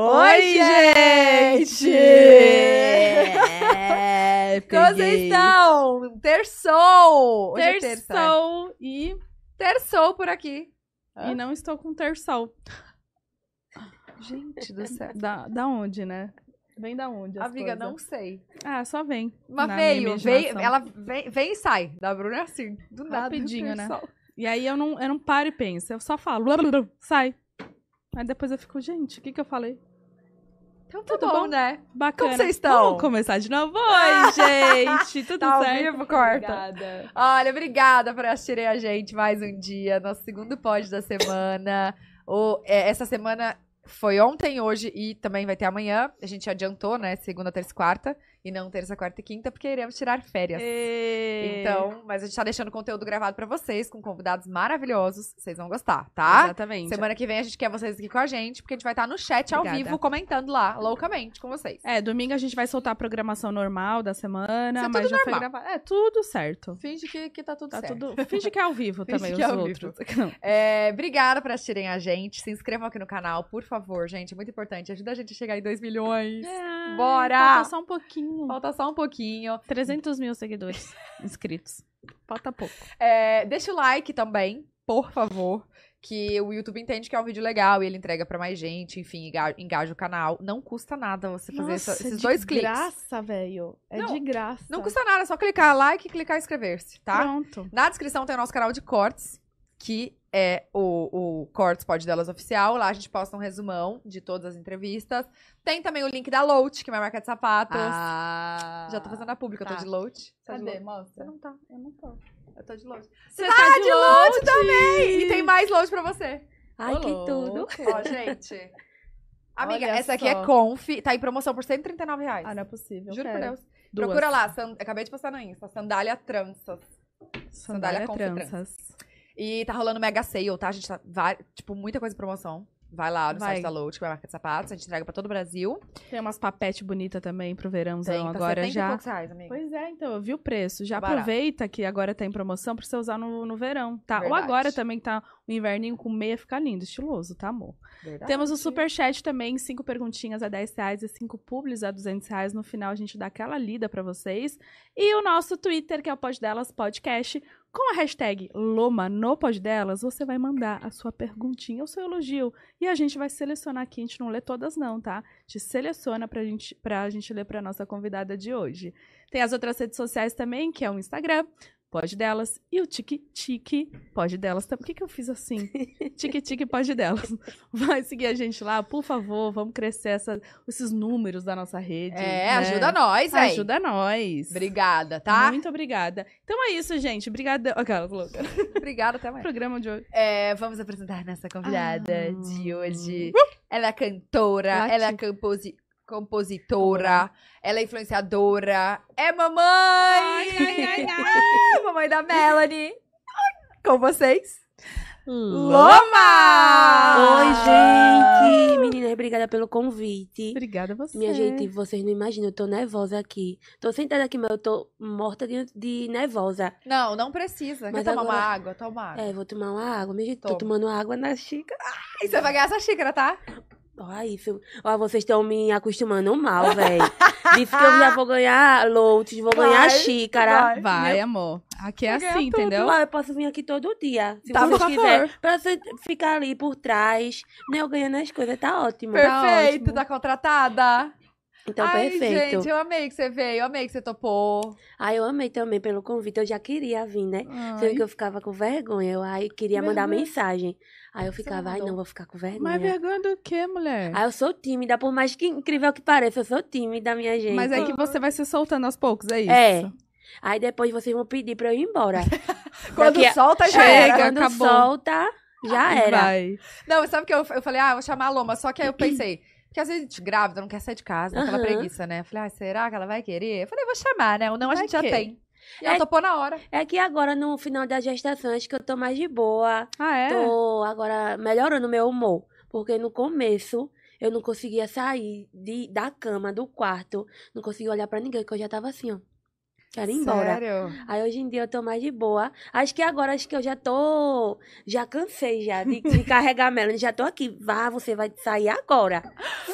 Oi, gente! É, Como vocês estão? Terçou! Hoje é terça. Terçou e, Terçou por aqui. e não estou com terçol. Gente do céu. Da, da onde, né? Vem da onde? Amiga, coisas? não sei. Ah, só vem. Mas veio, veio, ela vem, vem e sai. Da Bruna é assim, do nada. Rapidinho, né? E aí eu não, eu não paro e penso. Eu só falo, sai. Aí depois eu fico, gente, o que que eu falei? Então Tudo tudo bom, bom? né? Bacana. vocês estão? Vamos começar de novo? Oi, gente! Tudo Tá ao certo? vivo, corta. Obrigada. Olha, obrigada por assistirem a gente mais um dia, nosso segundo pod da semana. O, é, essa semana foi ontem, hoje e também vai ter amanhã. A gente adiantou, né? Segunda, terça e quarta. E não terça, quarta e quinta, porque iremos tirar férias. E... Então, mas a gente tá deixando conteúdo gravado pra vocês, com convidados maravilhosos. Vocês vão gostar, tá? Exatamente. Semana que vem a gente quer vocês aqui com a gente, porque a gente vai estar no chat ao Obrigada. vivo, comentando lá, loucamente, com vocês. É, domingo a gente vai soltar a programação normal da semana, é mas tudo já foi normal. gravado. É, tudo certo. Finge que, que tá tudo Tá certo. tudo. Finge que é ao vivo também, que os é ao outros. É, obrigada por assistirem a gente. Se inscrevam aqui no canal, por favor, gente. É muito importante. Ajuda a gente a chegar em 2 milhões. É, Bora! Só um pouquinho. Falta só um pouquinho. 300 mil seguidores inscritos. Falta pouco. É, deixa o like também, por favor. Que o YouTube entende que é um vídeo legal e ele entrega pra mais gente. Enfim, enga- engaja o canal. Não custa nada você fazer essa- esses de dois cliques. graça, velho. É Não, de graça. Não custa nada, é só clicar like e clicar inscrever-se, tá? Pronto. Na descrição tem o nosso canal de cortes, que é o, o Cortes Pode Delas Oficial. Lá a gente posta um resumão de todas as entrevistas. Tem também o link da Lout, que é uma marca de sapatos. Ah. Já tô fazendo a pública, eu tá. tô de Lout. Tá de Cadê? Lout? Você Mostra. não tá. Eu não tô. Eu tô de Lout. Você tá de Lout também! E tem mais Lout pra você. Ai, Ô, que tudo. Ó, gente. Amiga, Olha essa aqui só. é Conf. Tá em promoção por 139 reais. Ah, não é possível. Juro por. Deus. Duas. Procura lá. san- Acabei de postar no Insta. Sandália tranças. Sandália, Sandália com tranças. E tá rolando mega sale, tá? A gente tá, vai, tipo, muita coisa em promoção. Vai lá no Vai. site da Load, que é a marca de sapatos. A gente entrega pra todo o Brasil. Tem umas papete bonitas também pro verãozão Tem, tá agora 70 e já. poucos reais, amiga. Pois é, então, eu vi o preço. Já Barato. aproveita que agora tá em promoção pra você usar no, no verão, tá? Ou Verdade. agora também tá o inverninho com meia, fica lindo, estiloso, tá, amor? Verdade. Temos o superchat também, cinco perguntinhas a 10 reais e cinco publis a 200 reais. No final a gente dá aquela lida pra vocês. E o nosso Twitter, que é o Pod Delas Podcast. Com a hashtag Loma no Pod Delas, você vai mandar a sua perguntinha, o seu elogio. E a gente vai selecionar aqui, a gente não lê todas não, tá? A gente seleciona pra gente, pra gente ler pra nossa convidada de hoje. Tem as outras redes sociais também, que é o Instagram, Pode Delas, e o Tique Tique Pode Delas. Por que que eu fiz assim? Tique Tique Pode Delas. Vai seguir a gente lá, por favor, vamos crescer essa- esses números da nossa rede. É, né? ajuda nós, véi. Ajuda nós. Obrigada, tá? Muito obrigada. Então é isso, gente. Obrigada. Aquela louca. Obrigada, até mais. Programa de hoje. É, vamos apresentar nossa convidada Ah. de hoje. Ela é cantora, Lati. ela é composi- compositora, ela é influenciadora, é mamãe! Ai, ai, ai, mamãe da Melanie. Com vocês, Loma! Oi, gente! Meninas, obrigada pelo convite. Obrigada a você. Minha gente, vocês não imaginam, eu tô nervosa aqui. Tô sentada aqui, mas eu tô morta de, de nervosa. Não, não precisa. Mas Quer tomar uma água? Toma água. É, vou tomar uma água. Minha gente, tô Toma. tomando água na xícara. E você vai ganhar essa xícara, tá? Ó, isso. Ó, vocês estão me acostumando mal, velho. Disse que eu já vou ganhar lotes, vou ganhar Vai, xícara. vai. Vai, amor. Aqui é ganhar assim, tudo. entendeu? Ah, eu posso vir aqui todo dia. Se Tá, vocês quiserem. Pra você ficar ali por trás, né? Eu ganhando as coisas, tá ótimo. Perfeito, ótimo. tá contratada. Então, Ai, perfeito. gente, eu amei que você veio, eu amei que você topou. Ai, eu amei também pelo convite. Eu já queria vir, né? Ai. Sendo que eu ficava com vergonha. Eu ai, queria mandar Vergonha. mensagem. Aí eu Você ficava, ai, não, vou ficar com vergonha. Mas vergonha do quê, mulher? Aí eu sou tímida, por mais que incrível que pareça, eu sou tímida, minha gente. Mas é que você vai se soltando aos poucos, é isso? É. Aí depois vocês vão pedir pra eu ir embora. Quando a- solta, já Chega, era. Quando acabou. solta, já era. Vai. Não, sabe o que eu, eu falei, ah, eu vou chamar a Loma. Só que aí eu pensei, porque às vezes a gente grávida não quer sair de casa, aquela Aham. preguiça, né? Eu falei, ah, será que ela vai querer? Eu falei, vou chamar, né? O não a Vai gente já que? tem. Ela É- topou na hora. É que agora, no final da gestação, acho que eu tô mais de boa. Ah, é? Tô agora melhorando o meu humor. Porque no começo eu não conseguia sair de, da cama, do quarto. Não conseguia olhar pra ninguém, porque eu já tava assim, ó. Quero ir embora. Sério? Aí hoje em dia eu tô mais de boa. Acho que agora acho que eu já tô. Já cansei já de, de carregar a Melanie. Já tô aqui. Vá, você vai sair agora.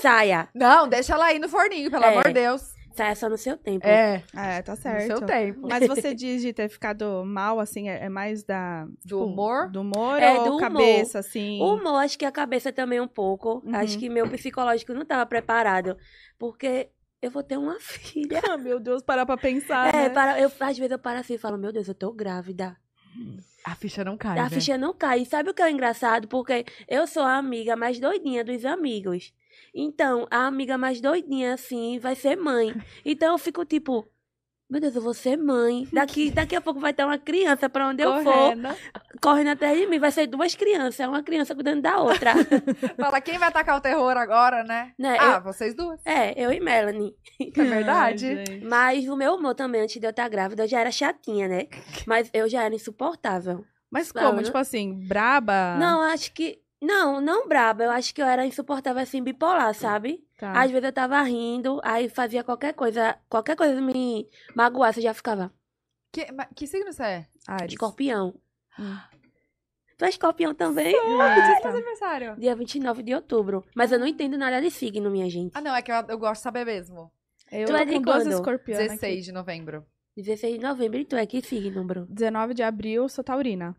Saia. Não, deixa ela aí no forninho, pelo É. amor de Deus. Saia só no seu tempo. É, É, tá no certo. seu tempo. Mas você diz de ter ficado mal, assim, é, é mais da... Do humor? Do humor É, ou do humor. cabeça, assim? O humor, acho que a cabeça também um pouco. Uhum. Acho que meu psicológico não tava preparado. Porque eu vou ter uma filha. Ah, meu Deus, parar pra pensar, É, né? para, eu, às vezes eu paro assim e falo, meu Deus, eu tô grávida. A ficha não cai, a né? ficha não cai. E sabe o que é engraçado? Porque eu sou a amiga mais doidinha dos amigos. Então, a amiga mais doidinha, assim, vai ser mãe. Então eu fico tipo, meu Deus, eu vou ser mãe. Daqui, daqui a pouco vai ter uma criança pra onde eu for, Correndo. correndo atrás de mim. Vai ser duas crianças, uma criança cuidando da outra. Fala, quem vai atacar o terror agora, né? né? Ah, Eu- vocês duas. é, eu e Melanie. É verdade. Ai. Mas o meu humor também, antes de eu estar grávida, eu já era chatinha, né? Mas eu já era insuportável. Mas Não, como? né? Tipo assim, braba? Não, acho que. Não, não braba. Eu acho que eu era insuportável assim, bipolar, sabe? Tá. Às vezes eu tava rindo, aí fazia qualquer coisa, qualquer coisa me magoasse, eu já ficava. Que, que signo você é? Ares. Escorpião. Hum. Tu é escorpião também? Ah, tá. aniversário. Dia 29 de outubro. Mas eu não entendo nada de signo, minha gente. Ah, não, é que eu, eu gosto de saber mesmo. Eu Tu tô é de com duas quando? escorpiões 16 de novembro. 16 de novembro, e tu é que signo, Bruno? 19 de abril, sou taurina.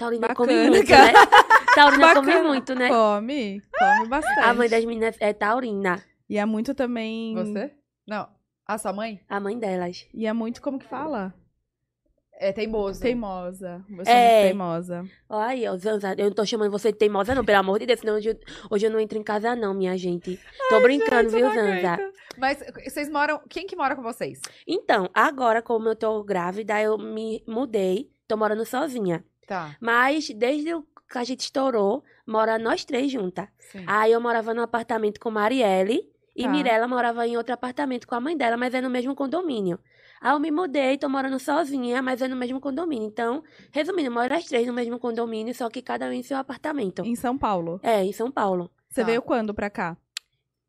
Taurina Bacana, come muito, cara. né? Taurina come Bacana. muito, né? Come, come bastante. A mãe das meninas é taurina. E é muito também... Você? Não. A sua mãe? A mãe delas. E é muito, como que fala? É. Teimosa. Eu sou É. muito teimosa. Olha aí, ó, Zanza, eu não tô chamando você de teimosa, não, pelo amor de Deus, senão hoje, eu- hoje eu não entro em casa, não, minha gente. Tô brincando, Gente, eu viu, Zanza? Mas vocês moram. Quem que mora com vocês? Então, agora, como eu tô grávida, eu me mudei, tô morando sozinha. Tá. Mas desde que a gente estourou, mora nós três juntas. Sim. Aí eu morava num apartamento com Marielle e Tá. Mirella morava em outro apartamento com a mãe dela, mas é no mesmo condomínio. Aí eu me mudei, tô morando sozinha, mas é no mesmo condomínio. Então, resumindo, moro as três no mesmo condomínio, só que cada um em seu apartamento. Em São Paulo. É, em São Paulo. Você Tá. veio quando pra cá?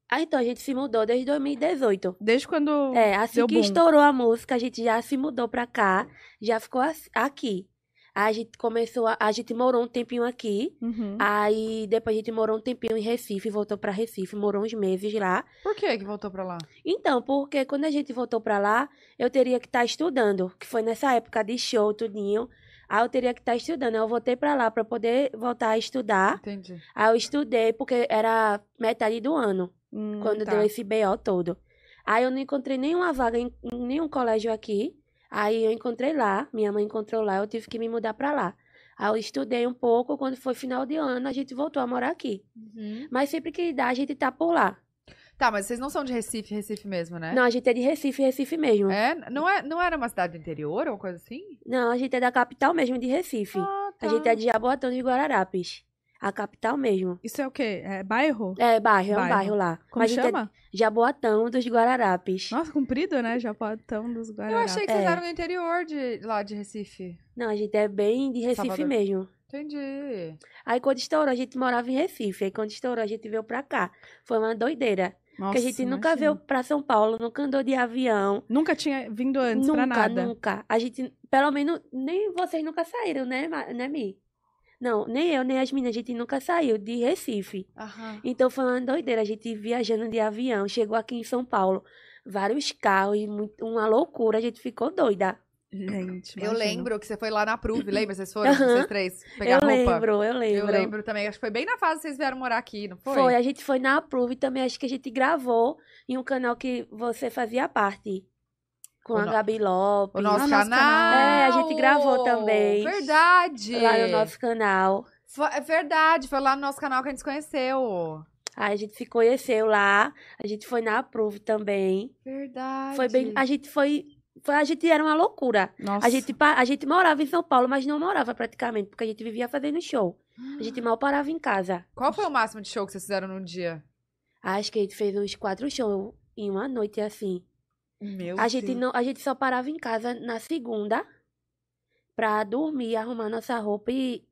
Aí então a gente se mudou desde 2018. Desde quando... É, assim que boom. estourou a música, a gente já se mudou pra cá, já ficou aqui. A gente começou, a, a gente morou um tempinho aqui, Uhum. aí depois a gente morou um tempinho em Recife, voltou pra Recife, morou uns meses lá. Por que que voltou pra lá? Então, porque quando a gente voltou pra lá, eu teria que estar estudando, que foi nessa época de show, tudinho. Aí eu teria que estar estudando. Eu voltei pra lá pra poder voltar a estudar. Entendi. Aí eu estudei porque era metade do ano. Hum, quando tá. deu esse BO todo. Aí eu não encontrei nenhuma vaga em nenhum colégio aqui. Aí eu encontrei lá, minha mãe encontrou lá, eu tive que me mudar pra lá. Aí eu estudei um pouco, quando foi final de ano, a gente voltou a morar aqui. Mas sempre que dá, a gente tá por lá. Tá, mas vocês não são de Recife, Recife mesmo, né? Não, a gente é de Recife, Recife mesmo. É? Não, é, não era uma cidade do interior ou coisa assim? Não, a gente é da capital mesmo, de Recife. Ah, tá. A gente é de Jaboatão dos Guararapes. A capital mesmo. Isso é o quê? É bairro? É, bairro, é um Bairro. bairro lá. Como Mas é chama? de Jaboatão dos Guararapes. Nossa, comprido, né? Japatão dos Eu Guararapes. achei que vocês É. eram do interior de, lá de Recife. Não, a gente é bem de Recife Salvador. mesmo. Entendi. Aí quando estourou, a gente morava em Recife. Aí quando estourou, a gente veio pra cá. Foi uma doideira. Nossa, porque a gente nunca imagina. veio pra São Paulo, nunca andou de avião. Nunca tinha vindo antes nunca, pra nada. nunca. A gente, pelo menos, nem vocês nunca saíram, né, né, Mi? Não, nem eu, nem as meninas, a gente nunca saiu de Recife. Aham. Então foi uma doideira, a gente viajando de avião, chegou aqui em São Paulo, vários carros, muito- uma loucura, a gente ficou doida. Gente, Eu lembro que você foi lá na Pruve, lembra? Vocês foram, Aham. vocês três, pegar eu roupa? lembro, eu lembro. Eu lembro também. Acho que foi bem na fase que vocês vieram morar aqui, não foi? Foi, a gente foi na Approve também, acho que a gente gravou em um canal que você fazia parte. Com O a no- Gabi Lopes. O nosso nosso canal. canal. É, a gente gravou também. Verdade. Lá no nosso canal. Foi- é verdade, foi lá no nosso canal que a gente se conheceu. Aí a gente se conheceu lá. A gente foi na Approve também. Verdade. Foi bem. A gente foi. foi a gente era uma loucura. Nossa. A gente, a gente morava em São Paulo, mas não morava praticamente, porque a gente vivia fazendo show. A gente mal parava em casa. Qual foi o máximo de show que vocês fizeram num dia? Acho que a gente fez uns quatro shows em uma noite assim. Meu A gente, não, a gente só parava em casa na segunda pra dormir, arrumar nossa roupa e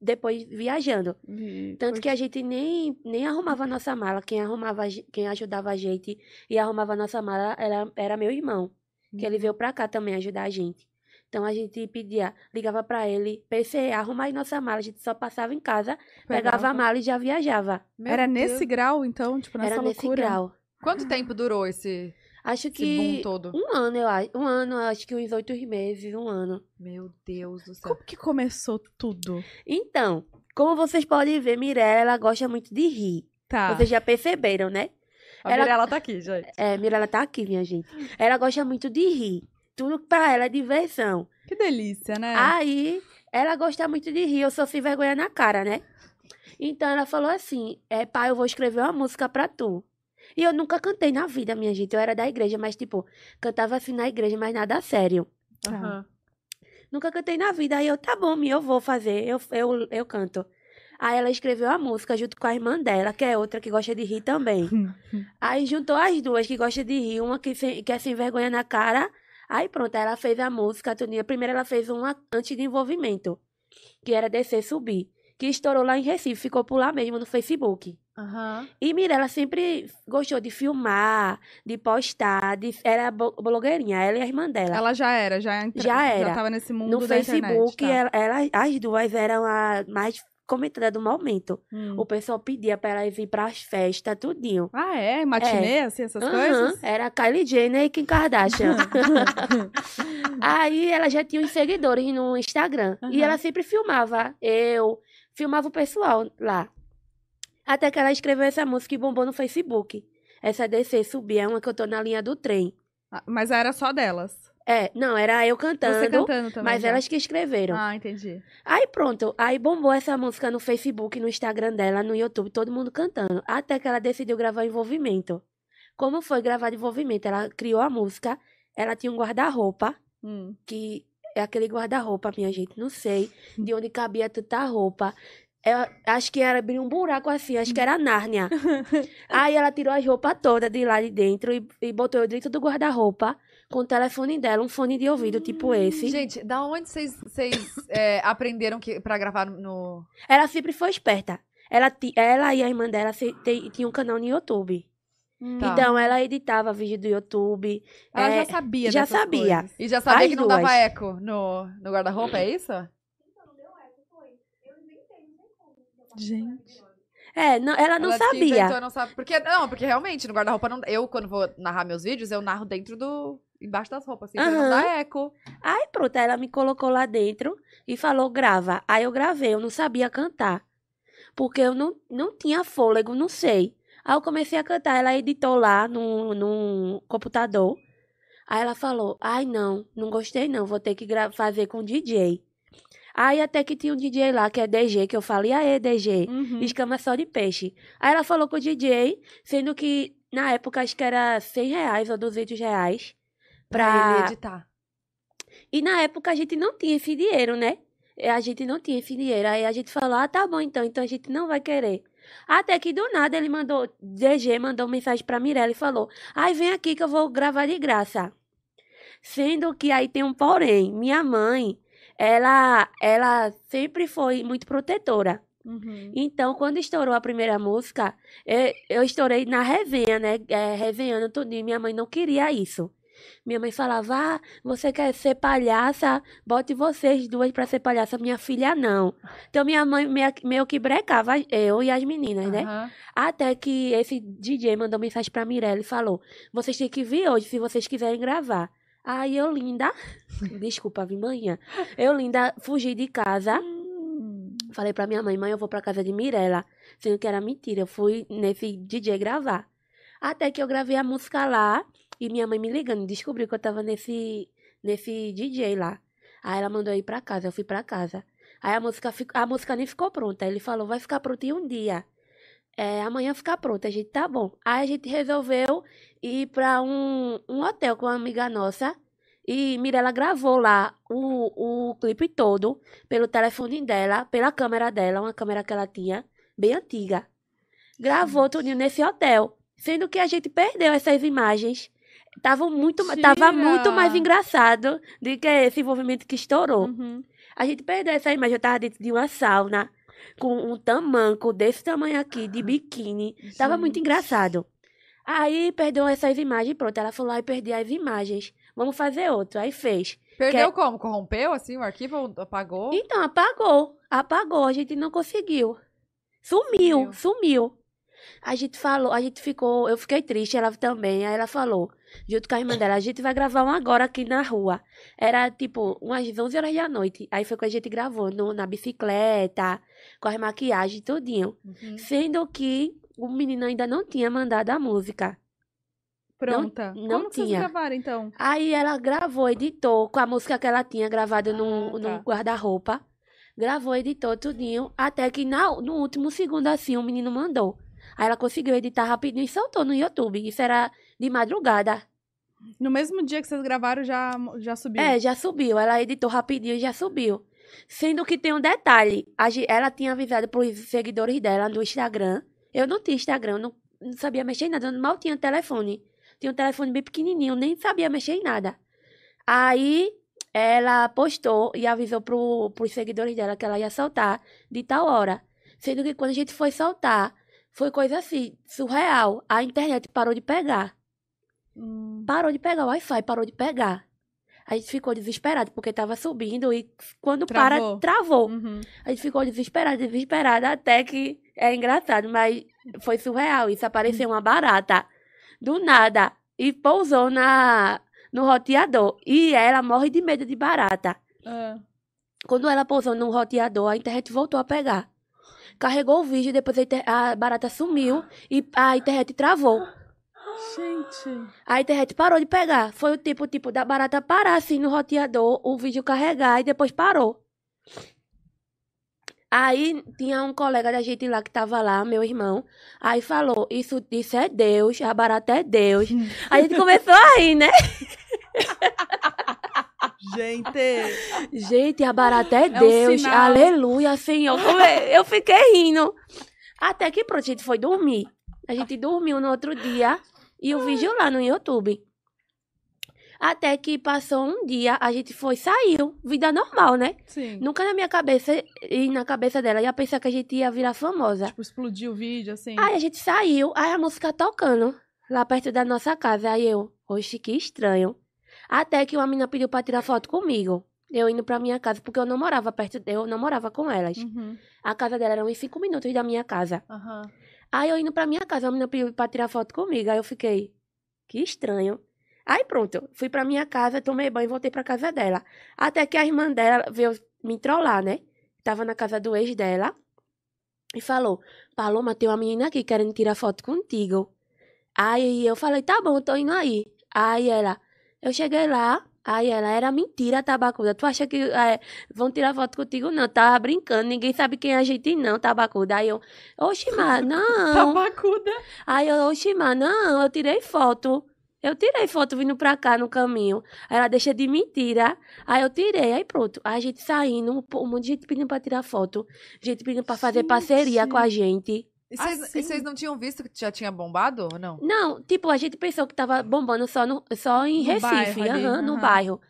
depois viajando. Vi- Tanto que a gente nem, nem arrumava nossa mala. Quem arrumava, quem ajudava a gente e arrumava nossa mala era, era meu irmão. que ele veio pra cá também ajudar a gente. Então a gente pedia, ligava pra ele, PC, arruma aí nossa mala, a gente só passava em casa, pegava a mala e já viajava. Meu Era Deus. nesse grau, então? Tipo, nessa Era nesse loucura? grau. Quanto tempo durou esse, Acho que todo? um ano, eu acho. Um ano, acho que uns oito meses, um ano. Meu Deus do céu. Como que começou tudo? Então, como vocês podem ver, Mirella, ela gosta muito de rir. Tá. Vocês já perceberam, né? A Ela- Mirella tá aqui, gente. É, Mirella tá aqui, minha gente. Ela gosta muito de rir. Tudo pra ela é diversão. Que delícia, né? Aí, ela gosta muito de rir. Eu só sem vergonha na cara, né? Então, ela falou assim: é, pai, eu vou escrever uma música pra tu. E eu nunca cantei na vida, minha gente. Eu era da igreja, mas, tipo, cantava assim na igreja, mas nada sério. Aham. Nunca cantei na vida. Aí eu, tá bom, eu vou fazer. Eu, eu, eu canto. Aí ela escreveu a música junto com a irmã dela, que é outra que gosta de rir também. Aí juntou as duas que gostam de rir, uma que, sem, que é sem vergonha na cara. Aí pronto, ela fez a música, tudinho. Primeiro ela fez uma antes de envolvimento, que era descer subir, que estourou lá em Recife, ficou por lá mesmo no Facebook. Aham. E Mirella sempre gostou de filmar, de postar, de, era blogueirinha, ela e a irmã dela. Ela já era, já, entra... Já era. Já tava nesse mundo no Facebook, internet, tá? ela, ela- as duas eram a mais comentada do momento. Hum. O pessoal pedia pra ela ir pras festas, tudinho. Ah, é? Matinê, assim, essas Aham, coisas? Era Kylie Jenner e Kim Kardashian. Aí ela já tinha uns seguidores no Instagram. E Aham. ela sempre filmava. Eu filmava o pessoal lá. Até que ela escreveu essa música e bombou no Facebook. Essa descer, subir, é uma que eu tô na linha do trem. Ah, Mas era só delas. É, não, era eu cantando, Você cantando também. mas já. elas que escreveram. Ah, entendi. Aí pronto, aí bombou essa música no Facebook, no Instagram dela, no YouTube, todo mundo cantando. Até que ela decidiu gravar envolvimento. Como foi gravar envolvimento? Ela criou a música, ela tinha um guarda-roupa, Hum. que é aquele guarda-roupa, minha gente, não sei de onde cabia tanta roupa. Eu acho que era abrir um buraco assim, acho que era Nárnia. Aí ela tirou as roupas todas de lá de dentro e, e botou eu dentro do guarda-roupa com o telefone dela, um fone de ouvido tipo esse. Gente, da onde vocês é, aprenderam que, pra gravar no. Ela sempre foi esperta. Ela, ela e a irmã dela se- te- tinham um canal no YouTube. Tá. Então, ela editava vídeo do YouTube. Ela É, já sabia já sabia. coisas. E já sabia As que não duas. dava eco no, no guarda-roupa, é isso? Gente. É, não- ela não Ela sabia. inventou, não sabe. Porque, não, porque realmente no guarda-roupa não. Eu, quando vou narrar meus vídeos, eu narro dentro do. embaixo das roupas, assim, pra não dar eco. Aí pronto, ela me colocou lá dentro e falou, grava. Aí eu gravei, eu não sabia cantar. Porque eu não, não tinha fôlego, não sei. Aí eu comecei a cantar, ela editou lá no, no computador. Aí ela falou, ai não, não gostei não, vou ter que fazer com DJ. Aí até que tinha um DJ lá, que é DG, que eu falei, aê DG, Uhum. escama só de peixe. Aí ela falou com o DJ, sendo que na época acho que era 100 reais ou 200 reais. Pra Pra, ele editar. e na época a gente não tinha esse dinheiro, né? A gente não tinha esse dinheiro. Aí a gente falou, ah, tá bom então, então a gente não vai querer. Até que do nada ele mandou, DG mandou mensagem pra Mirella e falou, ai, vem aqui que eu vou gravar de graça. Sendo que aí tem um porém, minha mãe, ela, ela sempre foi muito protetora. Uhum. Então, quando estourou a primeira música, eu, eu estourei na resenha, né? É, resenhando tudo. E minha mãe não queria isso. Minha mãe falava: Ah, você quer ser palhaça? Bote vocês duas pra ser palhaça. Minha filha não. Então, minha mãe meio, meio que brecava eu e as meninas, né? Até que esse DJ mandou mensagem pra Mirella e falou: Vocês têm que vir hoje se vocês quiserem gravar. Aí eu, linda. Desculpa, vim manhã. Eu, linda, fugi de casa. Hum. Falei pra minha mãe, mãe, eu vou pra casa de Mirella. Sendo que era mentira. Eu fui nesse DJ gravar. Até que eu gravei a música lá. E minha mãe me ligando. Descobriu que eu tava nesse, nesse DJ lá. Aí ela mandou eu ir pra casa. Eu fui pra casa. Aí a música, a música nem ficou pronta. Ele falou, vai ficar pronta em um dia. É, amanhã ficar pronta. A gente, tá bom. Aí a gente resolveu ir pra um, um hotel com uma amiga nossa. E Mirella gravou lá o, o clipe todo pelo telefone dela, pela câmera dela, uma câmera que ela tinha, bem antiga. Gravou tudinho nesse hotel. Sendo que a gente perdeu essas imagens. Tava muito, tava muito mais engraçado do que esse envolvimento que estourou. Uhum. A gente perdeu essa imagem. Eu tava dentro de uma sauna, com um tamanco desse tamanho aqui, de biquíni. Tava muito Gente. engraçado. Aí perdeu essas imagens, pronto. Ela falou, ai, perdi as imagens. Vamos fazer outro. Aí fez. Perdeu como? Corrompeu, assim, o arquivo? ou Apagou? Então, apagou. Apagou. A gente não conseguiu. Sumiu, Sumiu. sumiu. A gente falou, a gente ficou, eu fiquei triste, ela também. Aí ela falou, junto com a irmã dela, a gente vai gravar um agora aqui na rua. Era tipo umas 11 horas da noite. Aí foi quando a gente gravou no, na bicicleta, com as maquiagens tudinho. Uhum. Sendo que o menino ainda não tinha mandado a música. Pronta. não Como que vocês tinha. gravaram, então? Aí ela gravou, editou com a música que ela tinha gravada no, Ah, tá. no guarda-roupa. Gravou, editou tudinho. Até que na, no último segundo, assim, o menino mandou. Aí ela conseguiu editar rapidinho e soltou no YouTube. Isso era de madrugada. No mesmo dia que vocês gravaram, já, já subiu. É, já subiu. Ela editou rapidinho e já subiu. Sendo que tem um detalhe. Ela tinha avisado pros seguidores dela no Instagram. Eu não tinha Instagram, não, não sabia mexer em nada. Eu mal tinha telefone. Tinha um telefone bem pequenininho, nem sabia mexer em nada. Aí ela postou e avisou pro, pros seguidores dela que ela ia soltar de tal hora. Sendo que quando a gente foi soltar, foi coisa assim, surreal. A internet parou de pegar. Hum, Parou de pegar o Wi-Fi, parou de pegar. A gente ficou desesperado, porque tava subindo e quando Travou. para, travou. uhum. A gente ficou desesperado, desesperado, até que é engraçado, mas foi surreal. Isso apareceu uma barata do nada e pousou na no roteador. E ela morre de medo de barata. Ah, Quando ela pousou no roteador, a internet voltou a pegar. Carregou o vídeo, depois a, inter- a barata sumiu e a internet travou. Gente. A internet parou de pegar. Foi o tipo, tipo, da barata parar assim no roteador, o vídeo carregar e depois parou. Aí tinha um colega da gente lá que tava lá, meu irmão. Aí falou: Isso, isso é Deus, a barata é Deus. a gente começou a rir, né? Gente. Gente, a barata é, um Deus. sinal. Aleluia, Senhor. Come- Eu fiquei rindo. Até que pronto, a gente foi dormir. A gente dormiu no outro dia e o vídeo lá no YouTube. Até que passou um dia, a gente foi, saiu. Vida normal, né? Sim. Nunca na minha cabeça e na cabeça dela ia pensar que a gente ia virar famosa. Tipo, explodiu o vídeo, assim. Aí a gente saiu, aí a música tocando lá perto da nossa casa. Aí eu, oxe, que estranho. Até que uma menina pediu pra tirar foto comigo. Eu indo pra minha casa, porque eu não morava perto, eu não morava com elas. Uhum. A casa dela era uns cinco minutos da minha casa. Aham. Aí eu indo pra minha casa, a menina pediu pra tirar foto comigo. Aí eu fiquei, que estranho. Aí pronto, fui pra minha casa, tomei banho e voltei pra casa dela. Até que a irmã dela veio me trollar, né? Tava na casa do ex dela. E falou, Paloma, tem uma menina aqui querendo tirar foto contigo. Aí eu falei, tá bom, tô indo aí. Aí ela, eu cheguei lá, aí ela, era mentira, tabacuda. Tu acha que é, vão tirar foto contigo? Não, tava brincando, ninguém sabe quem é a gente não, tabacuda. Aí eu, oxi, mas não. Tabacuda. Aí eu, oxi, mas não, eu tirei foto. Eu tirei foto vindo pra cá no caminho. Aí ela deixa de mentira. Aí eu tirei, aí pronto. Aí a gente saindo, um monte de gente pedindo pra tirar foto. Gente pedindo pra fazer Gente. parceria com a gente. E vocês Assim? não tinham visto que já tinha bombado ou não? Não, tipo, a gente pensou que tava bombando só, no, só em No Recife, bairro ali, aham, no aham. bairro.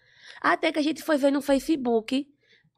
Até que a gente foi ver no Facebook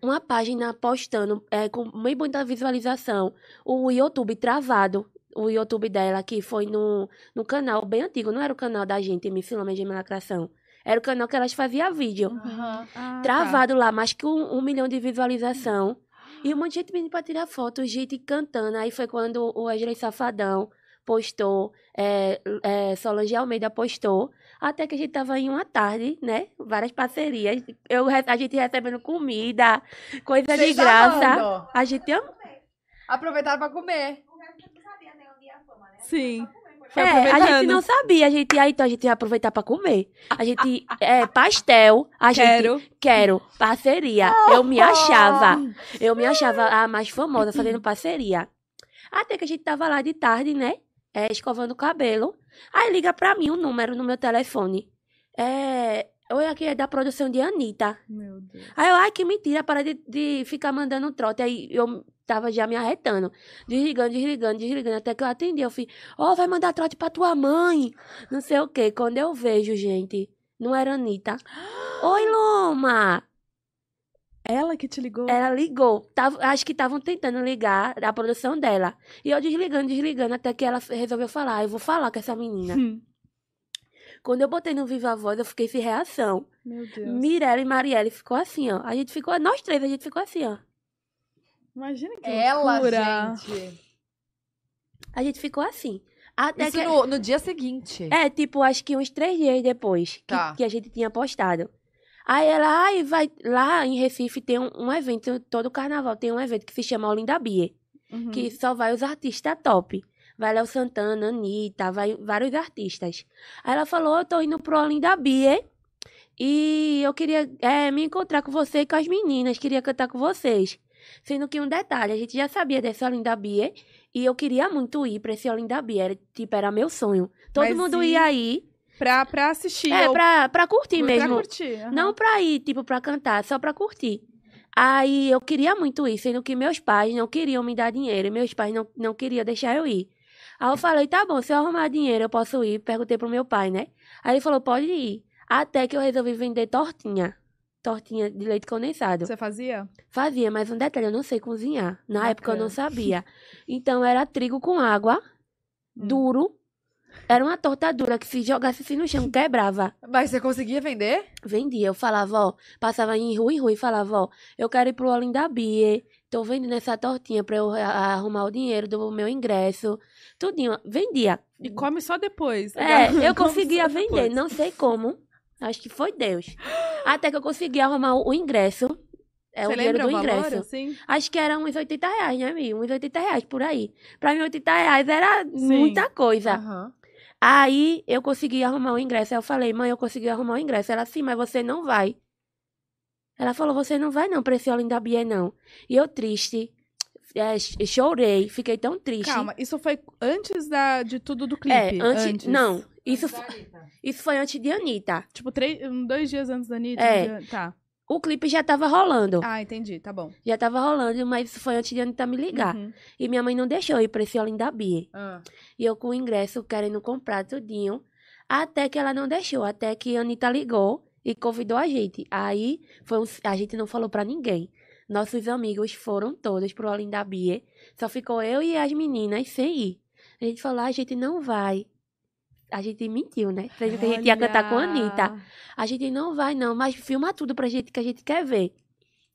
uma página postando é, com meio muita visualização. O YouTube travado. O YouTube dela, que foi no, no canal bem antigo. Não era o canal da gente, Me Filma de Lacração. Era o canal que elas faziam vídeo. Aham. Ah, Travado lá, mais que um, um milhão de visualização. E um monte de gente pedindo pra tirar foto, gente cantando. Aí foi quando o Wesley Safadão postou, é, é, Solange Almeida postou. Até que a gente tava em uma tarde, né? Várias parcerias. Eu, a gente recebendo comida, coisa de graça. amando. A gente ama. Aproveitaram pra comer. tá. Sim. Foi É, a gente não sabia. A gente, aí, então a gente ia aproveitar pra comer. A gente, é, pastel. A gente, Quero. Quero parceria. Eu me achava. Eu me achava a mais famosa fazendo parceria. Até que a gente tava lá de tarde, né? É, escovando o cabelo. Aí liga pra mim um número no meu telefone. É. Oi, aqui é da produção de Anitta. Meu Deus. Aí eu, ai, que mentira, para de, de ficar mandando trote. Aí eu tava já me arretando. Desligando, desligando, desligando. Até que eu atendi. Eu fui, ó, vai mandar trote pra tua mãe. Não sei o quê. Quando eu vejo, gente, não era Anitta. Oi, Loma! Ela que te ligou? Ela ligou. Tava, acho que estavam tentando ligar a produção dela. E eu desligando, desligando, até que ela resolveu falar. Eu vou falar com essa menina. Hum. Quando eu botei no Viva Voz, eu fiquei sem reação. Meu Deus. Mirella e Marielle ficou assim, ó. A gente ficou, nós três, a gente ficou assim, ó. Imagina que Ela, loucura. gente. A gente ficou assim. Até Isso que... no, no dia seguinte. É, tipo, acho que uns três dias depois que, Tá. que a gente tinha postado. Aí ela, ai, vai. Lá em Recife tem um, um evento, todo carnaval tem um evento que se chama Olinda Beer, Uhum. que só vai os artistas top. Vai Léo Santana, Anitta, vai vários artistas. Aí ela falou, eu tô indo pro Olinda Beer e eu queria é, me encontrar com você e com as meninas, queria cantar com vocês. Sendo que um detalhe, a gente já sabia desse Olinda Beer e eu queria muito ir pra esse Olinda Beer, era, tipo, era meu sonho. Todo Mas mundo e- ia aí. Pra, pra assistir. É, ou pra, pra curtir pra mesmo. curtir. aham. Não pra ir, tipo, pra cantar, só pra curtir. Aí eu queria muito ir, sendo que meus pais não queriam me dar dinheiro meus pais não, não queriam deixar eu ir. Aí eu falei, tá bom, se eu arrumar dinheiro eu posso ir. Perguntei pro meu pai, né? Aí ele falou, pode ir. Até que eu resolvi vender tortinha. Tortinha de leite condensado. Você fazia? Fazia, mas um detalhe, eu não sei cozinhar. Na época eu não Bacana. sabia. Então era trigo com água, Hum. duro. Era uma torta dura que se jogasse assim no chão, quebrava. Mas você conseguia vender? Vendia, eu falava, ó, passava em rua em rua e falava, ó, eu quero ir pro Olinda Beer, tô vendendo essa tortinha pra eu arrumar o dinheiro do meu ingresso, tudinho, vendia. E come só depois. É, eu conseguia vender, depois. não sei como, acho que foi Deus. Até que eu consegui arrumar o, o ingresso, é o Você dinheiro lembra do o valor, ingresso. assim? Acho que era uns 80 reais, né, Mi? Uns 80 reais por aí. Pra mim, 80 reais era Sim. muita coisa. Aham. Aí eu consegui arrumar o ingresso. Aí eu falei, mãe, eu consegui arrumar o ingresso. Ela, sim, mas você não vai. Ela falou, você não vai não pra esse Olinda não. E eu triste, é, ch- chorei, fiquei tão triste. Calma, isso foi antes da, de tudo do É, clipe? antes, não, isso, fo- isso foi antes de Anitta. Tipo, três, dois dias antes da Anitta? É. dia- Tá. O clipe já tava rolando. Ah, entendi, tá bom. Já tava rolando, mas isso foi antes de Anitta me ligar. Uhum. E minha mãe não deixou eu ir pra esse Olinda Bia. Ah. E eu com o ingresso querendo comprar tudinho. Até que ela não deixou. Até que a Anitta ligou e convidou a gente. Aí foi um- a gente não falou pra ninguém. Nossos amigos foram todos pro Olinda Bia. Só ficou eu e as meninas sem ir. A gente falou, "Ah, a gente não vai. A gente mentiu, né? Dizendo que a gente ia cantar com a Anitta. A gente não vai, não, mas filma tudo pra gente que a gente quer ver.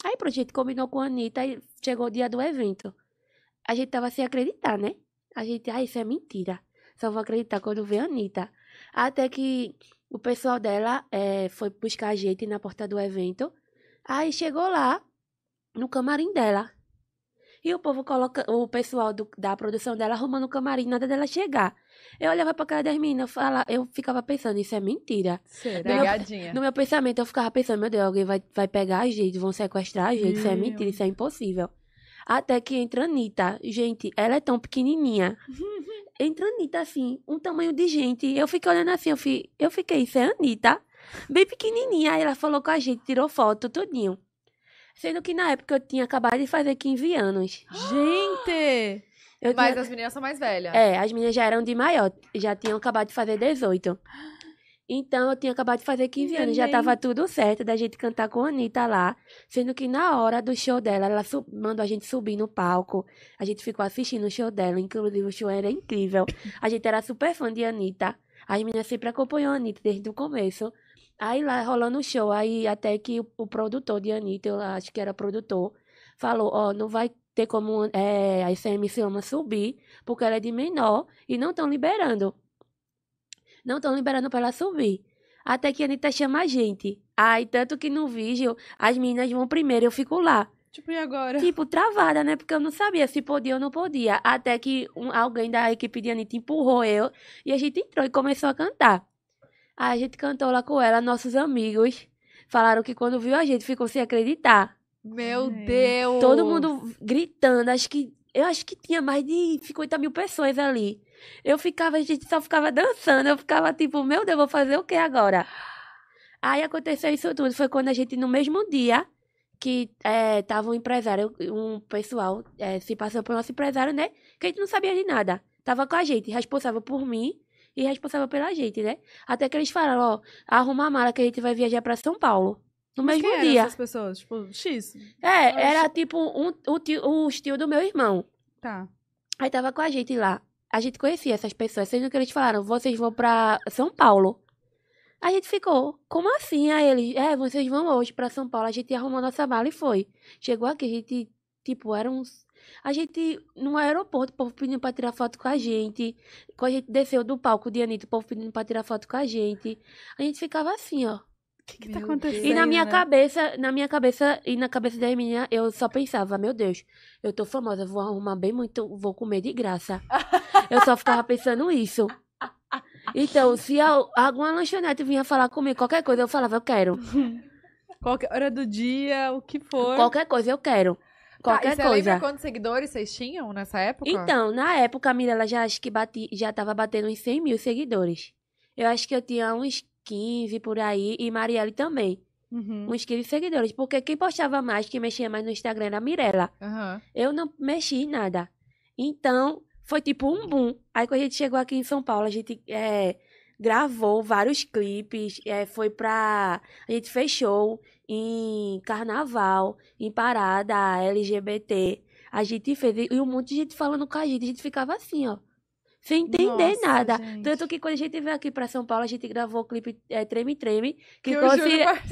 Aí, pronto, a gente combinou com a Anitta e chegou o dia do evento. A gente tava sem acreditar, né? A gente, ah, isso é mentira. Só vou acreditar quando ver a Anitta. Até que o pessoal dela eh, foi buscar a gente na porta do evento. Aí chegou lá, no camarim dela. E o povo coloca, o pessoal do- da produção dela arrumando o camarim, nada dela chegar. Eu olhava pra cara das meninas, fala, eu ficava pensando, isso é mentira. Será? Pegadinha. No meu pensamento, eu ficava pensando, meu Deus, alguém vai, vai pegar a gente, vão sequestrar a gente, isso é Meu. mentira, isso é impossível. Até que entra a Anitta. Gente, ela é tão pequenininha. entra a Anitta, assim, um tamanho de gente. Eu fiquei olhando assim, eu, fi, eu fiquei, isso é a Anitta? Bem pequenininha. Aí ela falou com a gente, tirou foto, tudinho. Sendo que na época eu tinha acabado de fazer 15 anos. Gente! Eu Mas tinha- as meninas são mais velhas. É, as meninas já eram de maior, já tinham acabado de fazer 18. Então eu tinha acabado de fazer 15 anos, já tava tudo certo da gente cantar com a Anitta lá. Sendo que na hora do show dela, ela sub- mandou a gente subir no palco. A gente ficou assistindo o show dela, inclusive o show era incrível. A gente era super fã de Anitta. As meninas sempre acompanhou a Anitta desde o começo. Aí lá rolando o show, aí até que o, o produtor de Anitta, eu acho que era produtor, falou, ó, não vai ter como é, a ICMC Ama subir, porque ela é de menor e não estão liberando. Não estão liberando para ela subir. Até que a Anitta chama a gente. Aí, tanto que no vídeo, as meninas vão primeiro, eu fico lá. Tipo, e agora? Tipo, travada, né? Porque eu não sabia se podia ou não podia. Até que um- alguém da equipe de Anitta empurrou eu e a gente entrou e começou a cantar. A gente cantou lá com ela, nossos amigos falaram que quando viu a gente ficou sem acreditar. Meu Ai. Deus! Todo mundo gritando, acho que. Eu acho que tinha mais de 50 mil pessoas ali. Eu ficava, a gente só ficava dançando. Eu ficava tipo, meu Deus, vou fazer o que agora? Aí aconteceu isso tudo. Foi quando a gente, no mesmo dia, que é, tava um empresário, um pessoal é, se passou por nosso empresário, né? Que a gente não sabia de nada. Tava com a gente, responsável por mim e responsável pela gente, né? Até que eles falaram, ó, arruma a mala que a gente vai viajar pra São Paulo. No Mas mesmo dia. essas pessoas? Tipo, X? É, era tipo um, o, tio, o tio do meu irmão. Tá. Aí tava com a gente lá. A gente conhecia essas pessoas, sendo que eles falaram, vocês vão pra São Paulo. A gente ficou, como assim? Aí eles, é, vocês vão hoje pra São Paulo. A gente arrumou nossa mala e foi. Chegou aqui, a gente, tipo, era uns. A gente, no aeroporto, o povo pedindo pra tirar foto com a gente. Quando a gente desceu do palco de Anitta, o povo pedindo pra tirar foto com a gente. A gente ficava assim, ó. O que, que tá acontecendo? E na minha né? cabeça, na minha cabeça e na cabeça das meninas, eu só pensava, meu Deus, eu tô famosa, vou arrumar bem muito, vou comer de graça. eu só ficava pensando isso. Então, se alguma lanchonete vinha falar comigo, qualquer coisa, eu falava, eu quero. Qualquer hora do dia, o que for. Qualquer coisa, eu quero. Tá, Qualquer e você coisa. lembra quantos seguidores vocês tinham nessa época? Então, na época, a Mirella já acho que bati, já tava batendo uns 100 mil seguidores. Eu acho que eu tinha uns 15 por aí, e Marielle também. Uhum. Uns 15 seguidores. Porque quem postava mais, quem mexia mais no Instagram era a Mirella. Aham. Eu não mexi em nada. Então, foi tipo um boom. Aí quando a gente chegou aqui em São Paulo, a gente é, gravou vários clipes. é, foi pra. A gente fez show em carnaval, em parada LGBT. A gente fez. E um monte de gente falando com a gente. A gente ficava assim, ó. Sem entender Nossa, nada. gente. Tanto que quando a gente veio aqui pra São Paulo, a gente gravou o clipe é, Treme Treme. Que Que par-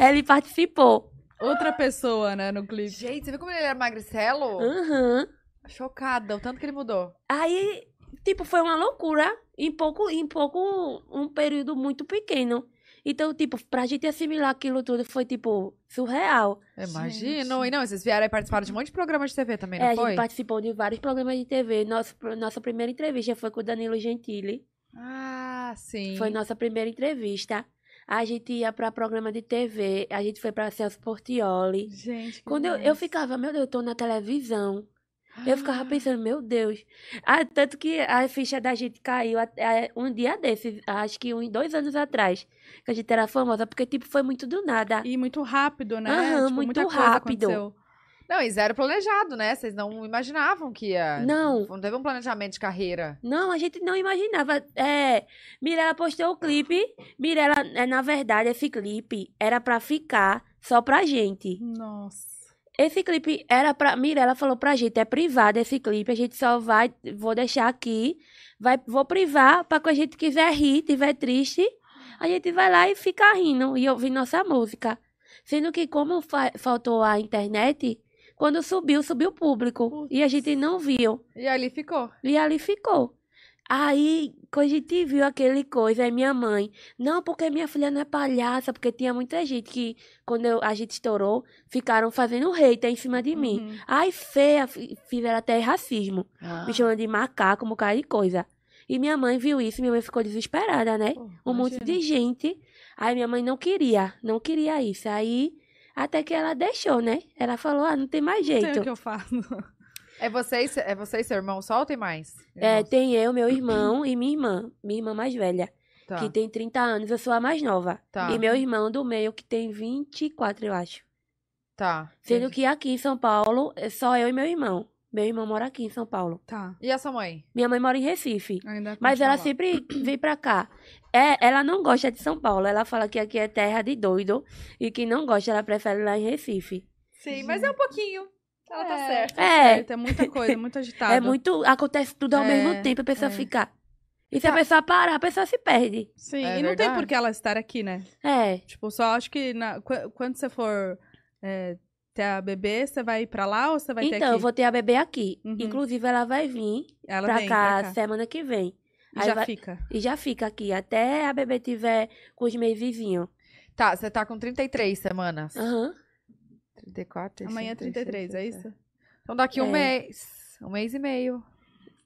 ele participou. Outra pessoa, né, no clipe. Gente, você viu como ele era magricelo? Aham. Chocada, o tanto que ele mudou. Aí, tipo, foi uma loucura em pouco, em pouco, um período muito pequeno. Então, tipo, pra gente assimilar aquilo tudo foi, tipo, surreal. Eu Imagino. Gente. E não, vocês vieram aí participar de um monte de programas de TV também, É, não a foi? gente participou de vários programas de TV. Nosso, nossa primeira entrevista foi com o Danilo Gentili. Ah, sim. Foi nossa primeira entrevista. A gente ia pra programa de TV. A gente foi pra Celso Portioli. Gente, que Quando eu, eu ficava, meu Deus, eu tô na televisão. Eu ficava pensando, meu Deus. Ah, tanto que a ficha da gente caiu até um dia desses, acho que uns dois anos atrás, que a gente era famosa, porque, tipo, foi muito do nada. E muito rápido, né? Aham, Tipo, muito rápido. Não, e zero planejado, né? Vocês não imaginavam que ia. Não. Não teve um planejamento de carreira. Não, a gente não imaginava. É, Mirella postou o clipe. Mirella, é, na verdade, esse clipe era pra ficar só pra gente. Nossa. Esse clipe era pra. Mirella falou pra gente, é privado esse clipe, a gente só vai. Vou deixar aqui. Vai, vou privar pra quando a gente quiser rir, tiver triste, a gente vai lá e fica rindo e ouvir nossa música. Sendo que, como fa- faltou a internet, quando subiu, subiu o público. E a gente não viu. E ali ficou. E ali ficou. Aí, quando a gente viu aquele coisa, aí minha mãe, não, porque minha filha não é palhaça, porque tinha muita gente que, quando eu- a gente estourou, ficaram fazendo hater em cima de mim. Uhum. Ai, feia, fi- fizeram até racismo, Ah. me chamando de macaco, um bocado de coisa. E minha mãe viu isso, minha mãe ficou desesperada, né? Pô, Um monte de gente. Aí minha mãe não queria, não queria isso. Aí, até que ela deixou, né? Ela falou, ah, não tem mais Não sei jeito. o que eu faço. É você, e é você e seu irmão só ou tem mais? É, Irmãos? tem eu, meu irmão e minha irmã, minha irmã mais velha. Tá. que tem 30 anos, eu sou a mais nova. Tá. E meu irmão do meio, que tem 24, eu acho. Tá. Sendo entendi. que aqui em São Paulo, é só eu e meu irmão. Meu irmão mora aqui em São Paulo. Tá. E a sua mãe? Minha mãe mora em Recife. Ainda Mas ela lá. sempre vem pra cá. É, ela não gosta de São Paulo. Ela fala que aqui é terra de doido. E que não gosta, ela prefere lá em Recife. Sim, mas é um pouquinho. Ela tá É. certa. É, Certo, É muita coisa, muito agitado. é muito. Acontece tudo ao É, mesmo tempo, a pessoa é. fica. E se a Tá. pessoa parar, a pessoa se perde. Sim, É e não tem verdade. por que ela estar aqui, né? É. Tipo, só acho que na- qu- quando você for é, ter a bebê, você vai ir pra lá ou você vai ter Então, aqui? eu vou ter a bebê aqui. Uhum. Inclusive, ela vai vir Ela pra vem cá, pra cá. semana que vem. E Aí já vai- fica. E já fica aqui, até a bebê tiver com os mesezinhos. Tá, você tá com 33 semanas. Aham. 34, Amanhã é 33, é 36, isso? Então daqui um É. mês. Um mês e meio.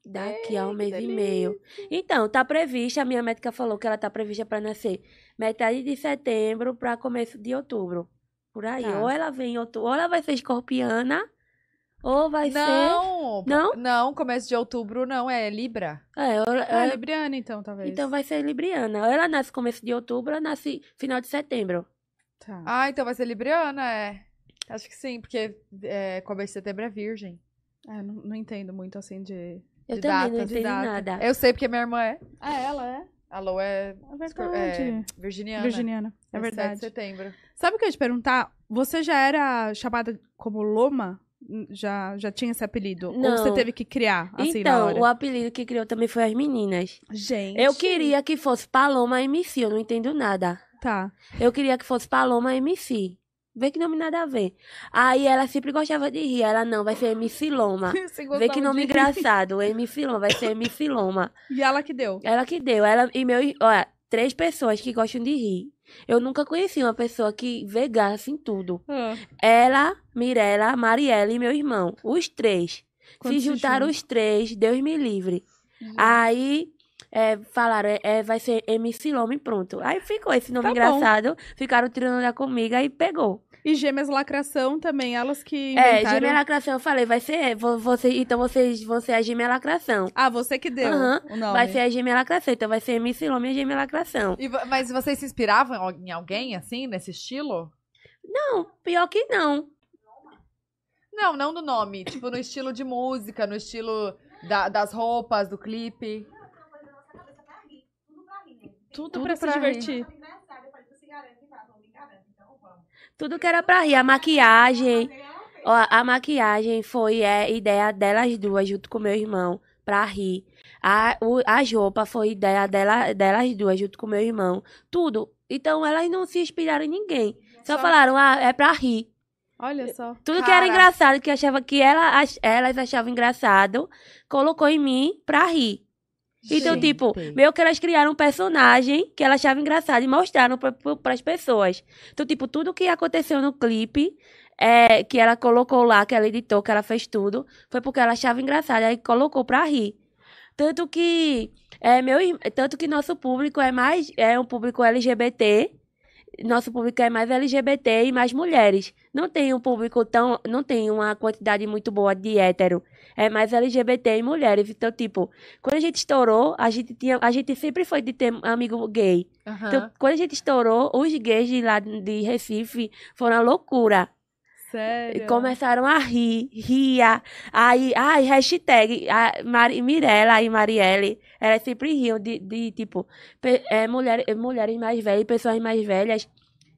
Daqui a um mês e meio. Então, tá prevista, a minha médica falou que ela tá prevista pra nascer metade de setembro pra começo de outubro. Por aí. Tá. Ou ela vem em outubro, ou ela vai ser escorpiana, ou vai Não! Não? Não, começo de outubro não, é Libra. ser. É, ou ela- ela- Libriana, então, talvez. então vai ser libriana. Ou ela nasce começo de outubro, ou nasce final de setembro. Tá. Ah, então vai ser Libriana, é. Acho que sim, porque é, começo de setembro é virgem. Ah, não, não entendo muito assim de. Eu De também data, não de entendo data. nada. Eu sei porque minha irmã é. Ah, ela é? A Lô é, É verdade. é virginiana. Virginiana. É 7 de verdade. setembro. Sabe o que eu ia te perguntar? Você já era chamada como Loma? Já, já tinha esse apelido? Ou você Não. teve que criar, assim, na então, hora? o apelido que criou também foi as meninas. Gente. Eu queria que fosse Paloma MC, eu não entendo nada. Tá. Eu queria que fosse Paloma MC. Vê que nome nada a ver. Aí ela sempre gostava de rir. Ela, não, vai ser MC Loma. Vê que nome engraçado. MC Loma, vai ser MC Loma. E ela que deu. Ela que deu. Ela e meu. Olha, três pessoas que gostam de rir. Eu nunca conheci uma pessoa que vê graça em tudo. Ah, Ela, Mirella, Mariela e meu irmão. Os três. Quando se juntaram os três, Deus me livre. Uhum. Aí é, falaram, é, é, vai ser MC Loma e pronto. Aí ficou esse nome Tá bom. engraçado. Ficaram tirando onda comigo, aí pegou. E Gêmeas Lacração também, elas que É, inventaram... gêmea lacração, eu falei, vai ser, vo- você, então vocês vão ser a gêmea lacração. Ah, você que deu Aham, o nome. Vai ser a gêmea lacração, então vai ser MC Loma e a gêmea lacração. E mas vocês se inspiravam em alguém, assim, nesse estilo? Não, pior que não. Não, não no nome. Tipo, no estilo de música, no estilo da- das roupas, do clipe. Tudo, Tudo pra, pra se rir. divertir. Tudo que era pra rir. A maquiagem, ó, a maquiagem foi é, ideia delas duas, junto com meu irmão, pra rir. A, o, as roupas foi ideia dela, delas duas, junto com meu irmão. Tudo. Então elas não se inspiraram em ninguém. Só, Só- falaram, ah, é pra rir. Olha só. Tudo que era Cara. engraçado, que achava que ela, ach- elas achavam engraçado, colocou em mim pra rir. Então, Gente. tipo, meio que elas criaram um personagem que elas achavam engraçado e mostraram pra, as pessoas. Então, tipo, tudo que aconteceu no clipe, é, que ela colocou lá, que ela editou, que ela fez tudo, foi porque ela achava engraçado, aí colocou pra rir. Tanto que, é, meu, tanto que nosso público é mais, é um público LGBT, nosso público é mais LGBT e mais mulheres. Não tem um público tão, não tem uma quantidade muito boa de hétero. É mais LGBT e mulheres. Então, tipo, quando a gente estourou, a gente tinha, a gente sempre foi de ter amigo gay. Aham. Então, quando a gente estourou, os gays de lá de Recife foram uma loucura. Sério. começaram a rir, ria. Aí, ai, hashtag, a Mari, Mirella e Marielle, elas sempre riam de, de tipo, pe- é, mulher, mulheres mais velhas, pessoas mais velhas.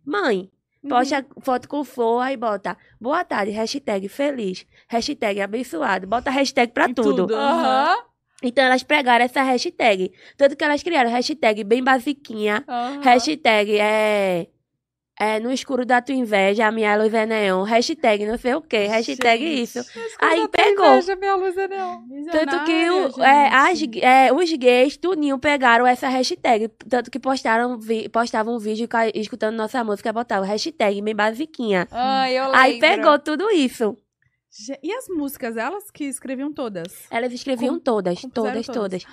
Mãe, Uhum. posta foto com flor, aí bota, boa tarde, hashtag feliz, hashtag abençoado, bota hashtag pra Em tudo. tudo. Aham. Então elas pegaram essa hashtag. Tanto que elas criaram hashtag bem basiquinha, Aham. hashtag é, é no escuro da tua inveja, a minha luz é neon, hashtag não sei o que, hashtag Gente. isso. Aí pegou. Inveja, minha luz é não. Tanto que o, é, as, é, os gays, tudinho, pegaram essa hashtag. Tanto que postaram, vi- postavam um vídeo escutando nossa música, botavam hashtag bem basiquinha. Ai, eu lembro. Aí pegou tudo isso. E as músicas, elas que escreviam todas? Elas escreviam Com- todas, todas, todas. todas.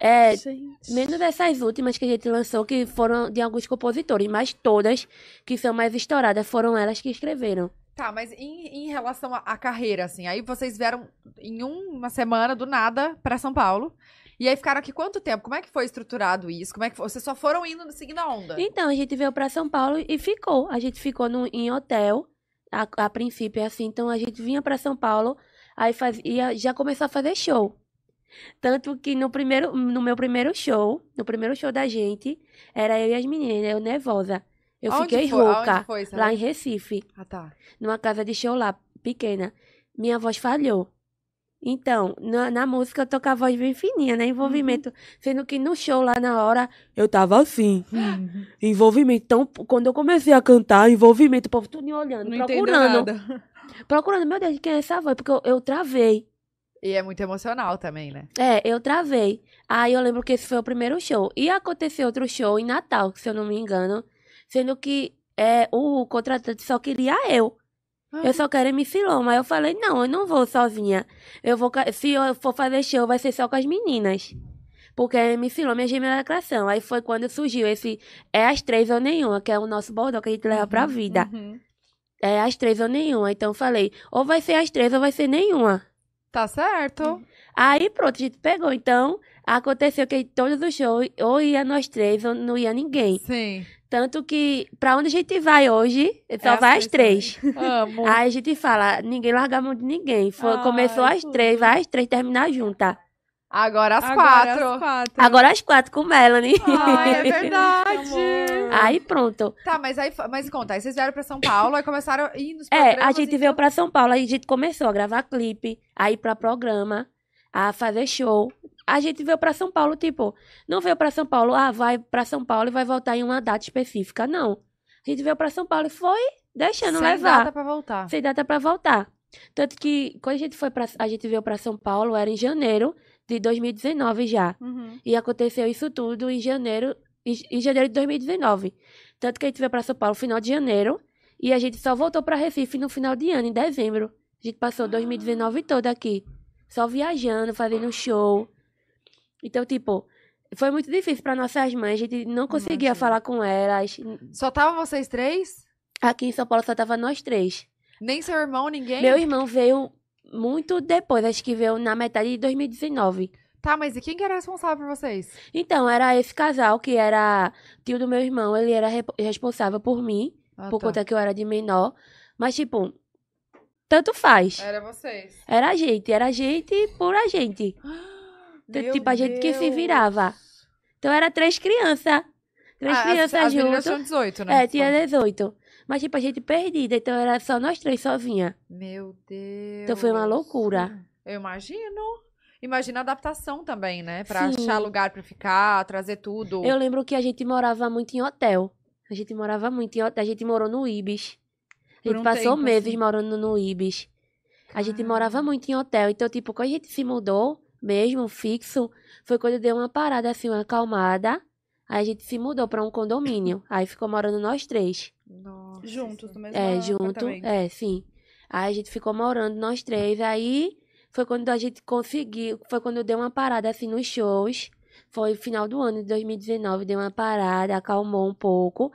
É, Gente. Menos dessas últimas que a gente lançou, que foram de alguns compositores, mas todas que são mais estouradas foram elas que escreveram. Tá, mas em, em relação à carreira, assim, aí vocês vieram em um- uma semana, do nada, pra São Paulo. E aí ficaram aqui quanto tempo? Como é que foi estruturado isso? Como é que foi? Vocês só foram indo, seguindo a onda? Então, a gente veio pra São Paulo e ficou. A gente ficou no, em hotel, a, a princípio, assim. Então, a gente vinha pra São Paulo, aí fazia, já começou a fazer show. Tanto que no primeiro, no meu primeiro show, no primeiro show da gente, era eu e as meninas, eu nervosa. Eu Aonde fiquei foi? rouca, foi, lá em Recife. Ah, tá. numa casa de show lá, pequena. Minha voz falhou. Então, na, na música eu tô com a voz bem fininha, né? Envolvimento. Sendo que no show lá na hora, eu tava assim. Envolvimento. Então, quando eu comecei a cantar, envolvimento, o povo tudo me olhando, Não procurando. nada. Procurando, meu Deus, quem é essa voz? Porque eu, eu travei. E é muito emocional também, né? É, eu travei. Aí eu lembro que esse foi o primeiro show. E aconteceu outro show em Natal, se eu não me engano. Sendo que é, o contratante só queria eu. Eu só quero MC Loma. Aí eu falei, não, eu não vou sozinha. Eu vou, se eu for fazer show, vai ser só com as meninas. Porque a MC Loma é a gêmea da lacração. Aí foi quando surgiu esse é as três ou nenhuma, que é o nosso bordão que a gente leva pra vida. Uhum. É as três ou nenhuma. Então eu falei, ou vai ser as três ou vai ser nenhuma. Tá certo. Aí pronto, a gente pegou. Então, aconteceu que todos os shows, ou ia nós três, ou não ia ninguém. Sim. Tanto que, pra onde a gente vai hoje, só as vai as três. Amo. Aí a gente fala, ninguém larga a mão de ninguém. Foi, Ai, começou às tudo. três, vai às três terminar junta. Agora às Agora quatro. As quatro. Agora às quatro com Melanie. Ai, é verdade. Aí pronto. Tá, mas aí, mas conta, aí vocês vieram pra São Paulo, aí começaram a ir nos É, a gente veio tudo. pra São Paulo, aí a gente começou a gravar clipe, a ir pra programa, a fazer show. a gente veio pra São Paulo, tipo, não veio pra São Paulo, ah, vai pra São Paulo e vai voltar em uma data específica. Não. A gente veio pra São Paulo e foi deixando Sem levar. data pra voltar. Sem data pra voltar. Tanto que quando a gente foi para a gente veio pra São Paulo, era em janeiro de 2019 já. Uhum. E aconteceu isso tudo em janeiro, em, janeiro de 2019. Tanto que a gente veio pra São Paulo no final de janeiro e a gente só voltou pra Recife no final de ano, em dezembro. A gente passou 2019 todo aqui, só viajando, fazendo show. Então, tipo, foi muito difícil pra nossas mães, a gente não conseguia Imagino. falar com elas. Só estavam vocês três? Aqui em São Paulo só tava nós três. Nem seu irmão, ninguém? Meu irmão veio muito depois, acho que veio na metade de 2019. Tá, mas e quem que era responsável por vocês? Então, era esse casal que era tio do meu irmão, ele era re- responsável por mim, Ah, por tá. conta que eu era de menor. Mas, tipo, tanto faz. Era vocês. Era a gente, era a gente por a gente. Meu tipo, a gente que se Deus. virava. Então, era três crianças. Três Ah, as- crianças as meninas juntas. tinham 18, né? É, tinha 18. Mas, tipo, a gente perdida, então era só nós três sozinha. Meu Deus. Então foi uma loucura. Eu imagino. Imagina a adaptação também, né? Pra Sim. achar lugar pra ficar, trazer tudo. Eu lembro que a gente morava muito em hotel. A gente morava muito em hotel. A gente morou no Ibis. A gente um passou tempo, meses assim. morando no Ibis. A gente morava muito em hotel. Então, tipo, quando a gente se mudou, mesmo, fixo, foi quando deu uma parada, assim, uma acalmada. Aí a gente se mudou pra um condomínio. Aí ficou morando nós três. Nossa Juntos, no mesmo É, junto. É, sim. Aí a gente ficou morando nós três. Aí foi quando a gente conseguiu. Foi quando deu uma parada assim nos shows. Foi final do ano de 2019, deu uma parada, acalmou um pouco.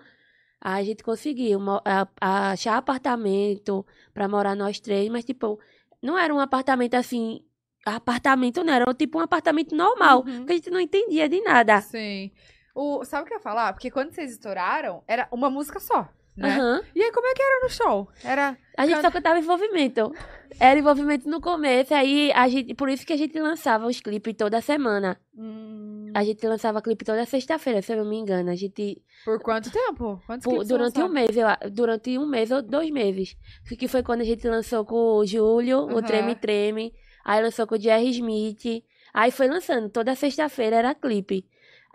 Aí a gente conseguiu mo- a- a- achar apartamento pra morar nós três, mas tipo, não era um apartamento assim. Apartamento não, era tipo um apartamento normal. Uhum. Porque a gente não entendia de nada. Sim. O, sabe o que eu ia falar? Porque quando vocês estouraram, era uma música só, né? Aham. E aí, como é que era no show? Era. A gente só cantava envolvimento. Era envolvimento no começo, aí a gente, por isso que a gente lançava os clipes toda semana. Hum. A gente lançava clipe toda sexta-feira, se eu não me engano. A gente Por quanto tempo? Quantos por- durante um mês, eu, durante um mês ou dois meses. Que foi quando a gente lançou com o Júlio, Aham. o Treme Treme. Aí lançou com o Jerry Smith. Aí foi lançando, toda sexta-feira era clipe.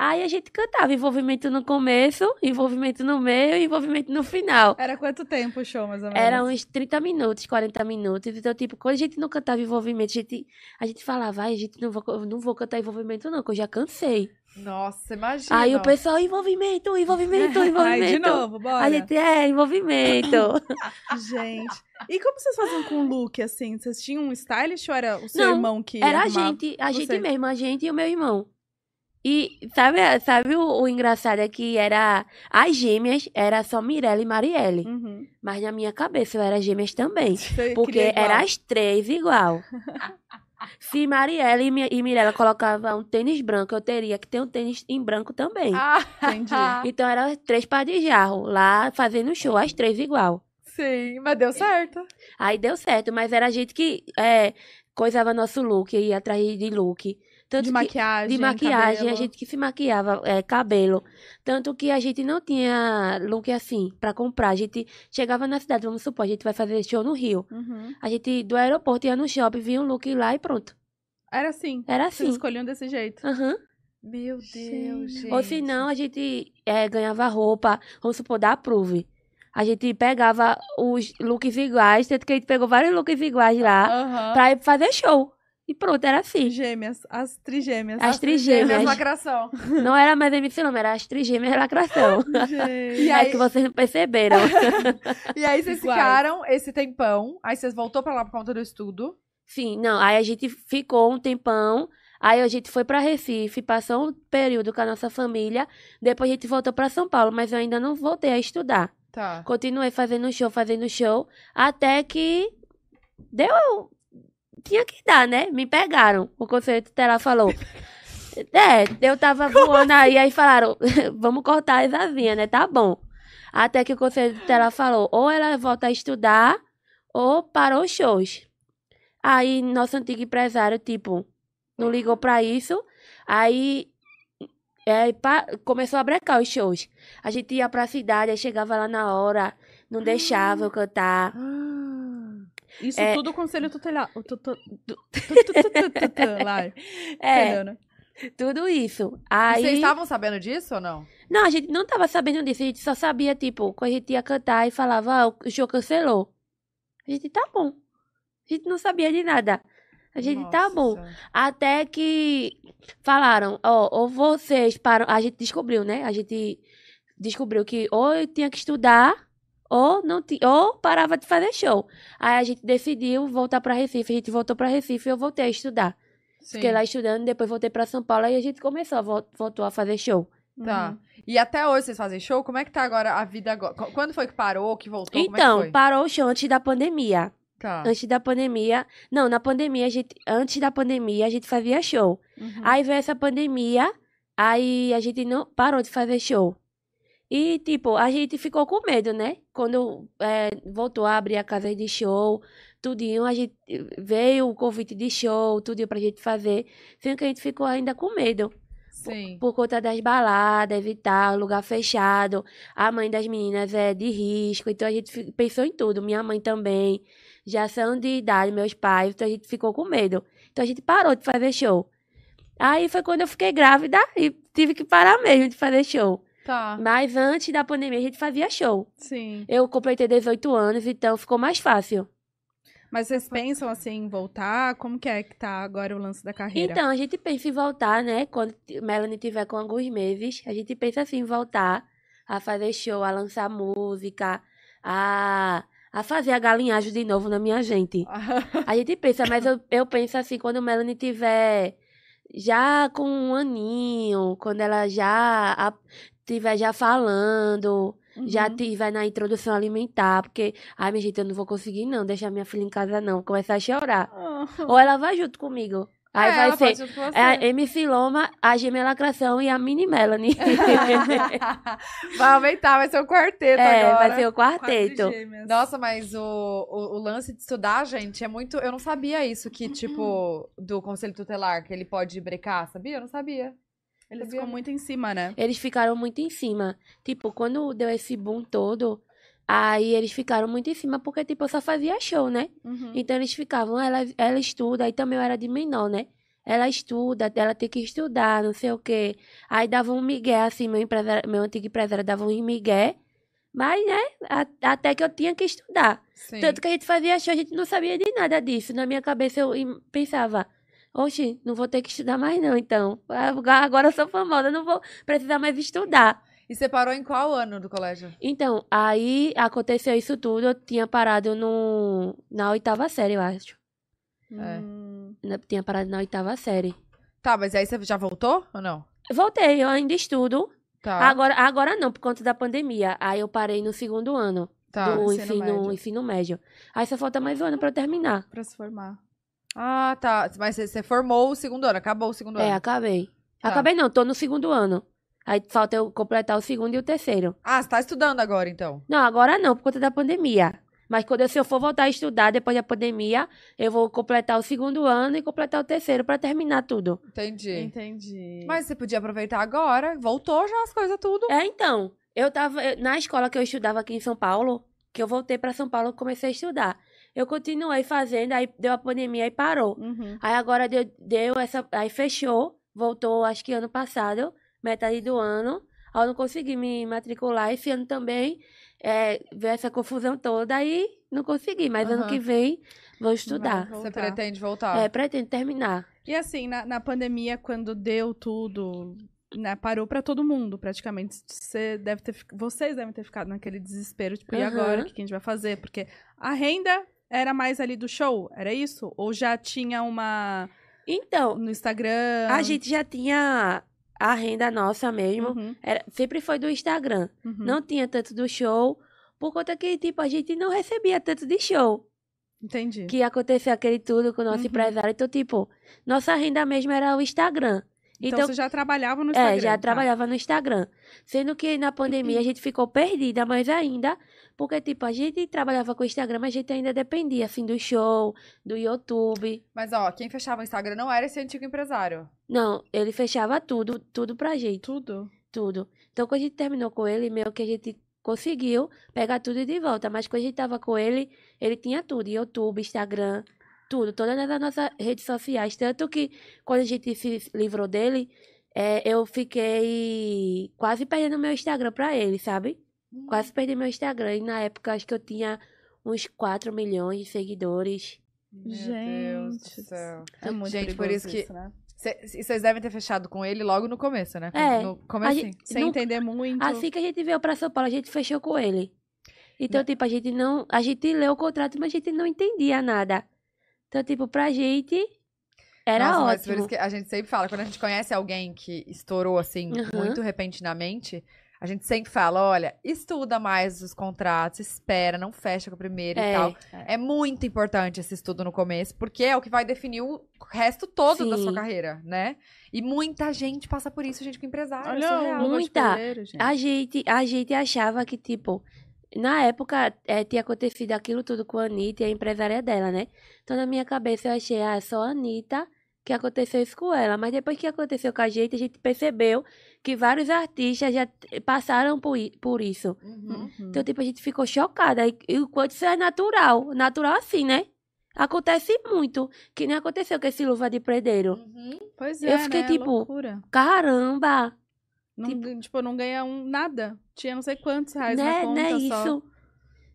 Aí a gente cantava envolvimento no começo, envolvimento no meio e envolvimento no final. Era quanto tempo o show, mais ou menos? Era uns 30 minutos, 40 minutos. Então, tipo, quando a gente não cantava envolvimento, a gente, a gente falava, ai, a gente não vou, não vou cantar envolvimento, não, que eu já cansei. Nossa, imagina. Aí o pessoal, envolvimento, envolvimento, envolvimento. Ai, de novo, bora. A gente é envolvimento. Gente. E como vocês faziam com o look, assim? Vocês tinham um stylist ou era o seu Não, irmão que Era a gente, a gente você. mesmo, a gente e o meu irmão. E sabe, sabe o, o engraçado é que era as gêmeas, era só Mirella e Marielle. Uhum. Mas na minha cabeça eu era gêmeas também. Você Porque queria igual. era as três igual. Se Marielle e, e Mirella colocavam um tênis branco, eu teria que ter um tênis em branco também. Ah, Entendi. Então eram as três par de jarro, lá fazendo show, as três igual. Sim, mas deu certo. Aí deu certo, mas era a gente que é, coisava nosso look, ia atrás de look. Tanto De que- maquiagem, de maquiagem, cabelo. a gente que se maquiava, é, cabelo. Tanto que a gente não tinha look assim pra comprar. A gente chegava na cidade, vamos supor, a gente vai fazer show no Rio. Uhum. A gente do aeroporto ia no shopping, via um look lá e pronto. Era assim. Era Vocês assim. escolhiam desse jeito. Aham. Meu Deus, Gente. Ou se não, a gente é, ganhava roupa, vamos supor, da Approve. A gente pegava os looks iguais, tanto que a gente pegou vários looks iguais lá, Aham. pra ir fazer show. E pronto, era assim. Gêmeas, as trigêmeas. As trigêmeas. Mesma lacração. Não era mais MC, não, era as trigêmeas lacração. Gente. E é aí- que vocês não perceberam. E aí vocês ficaram esse tempão. Aí vocês voltou pra lá por conta do estudo. Sim, não, aí a gente ficou um tempão, aí a gente foi pra Recife, passou um período com a nossa família, depois a gente voltou pra São Paulo, mas eu ainda não voltei a estudar. Tá. Continuei fazendo show, fazendo show, até que deu. Tinha que dar, né? Me pegaram. O conselho tutelar falou. É, eu tava voando aí, aí falaram, vamos cortar as asinhas, né? Tá bom. Até que o conselho tutelar falou, ou ela volta a estudar, ou parou os shows. Aí, nosso antigo empresário, tipo, não ligou pra isso. Aí, é, pa- começou a brecar os shows. A gente ia pra cidade, aí chegava lá na hora, não deixava eu cantar. Isso É. tudo conselho tutelar. o tu- tutelar. É, Entendeu, né? Tudo isso. Aí. Vocês estavam sabendo disso ou não? Não, a gente não tava sabendo disso. A gente só sabia, tipo, quando a gente ia cantar e falava, ah, o show cancelou. A gente, tá bom. A gente não sabia de nada. A gente, tá Nossa bom. Senhora. Até que falaram, ó, ou vocês param. A gente descobriu, né? A gente descobriu que ou eu tinha que estudar, ou não ti... ou parava de fazer show. Aí a gente decidiu voltar pra Recife. A gente voltou pra Recife e eu voltei a estudar. Sim. Fiquei lá estudando, depois voltei pra São Paulo e a gente começou, vol- voltou a fazer show. Tá. Uhum. E até hoje vocês fazem show? Como é que tá agora a vida agora? Qu- Quando foi que parou, que voltou? Como é então, que foi? parou o show antes da pandemia. Tá. Antes da pandemia. Não, na pandemia, a gente, antes da pandemia, a gente fazia show. Uhum. Aí veio essa pandemia, aí a gente não parou de fazer show. E, tipo, a gente ficou com medo, né? Quando é, voltou a abrir a casa de show, tudinho, a gente veio o convite de show, tudinho pra gente fazer. Sendo que a gente ficou ainda com medo. Sim. Por conta das baladas e tal, lugar fechado. A mãe das meninas é de risco, então a gente pensou em tudo. Minha mãe também. Já são de idade, meus pais, então a gente ficou com medo. Então a gente parou de fazer show. Aí foi quando eu fiquei grávida e tive que parar mesmo de fazer show. Tá. Mas antes da pandemia a gente fazia show. Sim. Eu completei 18 anos, então ficou mais fácil. Mas vocês pensam assim em voltar? Como que é que tá agora o lance da carreira? Então, a gente pensa em voltar, né? Quando Melanie tiver com alguns meses, a gente pensa assim em voltar a fazer show, a lançar música, a, a fazer a galinhagem de novo na minha gente. A gente pensa, mas eu, eu penso assim, quando Melanie tiver já com um aninho, quando ela já a, tiver já falando, já Uhum. tiver na introdução alimentar, porque, ai, minha gente, eu não vou conseguir não deixar minha filha em casa não, começar a chorar. Ah. Ou ela vai junto comigo. Aí É, vai ser é a MC Loma, a Gemelacração e a Mini Melanie. vai aumentar, vai ser o quarteto é, agora. vai ser o quarteto. Nossa, mas o, o, o lance de estudar, gente, é muito. Eu não sabia isso, que, tipo, do conselho tutelar, que ele pode brecar, sabia? Eu não sabia. Eles ficam muito em cima, né? Eles ficaram muito em cima. Tipo, quando deu esse boom todo, aí eles ficaram muito em cima, porque, tipo, eu só fazia show, né? Uhum. Então eles ficavam, ela, ela estuda, aí também eu era de menor, né? Ela estuda, ela tem que estudar, não sei o quê. Aí dava um migué, assim, meu, empresário, meu antigo empresário dava um migué. Mas, né, a- até que eu tinha que estudar. Sim. Tanto que a gente fazia show, a gente não sabia de nada disso. Na minha cabeça eu pensava, oxe, não vou ter que estudar mais não, então. Agora eu sou famosa, não vou precisar mais estudar. E você parou em qual ano do colégio? Então, aí aconteceu isso tudo, eu tinha parado no, na oitava série, eu acho. É. Tinha parado na oitava série. Tá, mas aí você já voltou ou não? Voltei, eu ainda estudo. Tá. Agora, agora não, por conta da pandemia. Aí eu parei no segundo ano tá. do ensino ensino, médio. ensino médio. Aí só falta mais um ano pra eu terminar. Pra se formar. Ah, tá. Mas você, formou o segundo ano, acabou o segundo É, ano. acabei. Tá. Acabei não, tô no segundo ano. Aí falta eu completar o segundo e o terceiro. Ah, você tá estudando agora, então. Não, agora não, por conta da pandemia. Mas quando eu, se eu for voltar a estudar depois da pandemia, eu vou completar o segundo ano e completar o terceiro pra terminar tudo. Entendi. Entendi. Mas você podia aproveitar agora. Voltou já as coisas tudo. É, então, eu tava eu- na escola que eu estudava aqui em São Paulo, que eu voltei pra São Paulo e comecei a estudar. Eu continuei fazendo, aí deu a pandemia e parou. Uhum. Aí agora deu, deu essa. Aí fechou, voltou acho que ano passado, metade do ano. Aí eu não consegui me matricular. Esse ano também é, veio essa confusão toda, aí não consegui. Mas ano Aham. que vem vou estudar. Você pretende voltar? É, pretendo terminar. E assim, na, na pandemia, quando deu tudo, né, parou pra todo mundo, praticamente. Você deve ter, vocês devem ter ficado naquele desespero, tipo, e Aham. agora? O que a gente vai fazer? Porque a renda era mais ali do show, era isso? Ou já tinha uma Então, no Instagram? a gente já tinha a renda nossa mesmo. Uhum, Era, sempre foi do Instagram. uhum. Não tinha tanto do show. Por conta que, tipo, a gente não recebia tanto de show. Entendi. que ia acontecer aquele tudo com o nosso Uhum. empresário. Então, tipo, nossa renda mesmo era o Instagram. Então, Então, você já trabalhava no Instagram? é, já tá. trabalhava no Instagram. Sendo que na pandemia a gente ficou perdida, mais ainda, porque, tipo, a gente trabalhava com o Instagram, mas a gente ainda dependia, assim, do show, do YouTube. Mas, ó, quem fechava o Instagram não era esse antigo empresário. Não, ele fechava tudo, tudo pra gente, Tudo? tudo. Então, quando a gente terminou com ele, meio que a gente conseguiu pegar tudo de volta. Mas quando a gente tava com ele, ele tinha tudo, YouTube, Instagram. tudo, todas as nossas redes sociais. Tanto que quando a gente se livrou dele, é, eu fiquei quase perdendo meu Instagram pra ele, sabe? Quase perdi meu Instagram. E na época acho que eu tinha uns 4 milhões de seguidores. Meu Gente Deus do céu. É muito Gente, por isso que- né? Cê- E vocês devem ter fechado com ele logo no começo, né? É. No começo, A gente- Sem Nunca- entender muito. Assim que a gente veio pra São Paulo, a gente fechou com ele. Então, Né? tipo, a gente não. A gente leu o contrato, mas a gente não entendia nada. Então, tipo, pra gente. Era Nossa, mas por ótimo. isso que a gente sempre fala, quando a gente conhece alguém que estourou assim, Uhum. muito repentinamente, a gente sempre fala, olha, estuda mais os contratos, espera, não fecha com o primeiro e É. tal. É muito importante esse estudo no começo, porque é o que vai definir o resto todo da Sim. sua carreira, né? E muita gente passa por isso, gente com empresário. é Olha Muita. Gente. A gente, a gente achava que, tipo, na época eh, tinha acontecido aquilo tudo com a Anitta e a empresária dela, né? Então, na minha cabeça, eu achei, ah, é só a Anitta que aconteceu isso com ela. Mas depois que aconteceu com a gente, a gente percebeu que vários artistas já passaram por, por isso. Uhum. Uhum. Então, tipo, a gente ficou chocada. E, e o quanto isso é natural. Natural assim, né? Acontece muito. Que nem aconteceu com esse luva de predeiro. Uhum. Pois eu é, fiquei, né? tipo, Loucura. Caramba! Não, tipo, não ganha um, nada. Tinha não sei quantos reais na Né, conta né só. isso?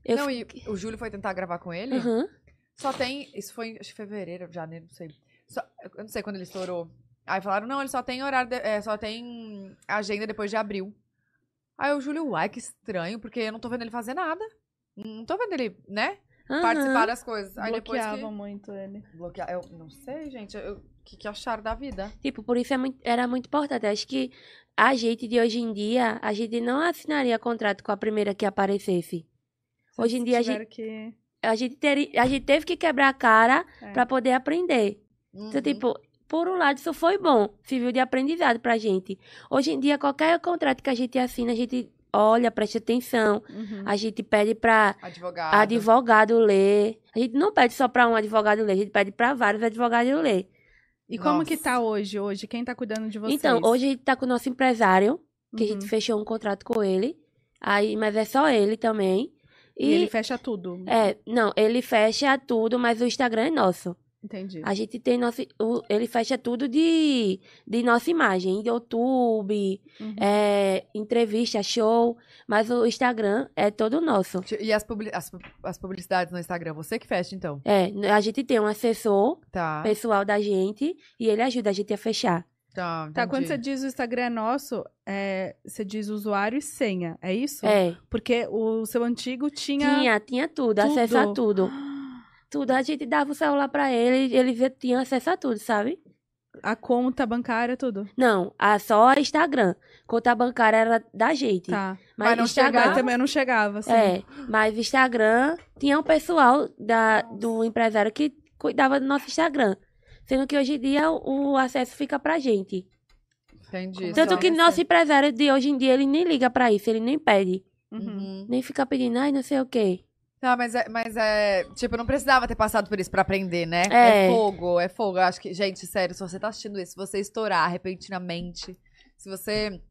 Eu Não, fiquei- e o Júlio foi tentar gravar com ele. Aham. Só tem. Isso foi acho que fevereiro, janeiro, não sei. Só- eu não sei quando ele estourou. Aí falaram, não, ele só tem horário. de- é, só tem agenda depois de abril. Aí o Júlio, uai, que estranho, porque eu não tô vendo ele fazer nada. Não tô vendo ele, né? Aham. Participar das coisas. Aí depois Bloqueavam que. muito ele. Bloquear. Eu não sei, gente. O que, que acharam da vida? Tipo, por isso é muito- era muito importante. Acho que a gente de hoje em dia, a gente não assinaria contrato com a primeira que aparecesse. Hoje em dia, a gente, que... a gente, teria, a gente teve que quebrar a cara É. pra poder aprender. Então, Uhum. tipo, por um lado, isso foi bom. Serviu de aprendizado pra gente. Hoje em dia, qualquer contrato que a gente assina, a gente olha, presta atenção. Uhum. A gente pede pra Advogado. advogado ler. A gente não pede só pra um advogado ler, a gente pede pra vários advogados ler. E como Nossa. que tá hoje? Hoje, quem tá cuidando de vocês? Então, hoje a gente tá com o nosso empresário, que a Uhum. gente fechou um contrato com ele. Aí, mas é só ele também. E, E, ele fecha tudo. é, não, ele fecha tudo, mas o Instagram é nosso. Entendi. A gente tem nosso, o- ele fecha tudo de, de nossa imagem, YouTube, Uhum. é, entrevista, show, mas o Instagram é todo nosso. E as, publi- as, as publicidades no Instagram, você que fecha, então? É, a gente tem um assessor Tá. pessoal da gente e ele ajuda a gente a fechar. Tá, Tá, quando você diz o Instagram é nosso, é, você diz usuário e senha, é isso? É, Porque o seu antigo tinha... tinha, tinha tudo, acesso a tudo. Tudo, a gente dava o celular pra ele, ele vê- tinha acesso a tudo, sabe? A conta bancária, tudo. Não, a, só Instagram. Conta bancária era da gente. Tá. Mas, Mas não Instagram. Eu também não chegava, assim. É, mas Instagram tinha um pessoal da, do empresário que cuidava do nosso Instagram. Sendo que hoje em dia o, o acesso fica pra gente. Entendi. Tanto que nosso empresário de hoje em dia, ele nem liga pra isso, ele nem pede. Uhum. Uhum. Nem fica pedindo, ai, não sei o quê. Tá, mas é, mas é. Tipo, não precisava ter passado por isso pra aprender, né? É. fogo, é fogo. Eu acho que, gente, sério, se você tá assistindo isso, se você estourar repentinamente, se você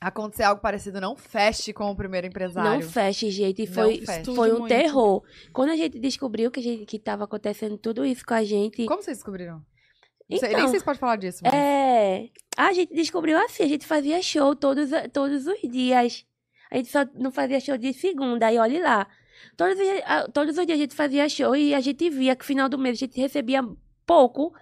acontecer algo parecido, não feche com o primeiro empresário. Não feche, gente. Foi, feche. Foi um muito. terror. Quando a gente descobriu que, a gente, que tava acontecendo tudo isso com a gente. Como vocês descobriram? Então, nem sei se pode falar disso. Mas... É. A gente descobriu assim, a gente fazia show todos, todos os dias. A gente só não fazia show de segunda, e olhe lá. Todos, os dias- ah, todos os dias a gente fazia show e a gente via que no final do mês a gente recebia pouco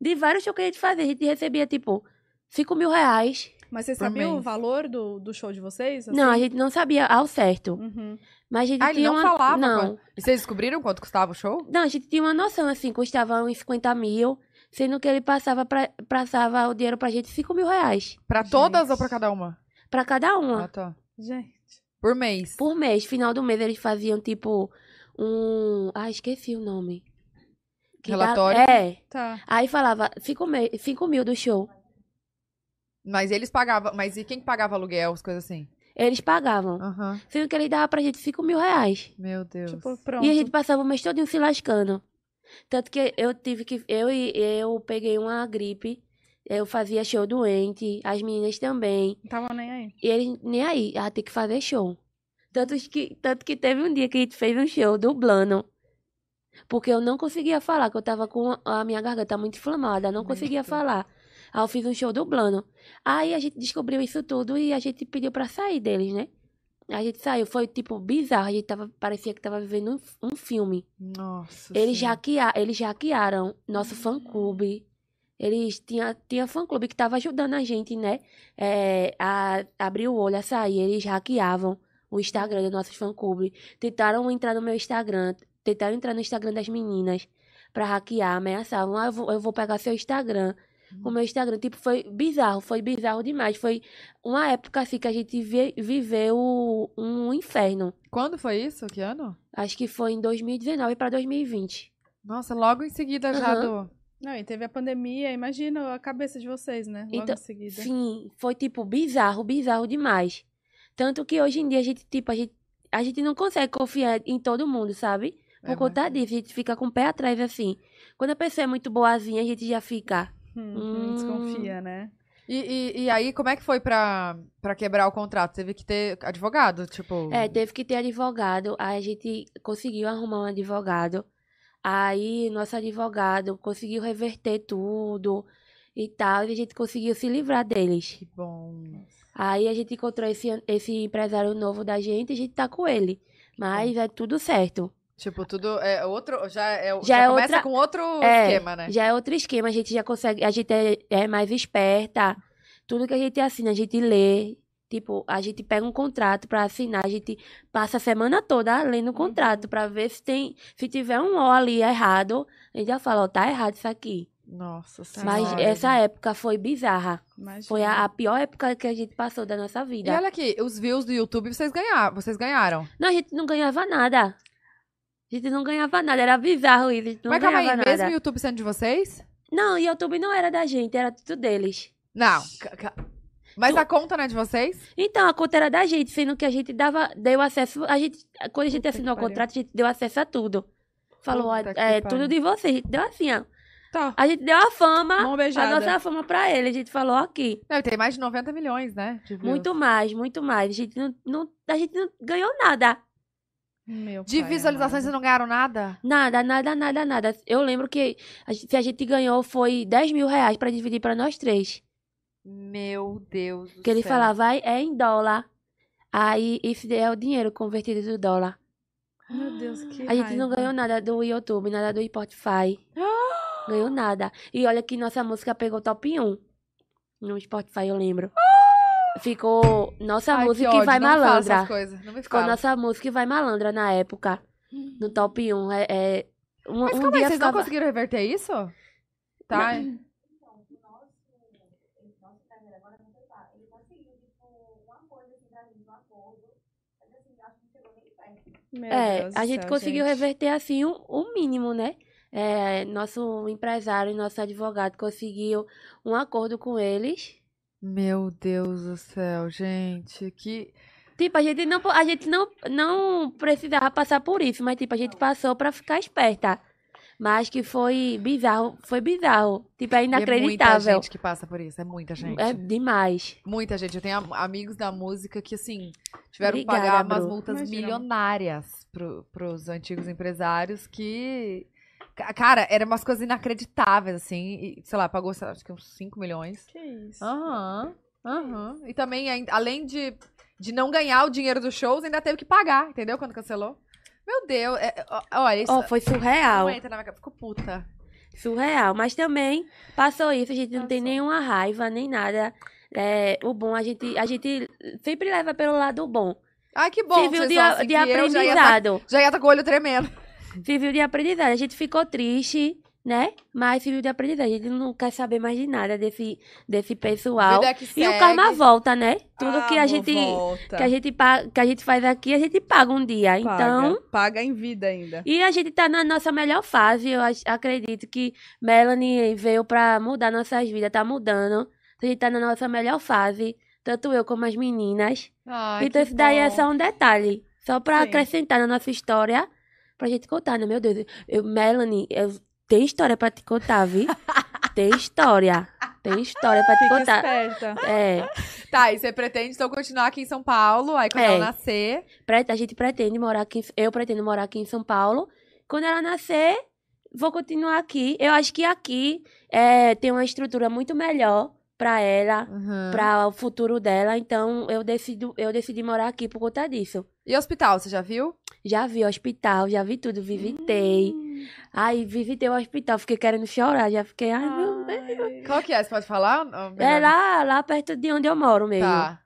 de vários shows que a gente fazia. A gente recebia, tipo, 5 mil reais. Mas você Por sabia o valor do, do show de vocês? Não, a assim? gente não sabia ao certo. Uhum. Mas a gente Ah, ele tinha não uma... falava Não. quanto- E vocês descobriram quanto custava o show? Não, a gente tinha uma noção, assim, custava uns 50 mil, sendo que ele passava, pra, passava o dinheiro pra gente 5 mil reais. Pra todas Gente. ou pra cada uma? Pra cada uma. Ah, tá. Gente. Por mês. Por mês, final do mês, eles faziam tipo um. Ah, esqueci o nome. Que dá- Relatório? É. Tá. Aí falava 5 me... cinco mil do show. Mas eles pagavam. Mas e quem que pagava aluguel, as coisas assim? Eles pagavam. Aham. Sendo que eles davam pra gente 5 mil reais. Meu Deus. Tipo, pronto. E a gente passava o mês todo se lascando. Tanto que eu tive que. Eu e eu peguei uma gripe. Eu fazia show doente. As meninas também. Não tava nem aí. E eles nem aí. Ah, tem que fazer show. Tanto que, tanto que teve um dia que a gente fez um show dublando. Porque eu não conseguia falar, que eu tava com a minha garganta muito inflamada, não conseguia falar. Aí eu fiz um show dublando. Aí a gente descobriu isso tudo e a gente pediu pra sair deles, né? A gente saiu, foi tipo bizarro, a gente tava, parecia que tava vivendo um, um filme. Nossa. Eles, Senhora. hackea, eles hackearam nosso fã-clube. Eles tinha, tinha fã-clube que tava ajudando a gente, né? É, a abrir o olho, a sair. Eles hackeavam o Instagram do nosso fã-clube. Tentaram entrar no meu Instagram. Tentaram entrar no Instagram das meninas pra hackear, ameaçavam. Ah, eu vou, eu vou pegar seu Instagram. O meu Instagram, tipo, foi bizarro, foi bizarro demais. Foi uma época assim que a gente vi- viveu um inferno. Quando foi isso? Que ano? Acho que foi em 2019 pra 2020. Nossa, logo em seguida já Aham. do. Não, e teve a pandemia, imagina a cabeça de vocês, né? Logo Então, em seguida. Sim, foi tipo bizarro, bizarro demais. Tanto que hoje em dia a gente, tipo, a gente, a gente não consegue confiar em todo mundo, sabe? Por É, conta mas- disso, a gente fica com o pé atrás assim. Quando a pessoa é muito boazinha, a gente já fica. Hum, Hum. Desconfia, né? E, e, e aí, como é que foi pra, pra quebrar o contrato? Teve que ter advogado? Tipo. É, teve que ter advogado. Aí a gente conseguiu arrumar um advogado. Aí nosso advogado conseguiu reverter tudo e tal. E a gente conseguiu se livrar deles. Que bom. Aí a gente encontrou esse, esse empresário novo da gente e a gente tá com ele. Mas é tudo certo. Tipo, tudo é outro. Já, é, já, Já é começa outra- com outro É, esquema, né? Já é outro esquema, a gente já consegue, a gente é, é mais esperta. Tudo que a gente assina, a gente lê. Tipo, a gente pega um contrato pra assinar, a gente passa a semana toda lendo o contrato pra ver se tem, se tiver um O ali errado, a gente já fala, ó, tá errado isso aqui. Nossa Mas senhora. essa época foi bizarra. Imagina. Foi a, a pior época que a gente passou da nossa E vida. olha aqui, os views do YouTube vocês ganharam. Vocês ganharam. Não, a gente não ganhava nada. A gente não ganhava nada, era bizarro isso, Mas calma aí, nada. mesmo o YouTube sendo de vocês? Não, o YouTube não era da gente, era tudo deles. Não. Mas a conta não é de vocês? Então, a conta era da gente, sendo que a gente dava, deu acesso, a gente, quando a gente Puta assinou o contrato, a gente deu acesso a tudo. Falou, ó, Puta é pariu. tudo de vocês, a gente deu assim, ó. Tá. A gente deu a fama, a nossa fama pra ele, a gente falou aqui. Não, tem mais de 90 milhões, né? Muito mais, muito mais. A gente não, não- a gente não ganhou nada. Meu De visualizações vocês não ganharam nada? Nada, nada, nada, nada. Eu lembro que a gente- se a gente ganhou foi 10 mil reais pra dividir pra nós três. Meu Deus do Que ele céu. falava, vai, é em dólar. Aí, esse é o dinheiro convertido do dólar. Meu Deus, que A gente não raiva. ganhou nada do YouTube, nada do Spotify. ganhou nada. E olha que nossa música pegou top 1 no Spotify, eu lembro. Ficou nossa Ai, que música ódio, e vai não malandra. Não Ficou nossa música e vai malandra na época. No top 1. É, é, um, Mas um aí, dia vocês não ficava... conseguiram reverter isso? Tá. Meu É, Deus a gente céu, conseguiu gente. reverter assim o, o mínimo, né? É, nosso empresário, nosso advogado conseguiu um acordo com eles. Meu Deus do céu, gente. Que. Tipo, a gente não, a gente não, não precisava passar por isso, mas tipo, a gente passou pra ficar esperta. Mas que foi bizarro, foi bizarro. Tipo, é E é muita inacreditável. gente que passa por isso. É muita gente. É demais. Muita gente. Eu tenho am- amigos da música que, assim, tiveram Obrigada, que pagar umas Bru. multas Imagina. milionárias pro, pros antigos empresários que. ca- Cara, eram umas coisas inacreditáveis, assim. E, sei lá, pagou, sei lá, acho que uns 5 milhões. Que isso? Aham, aham. E também, além de, de não ganhar o dinheiro dos shows, ainda teve que pagar, entendeu? Quando cancelou. Meu Deus, é- é- olha, isso Ó, foi surreal. não entra na minha cabeça. Fico puta. Surreal. Mas também passou isso, a gente não tem nenhuma raiva, nem nada. É, o bom, a gente, a gente sempre leva pelo lado bom. Ai, que bom. Serviu de, assim de já ia tá- aprendizado. já ia estar com o olho tremendo. Serviu de aprendizado. A gente ficou triste, né? Mas serviu de aprendizado. A gente não quer saber mais de nada desse, desse pessoal. E o karma volta, né? Tudo que a gente volta. que a gente paga, que a gente faz aqui, a gente paga um dia. Paga. Então, Paga em vida ainda. e a gente tá na nossa melhor fase. Eu acredito que Melanie veio pra mudar nossas vidas, tá mudando. A gente tá na nossa melhor fase, tanto eu como as meninas. Ai, então, isso daí é bom. só um detalhe. Só pra Sim. acrescentar na nossa história, pra gente contar, né? Meu Deus, eu, Melanie, eu tenho história pra te contar, viu? tem história. Tem história pra te Fica contar. esperta. É, Tá, e você pretende então continuar aqui em São Paulo, aí quando É. ela nascer. a gente pretende morar aqui, eu pretendo morar aqui em São Paulo Quando ela nascer, vou continuar aqui. Eu acho que aqui é, tem uma estrutura muito melhor pra ela, Uhum. pra o futuro dela. Então, eu, decido, eu decidi morar aqui por conta disso. E hospital, você já viu? Já vi hospital, já vi tudo, visitei. Hum. Aí, visitei o hospital, fiquei querendo chorar. Já fiquei, ai, meu Deus. Ai. Qual que é? Você pode falar? É lá, lá perto de onde eu moro mesmo. Tá.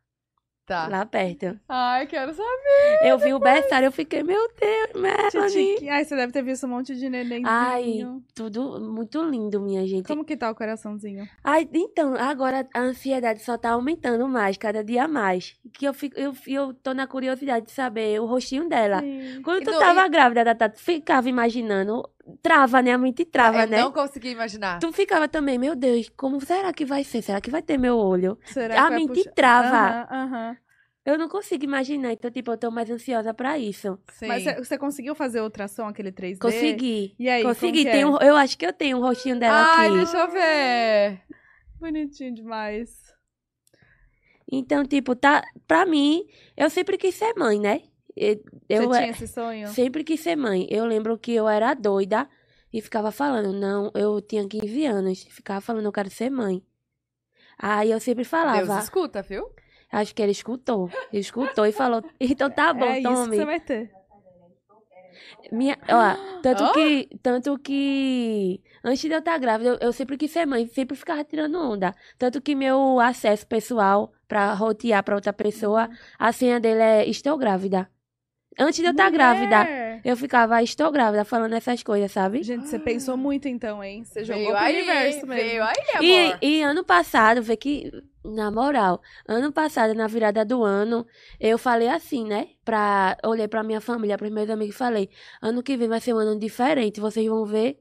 Tá. Lá perto. Ai, quero saber. Eu vi o berçário, eu fiquei, meu Deus, Melanie. Titiquinho. Ai, você deve ter visto um monte de nenenzinho. Ai, tudo muito lindo, minha gente. Como que tá o coraçãozinho? Ai, então, agora a ansiedade só tá aumentando mais, cada dia mais. Que eu fico, eu, eu tô na curiosidade de saber o rostinho dela. Sim. Quando E tu não- tava grávida da Tata, tu ficava imaginando, trava, né? A mente trava, Eu né? não consegui imaginar. Tu ficava também, meu Deus, como será que vai ser? Será que vai ter meu olho? Será A mente puxar- trava. Aham, aham. Eu não consigo imaginar, então, tipo, eu tô mais ansiosa pra isso. Sim. Mas você- conseguiu fazer ultrassom, aquele 3D? Consegui. E aí, Consegui. Tem é? um, eu acho que eu tenho o rostinho dela Ai, aqui. deixa eu ver. Bonitinho demais. Então, tipo, tá, pra mim, eu sempre quis ser mãe, né? Eu, você é- tinha esse sonho? sempre quis ser mãe. Eu lembro que eu era doida e ficava falando, não, eu tinha 15 anos, ficava falando, eu quero ser mãe. Aí eu sempre Deus falava, escuta, viu? acho que ele escutou. Ele escutou e falou, então tá bom, é isso que tome. você vai ter. Minha, ó, tanto Hã? que, tanto que, antes de eu estar grávida, eu, eu sempre quis ser mãe, sempre ficava tirando onda. Tanto que meu acesso pessoal pra rotear pra outra pessoa, a senha dele é estou grávida. Antes de eu estar grávida, Mulher! eu ficava estou grávida, falando essas coisas, sabe? Gente, você pensou muito então, hein? Você jogou Veio pro aí, universo mesmo. veio aí, E, amor. e ano passado, vê que, na moral, ano passado, na virada do ano, eu falei assim, né? Pra, olhei pra minha família, pros meus amigos e falei: ano que vem vai ser um ano diferente, vocês vão ver.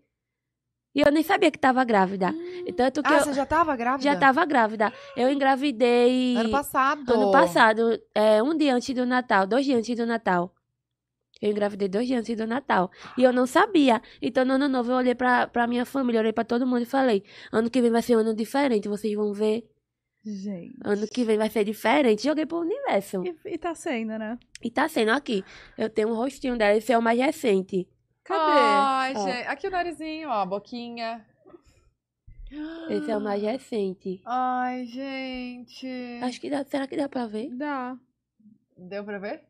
E eu nem sabia que tava grávida. E Tanto que Ah, eu você já tava grávida? já tava grávida. Eu engravidei Ano passado. ano passado, é, um dia antes do Natal, dois dias antes do Natal. Eu engravidei dois dias antes do Natal. E eu não sabia. Então, no ano novo, eu olhei pra, pra minha família, olhei pra todo mundo e falei: ano que vem vai ser um ano diferente, vocês vão ver. Gente. Ano que vem vai ser diferente. Joguei pro universo. E, e tá sendo, né? E tá sendo aqui. Eu tenho um rostinho dela, esse é o mais recente. Cadê? Ai, Ó. gente. Aqui o narizinho, ó, a boquinha. Esse é o mais recente. Ai, gente. Acho que dá. Será que dá pra ver? Dá. Deu pra ver?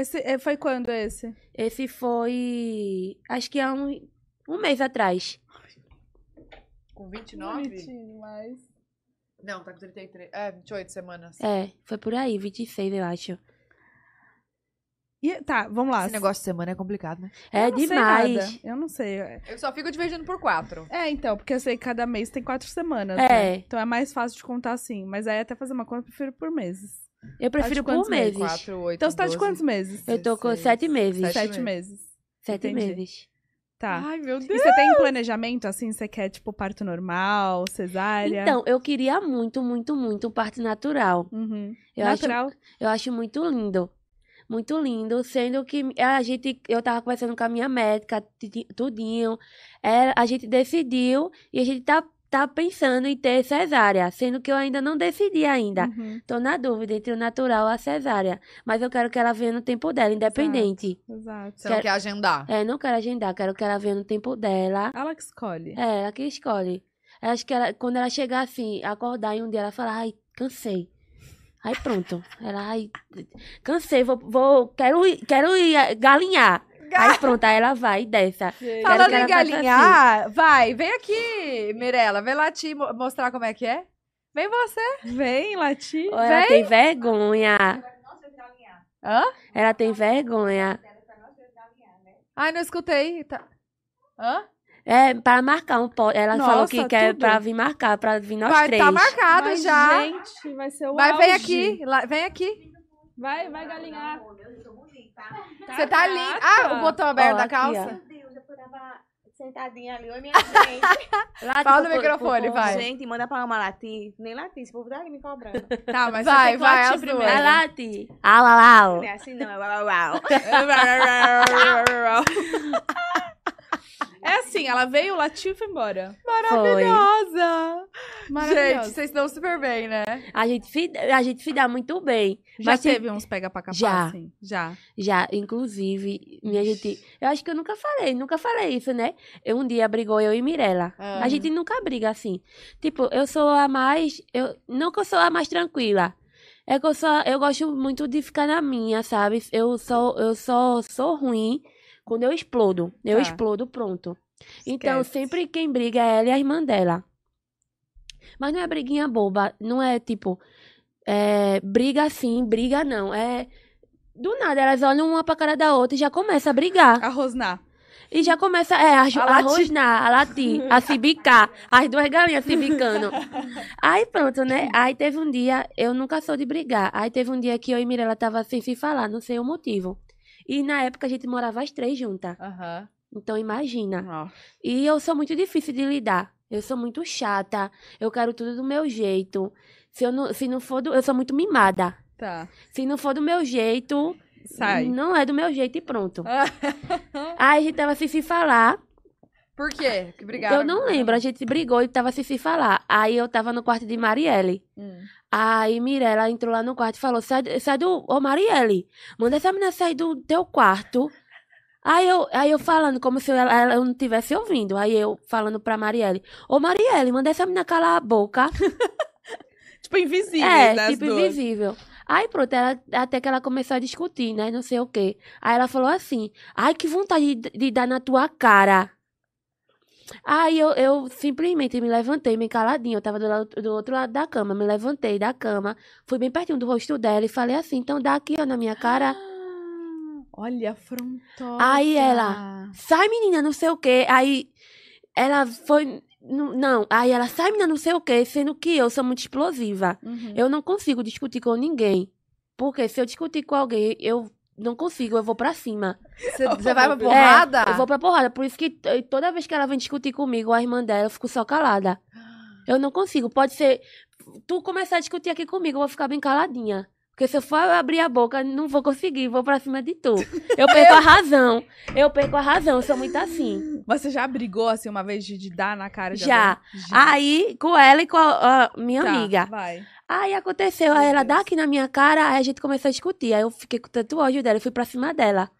Esse, é, foi quando esse? Esse foi. Acho que há um, um mês atrás. Com 29? Bonitinho demais. Não, tá com 33. É, 28 semanas. É, foi por aí, 26, eu acho. E, tá, vamos lá. Esse negócio de semana é complicado, né? É Eu sei demais. nada. Eu não sei. Eu só fico dividindo por quatro. É, então, porque eu sei que cada mês tem quatro semanas. É. né? Então é mais fácil de contar assim. Mas aí até fazer uma conta, eu prefiro por meses. Eu prefiro quantos por meses? meses. 4, 8, Então você tá de 12. quantos meses? Eu tô com 16, sete meses. sete Sete meses. Sete Entendi. meses. Tá. Ai, meu E Deus. você tem planejamento, assim? Você quer, tipo, parto normal, cesárea? Então, eu queria muito, muito, muito um parto natural. Uhum. Eu acho, Natural? eu acho muito lindo. Muito lindo, sendo que a gente, eu tava conversando com a minha médica, tudinho. É, a gente decidiu e a gente tá, tá pensando em ter cesárea, sendo que eu ainda não decidi ainda. Uhum. Tô na dúvida entre o natural ou a cesárea. Mas eu quero que ela venha no tempo dela, independente. Exato. Você não Quero- quer agendar? É, não quero agendar, quero que ela venha no tempo dela. Ela que escolhe. É, ela que escolhe. Eu acho que ela, quando ela chegar assim, acordar e um dia ela falar, ai, cansei. Aí pronto. Ela, ai, cansei, vou, vou quero ir, quero ir eh, galinhar. Aí pronto, aí ela vai e desce. Gente. Falando que em faça galinhar, vai, vem aqui, Mirella. Vem lá te mo- mostrar como é que é. Vem você. Vem, Lati. Ou ela tem vergonha. Hã? Ela tem vergonha. Ai, não escutei. Tá. Hã? É, para marcar um pódio. Ela falou Nossa, que quer tudo. pra vir marcar, pra vir nós vai, três. tá marcado Mas, já. Gente, vai ser o Vai, vem auge. aqui. lá- vem aqui. Vai, vai galinhar. Você tá lindo. Ah, o botão aberto Ó, da aqui, calça. Meu Deus, eu tava sentadinha ali, oi minha gente. Fala no microfone, por- vai. gente, manda pra uma latir. Nem latir, esse povo tá ali me cobrando. Tá, mas Vai, vai, latir as primeiro. Vai lá, Ti. Au, au, au. Não é assim não, é uau, uau. É assim, ela veio, latiu e foi embora. Foi. Maravilhosa! Gente, Maravilhosa. vocês estão super bem, né? A gente, se- a gente se dá muito bem. Já Mas se- teve uns pega pra capar, Já. assim? Já. Já, inclusive, minha gente. Eu acho que eu nunca falei, nunca falei isso, né? Eu, um dia brigou eu e Mirella. Ah. A gente nunca briga assim. Tipo, eu sou a mais. Eu, não que eu sou a mais tranquila. É que eu sou. Eu gosto muito de ficar na minha, sabe? Eu só, eu só sou ruim quando eu explodo. Eu Tá. explodo, pronto. Então, Esquece. sempre quem briga é ela e a irmã dela. Mas não é briguinha boba. Não é tipo. É, briga assim, briga não. É. Do nada, elas olham uma pra cara da outra e já começa a brigar. A Rosnar. E já começa é, a, A a, latir. rosnar, a latir, a se bicar. As duas galinhas se bicando. Aí pronto, né? Aí teve um dia, eu nunca sou de brigar. Aí teve um dia que eu e Mirella tava sem se falar, não sei o motivo. E na época a gente morava as três juntas. Aham. Então imagina. Ó. E eu sou muito difícil de lidar. Eu sou muito chata. Eu quero tudo do meu jeito. Se, eu não, se não for do. Eu sou muito mimada. Tá. Se não for do meu jeito, Sai. não é do meu jeito e pronto. Aí a gente tava sem se falar. Por quê? Que brigaram? Eu não lembro, a gente brigou e tava sem se falar. Aí eu tava no quarto de Marielle. Hum. Aí Mirella entrou lá no quarto e falou: sai, sai do. Ô Marielle, manda essa menina sair do teu quarto. Aí eu, aí eu falando, como se ela, ela não estivesse ouvindo. Aí eu falando pra Marielle: Ô Marielle, manda essa menina calar a boca. Tipo, invisível, é, né? tipo duas. invisível. Aí pronto, ela, até que ela começou a discutir, né? Não sei o quê. Aí ela falou assim: Ai, que vontade de, de dar na tua cara. Aí eu, eu simplesmente me levantei, bem caladinha. Eu tava do, lado, do outro lado da cama. Me levantei da cama, fui bem pertinho do rosto dela e falei assim: Então dá aqui, ó, na minha cara. Olha, afrontosa. Aí ela- Sai, menina, não sei o quê. Aí ela foi. Não, não. aí ela sai, menina, não sei o quê. Sendo que eu sou muito explosiva. Uhum. Eu não consigo discutir com ninguém. Porque se eu discutir com alguém, eu não consigo, eu vou pra cima. Você você vai pra É, porrada? Eu vou pra porrada. Por isso que toda vez que ela vem discutir comigo, a irmã dela, eu fico só calada. Eu não consigo. Pode ser. Tu começar a discutir aqui comigo, eu vou ficar bem caladinha. Porque se eu for abrir a boca, não vou conseguir, vou pra cima de tu. Eu perco a razão. Eu perco a razão, eu sou muito assim. Você já brigou, assim, uma vez de, de dar na cara de Já. Aí, com ela e com a, a minha Tá, amiga. vai. Aí aconteceu, Meu aí ela Deus. dá aqui na minha cara, aí a gente começou a discutir. Aí eu fiquei com tanto ódio dela, eu fui pra cima dela.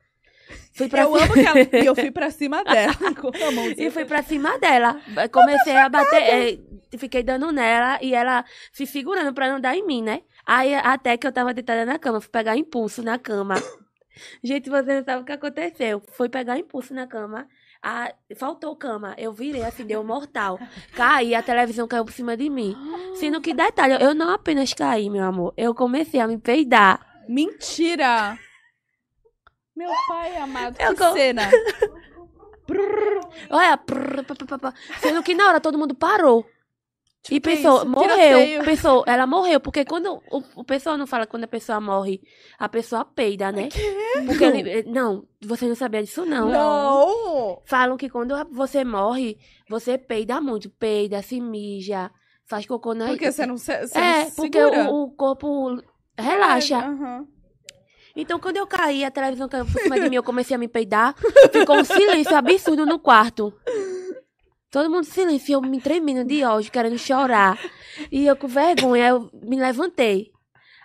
Fui pra Eu cima, amo que ela... E eu fui pra cima dela. e fui pra cima dela. Comecei a bater, eh, fiquei dando nela e ela se segurando pra não dar em mim, né? Aí até que eu tava deitada na cama, fui pegar impulso na cama. Gente, você não sabe o que aconteceu. Fui pegar impulso na cama. Ah, faltou cama. Eu virei assim, deu mortal. Caí, a televisão caiu por cima de mim. Sendo que, detalhe, eu não apenas caí, meu amor. Eu comecei a me peidar. Mentira! Meu pai amado, Eu que co- cena. Olha, sendo que na hora todo mundo parou. E que pensou, isso? morreu. Pensou, ela morreu. Porque quando o, o pessoal não fala quando a pessoa morre, a pessoa peida, né? Porque ele, não, você não sabia disso, não. Não! Falam que quando você morre, você peida muito. Peida, se mija, faz cocô na Porque você não, se, você É, não porque segura. o, o corpo relaxa. Aham. Então, quando eu caí, a televisão caiu por cima de mim, eu comecei a me peidar. Ficou um silêncio absurdo no quarto. Todo mundo silêncio, eu me tremendo de ódio, querendo chorar. E eu com vergonha, eu me levantei.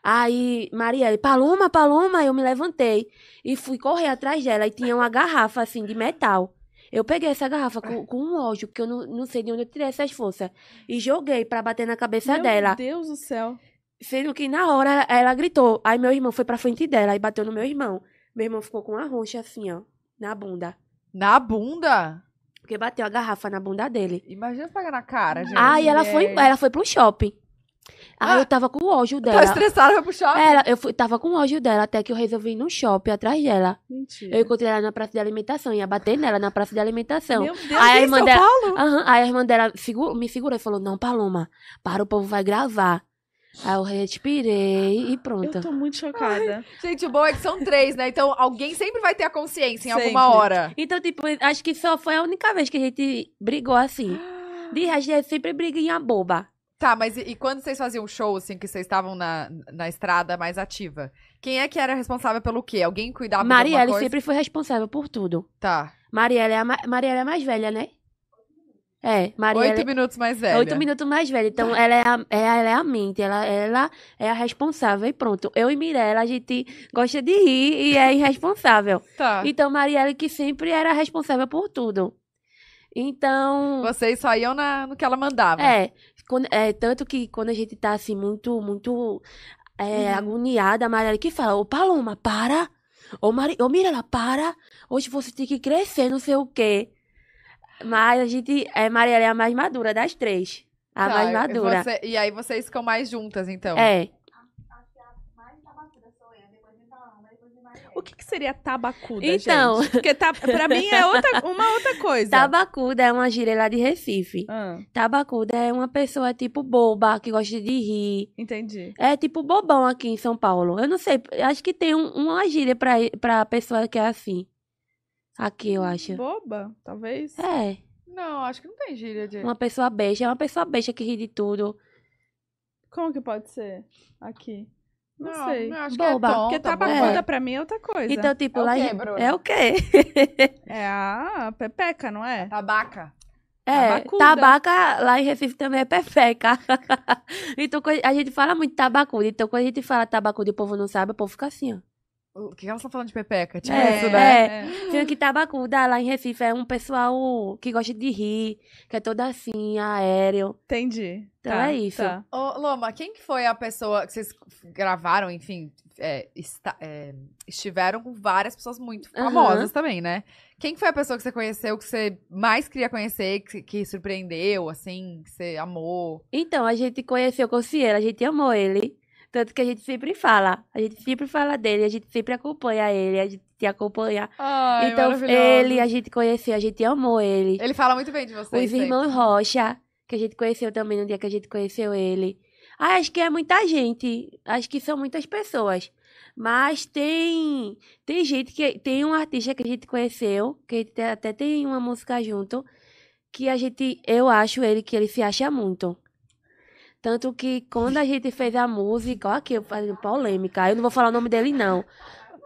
Aí, Marielle, Paloma, Paloma, eu me levantei. E fui correr atrás dela. E tinha uma garrafa, assim, de metal. Eu peguei essa garrafa com, com um ódio, porque eu não, não sei de onde eu tirei essas forças. E joguei pra bater na cabeça Meu dela. Deus do céu. Sendo que na hora ela, ela gritou. Aí meu irmão foi pra frente dela e bateu no meu irmão. Meu irmão ficou com uma roncha assim, ó, na bunda. Na bunda? Porque bateu a garrafa na bunda dele. Imagina pegar na cara, gente. Aí ela foi, ela foi pro shopping. Aí Ah. eu tava com ódio Tá dela. estressada, vai pro shopping? Ela, eu fui, tava com ódio dela até que eu resolvi ir no shopping atrás dela. Mentira. Eu encontrei ela na praça de alimentação, ia bater nela na praça de alimentação. Meu Deus, Aí a irmã São dela- Paulo? Aí a irmã dela segura- me segurou e falou: Não, Paloma, para, o povo vai gravar. Aí eu respirei e pronto. Eu tô muito chocada. Gente, o bom é que são três, né? Então alguém sempre vai ter a consciência em Sempre. alguma hora. Então, tipo, acho que só foi a única vez que a gente brigou assim. De resto, é sempre briguinha boba. Tá, mas e, e quando vocês faziam show, assim, que vocês estavam na, na estrada mais ativa? Quem é que era responsável pelo quê? Alguém cuidava de Marielle alguma coisa? sempre foi responsável por tudo. Tá. Marielle é a, ma- Marielle é a mais velha, né? É, Marielle Oito minutos mais velha. Oito minutos mais velha. Então, ela é, a, ela é a mente, ela, ela é a responsável e pronto. Eu e Mirella, a gente gosta de rir e é irresponsável. Tá. Então, Marielle que sempre era responsável por tudo. Então, Vocês só iam na, no que ela mandava. é, quando- é, tanto que quando a gente tá assim, muito, muito é, Uhum. agoniada, a Marielle que fala, ô Paloma, para! Ô, Mari... ô Mirella, para! Hoje você tem que crescer, não sei o quê. Mas a gente, é, Marielle é a mais madura das três. A Tá, mais madura. você- e aí vocês ficam mais juntas, então. É. O que, que seria tabacuda, Então. gente? Porque tá, pra mim é outra, uma outra coisa. Tabacuda é uma gíria lá de Recife. Ah, Tabacuda é uma pessoa tipo boba, que gosta de rir. entendi. É tipo bobão aqui em São Paulo. Eu não sei, acho que tem um- uma gíria pra, pra pessoa que é assim. Aqui, eu acho. Boba, talvez. É, Não, acho que não tem gíria de... uma pessoa besta. É uma pessoa besta que ri de tudo. Como que pode ser aqui? Não, sei. eu acho Boba. que é Porque tonta, tabacuda boba. pra mim é outra coisa. Então, tipo, É o lá quê, em- Bruno? É o quê? É a pepeca, não é? Tabaca. É, Tabacuda. tabaca lá em Recife também é perfeca. então, a gente fala muito tabacuda. Então, quando a gente fala tabacuda e o povo não sabe, o povo fica assim, ó. O que elas estão falando de pepeca? Tipo É, isso, né? é. Sendo que tabacuda lá em Recife é um pessoal que gosta de rir, que é todo assim, aéreo. Entendi. Então Tá, é isso. tá. Ô, Loma, quem que foi a pessoa que vocês gravaram, enfim, é, esta- é, estiveram com várias pessoas muito famosas também, né? Quem que foi a pessoa que você conheceu, que você mais queria conhecer, que, que surpreendeu, assim, que você amou? Então, a gente conheceu o Cossielo, a gente amou ele. Tanto que a gente sempre fala. A gente sempre fala dele, a gente sempre acompanha ele, a gente acompanha. Ai, então, ele, a gente conheceu, a gente amou ele. Ele fala muito bem de vocês. Os sempre. irmãos Rocha, que a gente conheceu também no dia que a gente conheceu ele. Ah, acho que é muita gente. Acho que são muitas pessoas. Mas tem tem gente que tem um artista que a gente conheceu, que até tem uma música junto, que a gente eu acho ele que ele se acha muito. Tanto que quando a gente fez a música, ó aqui eu fazendo polêmica. Eu não vou falar o nome dele não.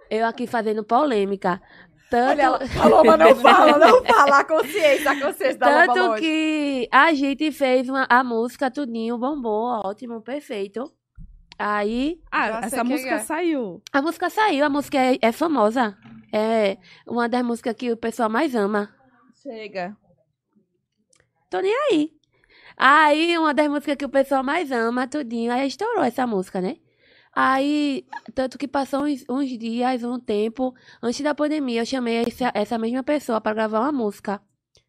Eu aqui fazendo polêmica. Tanto Olha ela, a Loma não fala, não fala. A consciência, a consciência da Tanto que a gente fez uma, a música tudinho, bombou, ótimo, perfeito. Aí Ah, essa música é. saiu. a música saiu, a música é, é famosa. É uma das músicas que o pessoal mais ama. Chega. Tô nem aí. Aí, uma das músicas que o pessoal mais ama, tudinho, aí estourou essa música, né? Aí, tanto que passou uns, uns dias, um tempo, antes da pandemia, eu chamei essa, essa mesma pessoa para gravar uma música.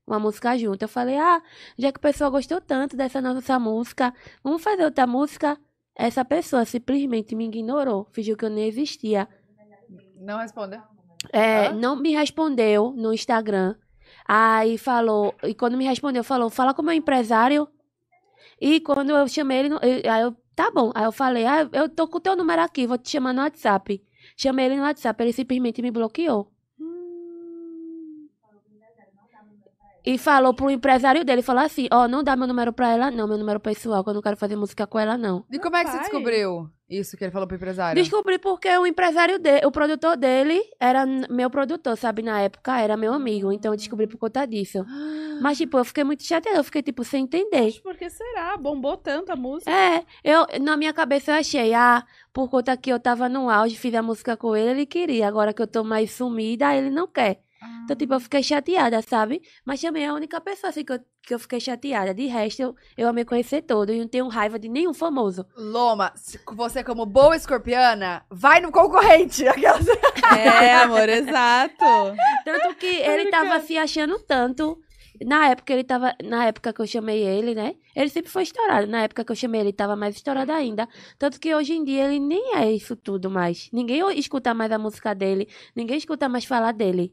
Uma música junto. Eu falei, ah, já que o pessoal gostou tanto dessa nossa música, vamos fazer outra música? Essa pessoa simplesmente me ignorou, fingiu que eu nem existia. Não responda. É, Hã? não me respondeu no Instagram. Aí falou, e quando me respondeu, falou, fala com o meu empresário. E quando eu chamei ele, aí eu, tá bom. Aí eu falei, ah, eu tô com o teu número aqui, vou te chamar no WhatsApp. Chamei ele no WhatsApp, ele simplesmente me bloqueou. E falou pro empresário dele, falou assim, ó, não dá meu número pra ela, não, meu número pessoal, que eu não quero fazer música com ela, não. E como é que você descobriu isso que ele falou pro empresário? Descobri porque o empresário dele, o produtor dele era meu produtor, sabe? Na época era meu amigo, então eu descobri por conta disso. Mas, tipo, eu fiquei muito chateada, eu fiquei, tipo, sem entender. Mas por que será? Bombou tanto a música. É, eu, na minha cabeça eu achei, ah, por conta que eu tava no auge, fiz a música com ele, ele queria. Agora que eu tô mais sumida, ele não quer. Então, tipo, eu fiquei chateada, sabe? Mas também é a única pessoa, assim, que eu, que eu fiquei chateada. De resto, eu, eu amei conhecer todo e não tenho raiva de nenhum famoso. Loma, se- você como boa escorpiana, vai no concorrente. Aquelas... É, amor, exato. Tanto que ele tava se achando tanto. Na época ele tava. Na época que eu chamei ele, né? Ele sempre foi estourado. Na época que eu chamei ele, ele tava mais estourado ainda. Tanto que hoje em dia ele nem é isso tudo mais. Ninguém escuta mais a música dele. Ninguém escuta mais falar dele.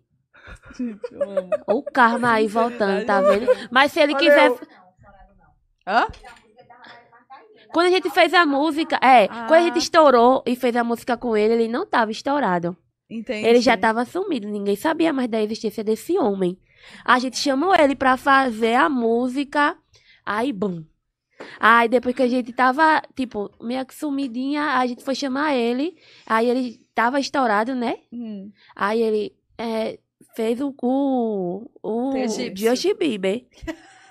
Gente, eu amo. Ou o karma aí voltando, tá vendo? Mas se ele Olha quiser. eu. Hã? Quando a gente fez a música. É, Ah. quando a gente estourou e fez a música com ele, ele não tava estourado. Entendi. Ele já tava sumido, ninguém sabia mais da existência desse homem. A gente chamou ele pra fazer a música, aí, bum. Aí depois que a gente tava, tipo, meio que sumidinha, a gente foi chamar ele. Aí ele tava estourado, né? Hum. Aí ele é, fez o, o, o. Justin Bieber.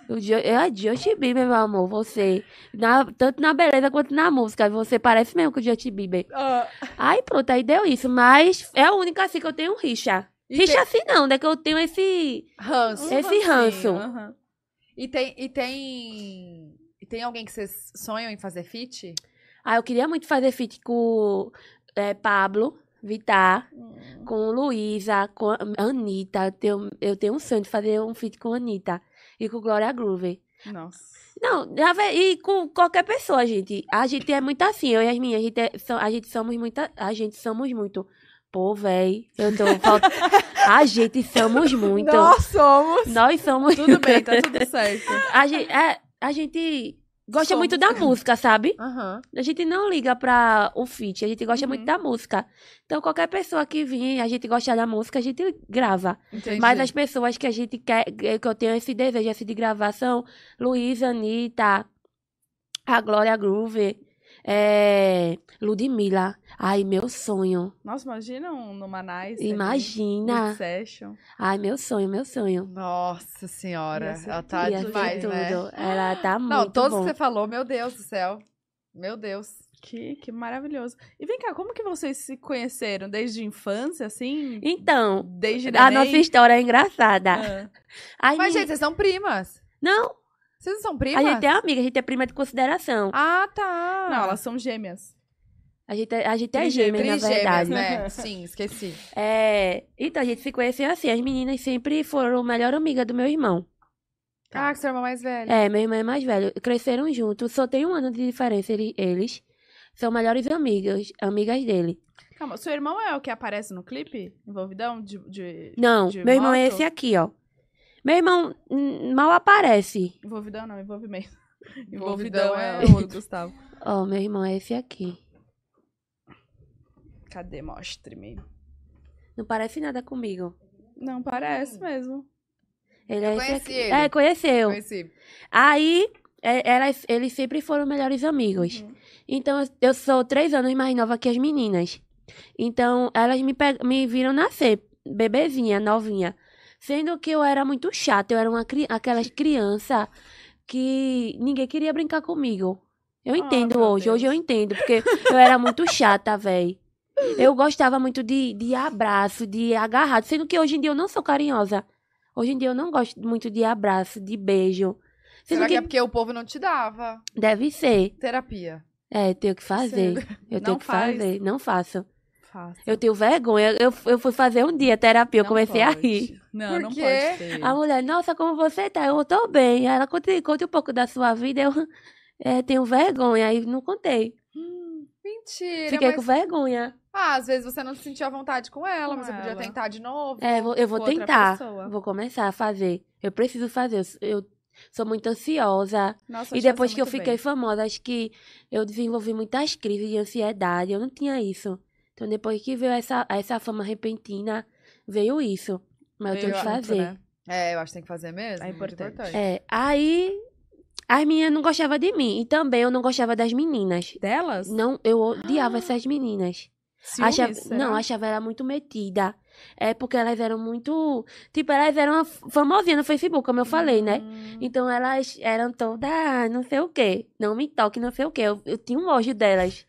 O Jo- é Justin Bieber, meu amor, você. Na- tanto na beleza quanto na música. Você parece mesmo com o Justin Bieber. Ah, Aí pronto, aí deu isso. Mas é a única assim que eu tenho rixa. e rixa tem assim não, né? Que eu tenho esse... ranço. Esse ranço. Aham. E tem, e tem. E tem alguém que vocês sonham em fazer feat? Ah, eu queria muito fazer feat com é, Pablo, Vittar, com Luísa, com a Anitta. Eu tenho, eu tenho um sonho de fazer um feat com a Anitta. E com Glória Groove. Nossa. Não, e com qualquer pessoa, gente. A gente é muito assim, eu e as minhas, a gente, é- a gente somos muito, a gente somos muito. Pô, véi, eu tô falta... A gente somos muito. Nós somos! Nós somos. Tudo bem, tá tudo certo. A gente, é, a gente gosta Somos. muito da música, sabe? Aham. A gente não liga pra o feat, a gente gosta Uhum. muito da música. Então, qualquer pessoa que vir, a gente gosta da música, a gente grava. Entendi. Mas as pessoas que a gente quer, que eu tenho esse desejo assim, de gravar são Luísa, Anitta, a Glória Groove, é, Ludmilla. Ai, meu sonho. Nossa, imagina um numa Nice. ali, Imagina. Good Session. Ai, meu sonho, meu sonho. Nossa senhora. Ela tá demais, tudo. né? Ela tá muito Não, todos bom. que você falou, meu Deus do céu. Meu Deus. Que, que maravilhoso. E vem cá, como que vocês se conheceram? Desde infância, assim? Então, Desde a neném? nossa história é engraçada. Ah. As Mas, meni- gente, vocês são primas. Não, Vocês não são a primas? gente é amiga, a gente é prima de consideração. Ah, tá. Não, elas são gêmeas. A gente é, a gente é gêmea, na verdade. né? Sim, esqueci. É, então, a gente se conheceu assim. As meninas sempre foram a melhor amiga do meu irmão. Ah, que seu irmão mais velho. É, meu irmão é mais velho. Cresceram juntos. Só tem um ano de diferença ele- eles. São melhores amigas, amigas dele. Calma, seu irmão é o que aparece no clipe? Envolvidão? De, de- Não, de meu irmão é moto? esse aqui, ó. Meu irmão mal aparece. Envolvidão não, envolvimento. Envolvidão Envolvidão é é o Gustavo. Ó, meu irmão é esse aqui. Cadê? Mostre-me. Não parece nada comigo. Não, parece mesmo. Ele é esse conheci aqui. ele. É, conheceu. Conheci. Aí, é, elas, eles sempre foram melhores amigos. Uhum. Então, eu- eu sou três anos mais nova que as meninas. Então, elas me, me viram nascer, bebezinha, novinha. Sendo que eu era muito chata, eu era uma, cri- aquelas crianças que ninguém queria brincar comigo. Eu Ah, entendo meu hoje, hoje eu Deus. entendo, porque eu era muito chata, véi. Eu gostava muito de, de abraço, de agarrado, sendo que hoje em dia eu não sou carinhosa. Hoje em dia eu não gosto muito de abraço, de beijo. Sendo Será que que é porque o povo não te dava? deve ser. Terapia. É, tenho que fazer. Eu Não tenho que faz. fazer. Não faço. Eu tenho vergonha. Eu, eu fui fazer um dia terapia, eu Não comecei a pode. rir. Não, Por não quê? pode ter. A mulher, nossa, como você tá? Eu tô bem. Aí Ela conta, conta um pouco da sua vida. Eu é, tenho vergonha. Aí não contei. Mentira. Fiquei mas... com vergonha. Ah, às vezes você não se sentiu à vontade com ela, Com mas você podia ela. tentar de novo. É, vou- eu vou tentar. pessoa. Vou começar a fazer. Eu preciso fazer. Eu, eu sou muito ansiosa. Nossa, E depois que eu fiquei bem. famosa, acho que eu desenvolvi muitas crises de ansiedade. Eu não tinha isso. Então, depois que veio essa, essa fama repentina, veio isso. Mas eu Veio tenho que junto, fazer. né? É, eu acho que tem que fazer mesmo. É muito importante. É, aí as meninas não gostavam de mim. E também eu não gostava das meninas. Delas? Não, eu odiava essas meninas. Ciúmes, Achava, será? não, achava ela muito metida. É porque elas eram muito. Tipo, elas eram famosinhas no Facebook, como eu falei, né? Hum. Então elas eram todas, ah, não sei o quê. Não me toque, não sei o quê. Eu, eu tinha um ódio delas.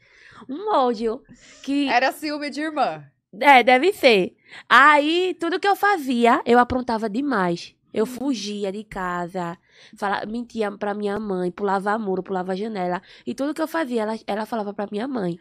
Um ódio. Que. Era ciúme de irmã. É, deve ser. Aí, tudo que eu fazia, eu aprontava demais. Eu Hum. fugia de casa, fala, mentia pra minha mãe, pulava muro, pulava janela. E tudo que eu fazia, ela, ela falava pra minha mãe.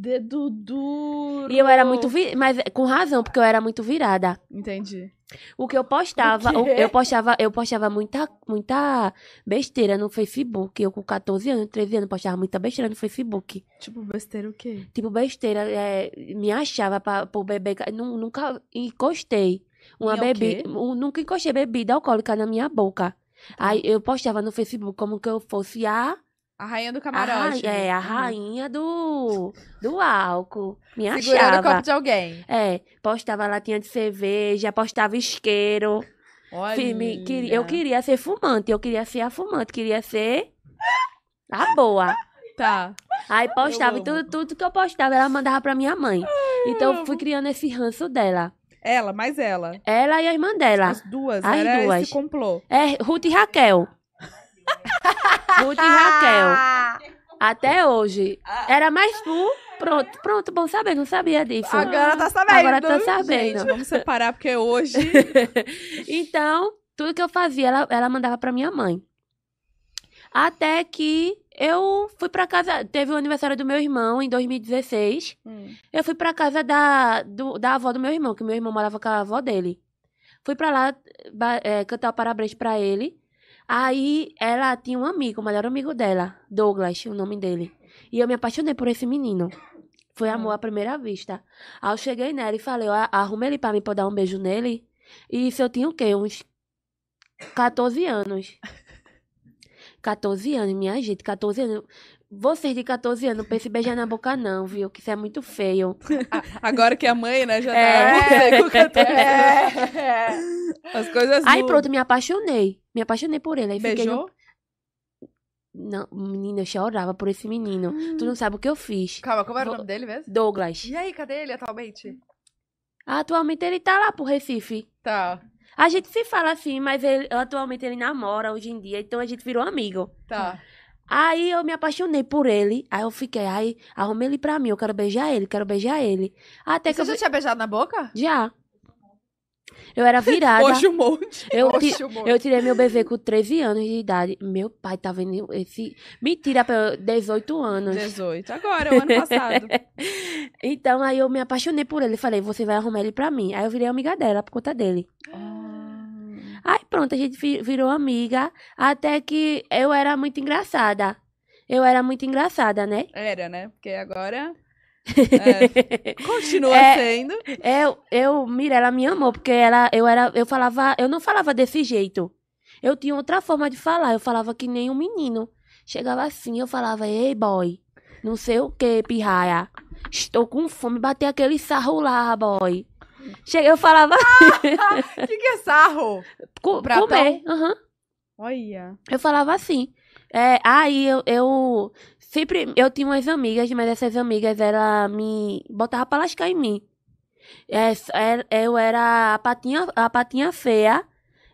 Dedo duro. E eu era muito. Vi... Mas com razão, porque eu era muito virada. Entendi. O que eu postava, eu postava, eu postava muita, muita besteira no Facebook. Eu com 14 anos, 13 anos, postava muita besteira no Facebook. Tipo, besteira o quê? Tipo, besteira, é, me achava pra, por beber. ca- nu- Nunca encostei uma bebida. Nunca encostei bebida alcoólica na minha boca. Aí eu postava no Facebook como que eu fosse a. A rainha do a camarote. ra- é, a Uhum. rainha do, do álcool. Me Segurando o achava. copo de alguém. É, postava latinha de cerveja, postava isqueiro. Olha. Fi- me- queria- eu queria ser fumante, eu queria ser a fumante, queria ser A boa. Tá. Aí postava amo. tudo, tudo que eu postava, ela mandava pra minha mãe. então eu fui criando esse ranço dela. Ela, mais ela. Ela e a irmã dela. As duas. As era duas. esse complô. É Ruth e Raquel. Ruth e Raquel. Até hoje. Era mais tu. Pronto, pronto, bom saber, não sabia disso. Agora tá sabendo. Agora tô sabendo. Gente, vamos separar, porque hoje... então, tudo que eu fazia, ela, ela mandava pra minha mãe. Até que eu fui pra casa. Teve o aniversário do meu irmão em 2016. Hum. Eu fui pra casa da, do- da avó do meu irmão, que meu irmão morava com a avó dele. Fui pra lá é, cantar o parabéns pra ele. Aí ela tinha um amigo, o melhor amigo dela, Douglas, o nome dele. E eu me apaixonei por esse menino. Foi amor à primeira vista. Aí eu cheguei nela e falei, arruma ele pra mim pra dar um beijo nele. E isso eu tinha o quê? Uns 14 anos. 14 anos, minha gente, 14 anos. Vocês de 14 anos, não pensem em beijar na boca, não, viu? Que isso é muito feio. Agora que a mãe, né, já É. tá... você com 14 É. As coisas Aí mudam. pronto, me apaixonei. Me apaixonei por ele. Aí fiquei Beijou? Não, menina, eu chorava por esse menino. Tu não sabe o que eu fiz. Calma, como era o Vou- nome dele mesmo? Douglas. E aí, cadê ele atualmente? Atualmente ele tá lá pro Recife. Tá, A gente se fala assim, mas ele, atualmente ele namora hoje em dia, então a gente virou amigo. tá. Aí eu me apaixonei por ele. Aí eu fiquei, aí arrumei ele pra mim, eu quero beijar ele, quero beijar ele. Até E que você eu já tinha beijado na boca? já. Eu era virada. Hoje um monte. eu, ti- Oxe, amor. eu tirei meu bebê com 13 anos de idade. Meu pai tá vendo esse. Mentira, pra eu- 18 anos. 18. Agora, o ano passado. Então aí eu me apaixonei por ele. Falei, você vai arrumar ele pra mim. Aí eu virei amiga dela por conta dele. Aí pronto, a gente vi- virou amiga. Até que eu era muito engraçada. Eu era muito engraçada, né? Era, né? Porque agora... é, continua É. sendo. Eu, eu, Mirella me amou, porque ela, eu era, eu falava, eu não falava desse jeito. Eu tinha outra forma de falar, eu falava que nem um menino. Chegava assim, eu falava, ei boy, não sei o que, pirraia. Estou com fome, bater aquele sarro lá, boy. Chega, eu falava, O que, que é sarro? co- pratão? comer, aham. Olha. Eu falava assim. É, aí eu, eu sempre eu tinha umas amigas, mas essas amigas ela me botava pra lascar em mim. É, é, eu era a patinha, a patinha feia.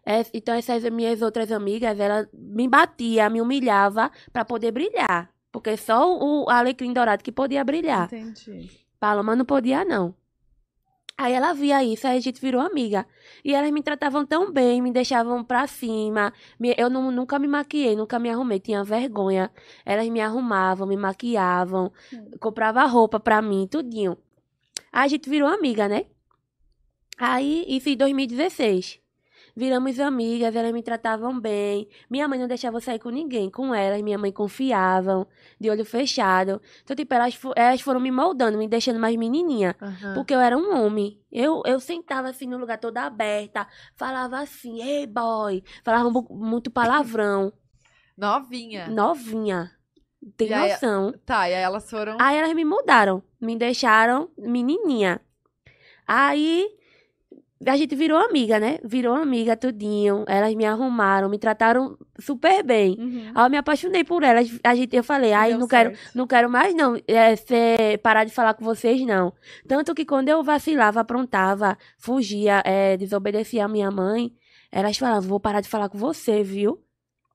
É, então essas minhas outras amigas, ela me batia, me humilhava pra poder brilhar. Porque só o alecrim dourado que podia brilhar. Entendi. Paloma não podia, não. Aí ela via isso, aí a gente virou amiga. E elas me tratavam tão bem, me deixavam pra cima. Eu nu- nunca me maquiei, nunca me arrumei, tinha vergonha. Elas me arrumavam, me maquiavam, comprava roupa pra mim, tudinho. Aí a gente virou amiga, né? Aí, isso em 2016. Viramos amigas, elas me tratavam bem. Minha mãe não deixava eu sair com ninguém. Com elas, minha mãe confiavam, de olho fechado. Então, tipo, elas, elas foram me moldando, me deixando mais menininha. Porque eu era um homem. Eu, eu sentava assim no lugar toda aberta, falava assim, ei boy. Falava mu- muito palavrão. Novinha. Novinha. Tem E aí- noção. Tá, e aí elas foram. Aí elas me mudaram, me deixaram menininha. Aí a gente virou amiga, né? Virou amiga tudinho. Elas me arrumaram, me trataram super bem. Uhum. Aí eu me apaixonei por elas. A gente, eu falei, ai, não quero, não quero mais não, é, ser, parar de falar com vocês não. Tanto que quando eu vacilava, aprontava, fugia, é, desobedecia a minha mãe, elas falavam, vou parar de falar com você, viu?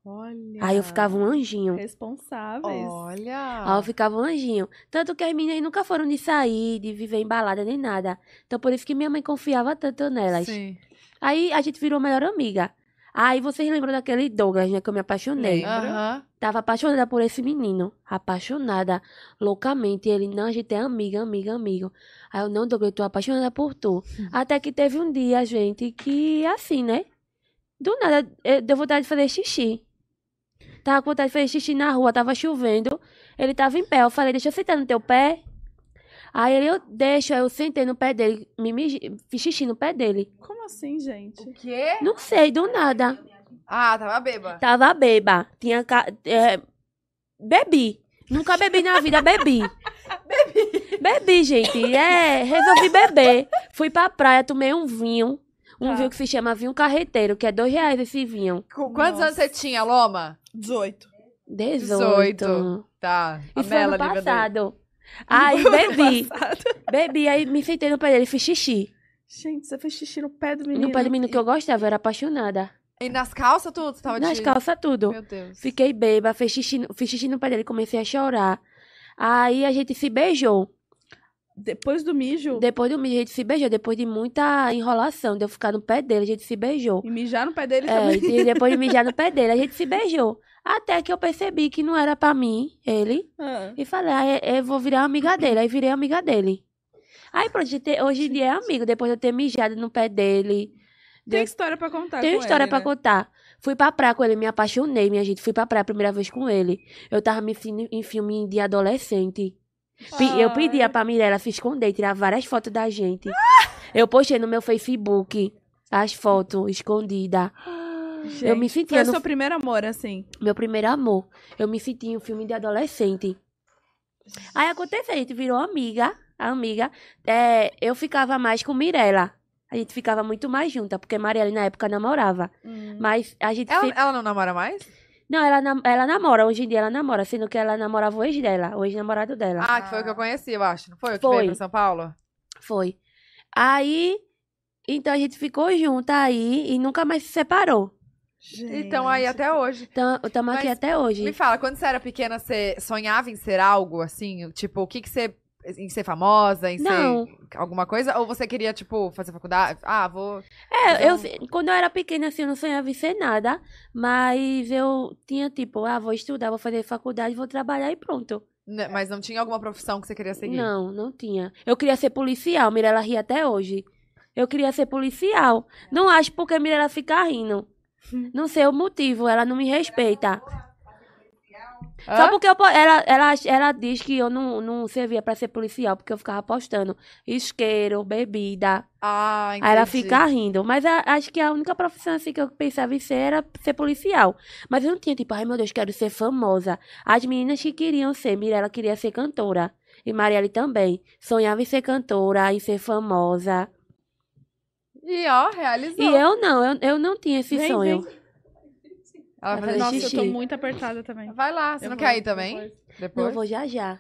Olha. Aí eu ficava um anjinho. Responsáveis. Olha. Aí eu ficava um anjinho. Tanto que as meninas nunca foram de sair, de viver em balada, nem nada. Então por isso que minha mãe confiava tanto nelas. Sim. Aí a gente virou melhor amiga. Aí vocês lembram daquele Douglas, né? Que eu me apaixonei. Aham. Tava apaixonada por esse menino. Apaixonada loucamente. E ele, não, a gente é amiga, amiga, amigo. Aí eu, não, Douglas, eu tô apaixonada por tu. Até que teve um dia, gente, que assim, né? Do nada, eu deu vontade de fazer xixi. Tava com vontade de fazer xixi na rua, tava chovendo. Ele tava em pé. Eu falei, deixa eu sentar no teu pé. Aí ele, eu deixo. Aí eu sentei no pé dele. Me, fiz xixi no pé dele. Como assim, gente? O quê? Não sei, do nada. Ah, tava beba. Tava beba. Tinha. ca- é, bebi. Nunca bebi na vida, bebi. bebi. Bebi, gente. É, resolvi beber. Fui pra praia, tomei um vinho. Um Tá. vinho que se chama vinho carreteiro, que é dois reais esse vinho. Com quantos Nossa. anos você tinha, Loma? 18. 18. 18. Tá. A Isso foi ano passado. Aí bebi. Bebi, aí me sentei no pé dele e fiz xixi. Gente, você fez xixi no pé do menino. No pé do menino que eu gostava, eu era apaixonada. E nas calças tudo? Você tava Nas de... calças, tudo. Meu Deus. Fiquei bêbada, fiz xixi, no- fiz xixi no pé dele, comecei a chorar. Aí a gente se beijou. Depois do mijo. Depois do mijo, a gente se beijou. Depois de muita enrolação, de eu ficar no pé dele, a gente se beijou. E mijar no pé dele É, também. e depois de mijar no pé dele, a gente se beijou. Até que eu percebi que não era pra mim, ele. Ah. E falei, ah, eu- eu vou virar amiga dele. Aí virei amiga dele. Aí pronto, hoje em dia é amigo. Depois de eu ter mijado no pé dele. Tem história pra contar Tem história ele, pra né? contar. Fui pra praia com ele, me apaixonei, minha gente. Fui pra praia a primeira vez com ele. Eu tava me em filme de adolescente. Pe- Eu Ai. pedia pra Mirella se esconder, tirar várias fotos da gente. Eu postei no meu Facebook as fotos escondidas. Gente, Eu me sentia Foi no seu primeiro amor, assim. meu primeiro amor. Eu me senti em um filme de adolescente. Aí aconteceu, a gente virou amiga, amiga. É, eu ficava mais com Mirella. A gente ficava muito mais junta, porque Marielle na época namorava. Mas a gente Ela, sempre... ela não namora mais? Não, ela, nam- ela namora, hoje em dia ela namora, sendo que ela namorava o ex dela, o ex-namorado dela. Ah, que foi o que eu conheci, eu acho. Não foi? O que Foi. veio pra São Paulo? Foi. Aí, então a gente ficou junta aí e nunca mais se separou. Então aí até hoje. Então, estamos aqui Mas até hoje. Me fala, quando você era pequena, você sonhava em ser algo, assim? Tipo, o que que você... Em ser famosa, em Não. ser alguma coisa? Ou você queria, tipo, fazer faculdade? Ah, vou... É, eu, Então- quando eu era pequena, assim, eu não sonhava em ser nada, mas eu tinha, tipo, ah, vou estudar, vou fazer faculdade, vou trabalhar e pronto. Né, Mas não tinha alguma profissão que você queria seguir? Não, não tinha. Eu queria ser policial, Mirella ri até hoje. Eu queria ser policial. Não acho porque Mirella fica rindo. Não sei o motivo, ela não me respeita. Hã? Só porque eu, ela, ela, ela diz que eu não, não servia pra ser policial, porque eu ficava postando isqueiro, bebida. Ah, entendi. Aí ela fica rindo. Mas a- acho que a única profissão assim que eu pensava em ser era ser policial. Mas eu não tinha, tipo, ai meu Deus, quero ser famosa. As meninas que queriam ser, Mirella queria ser cantora. E Marielle também. Sonhava em ser cantora, em ser famosa. E ó, realizou. E eu não, eu, eu não tinha esse Vem, sonho. vem. Ela vai fazer Nossa, xixi. eu tô muito apertada também. Vai lá, você Eu não vou quer ir também? depois. Não, Depois? eu vou já já.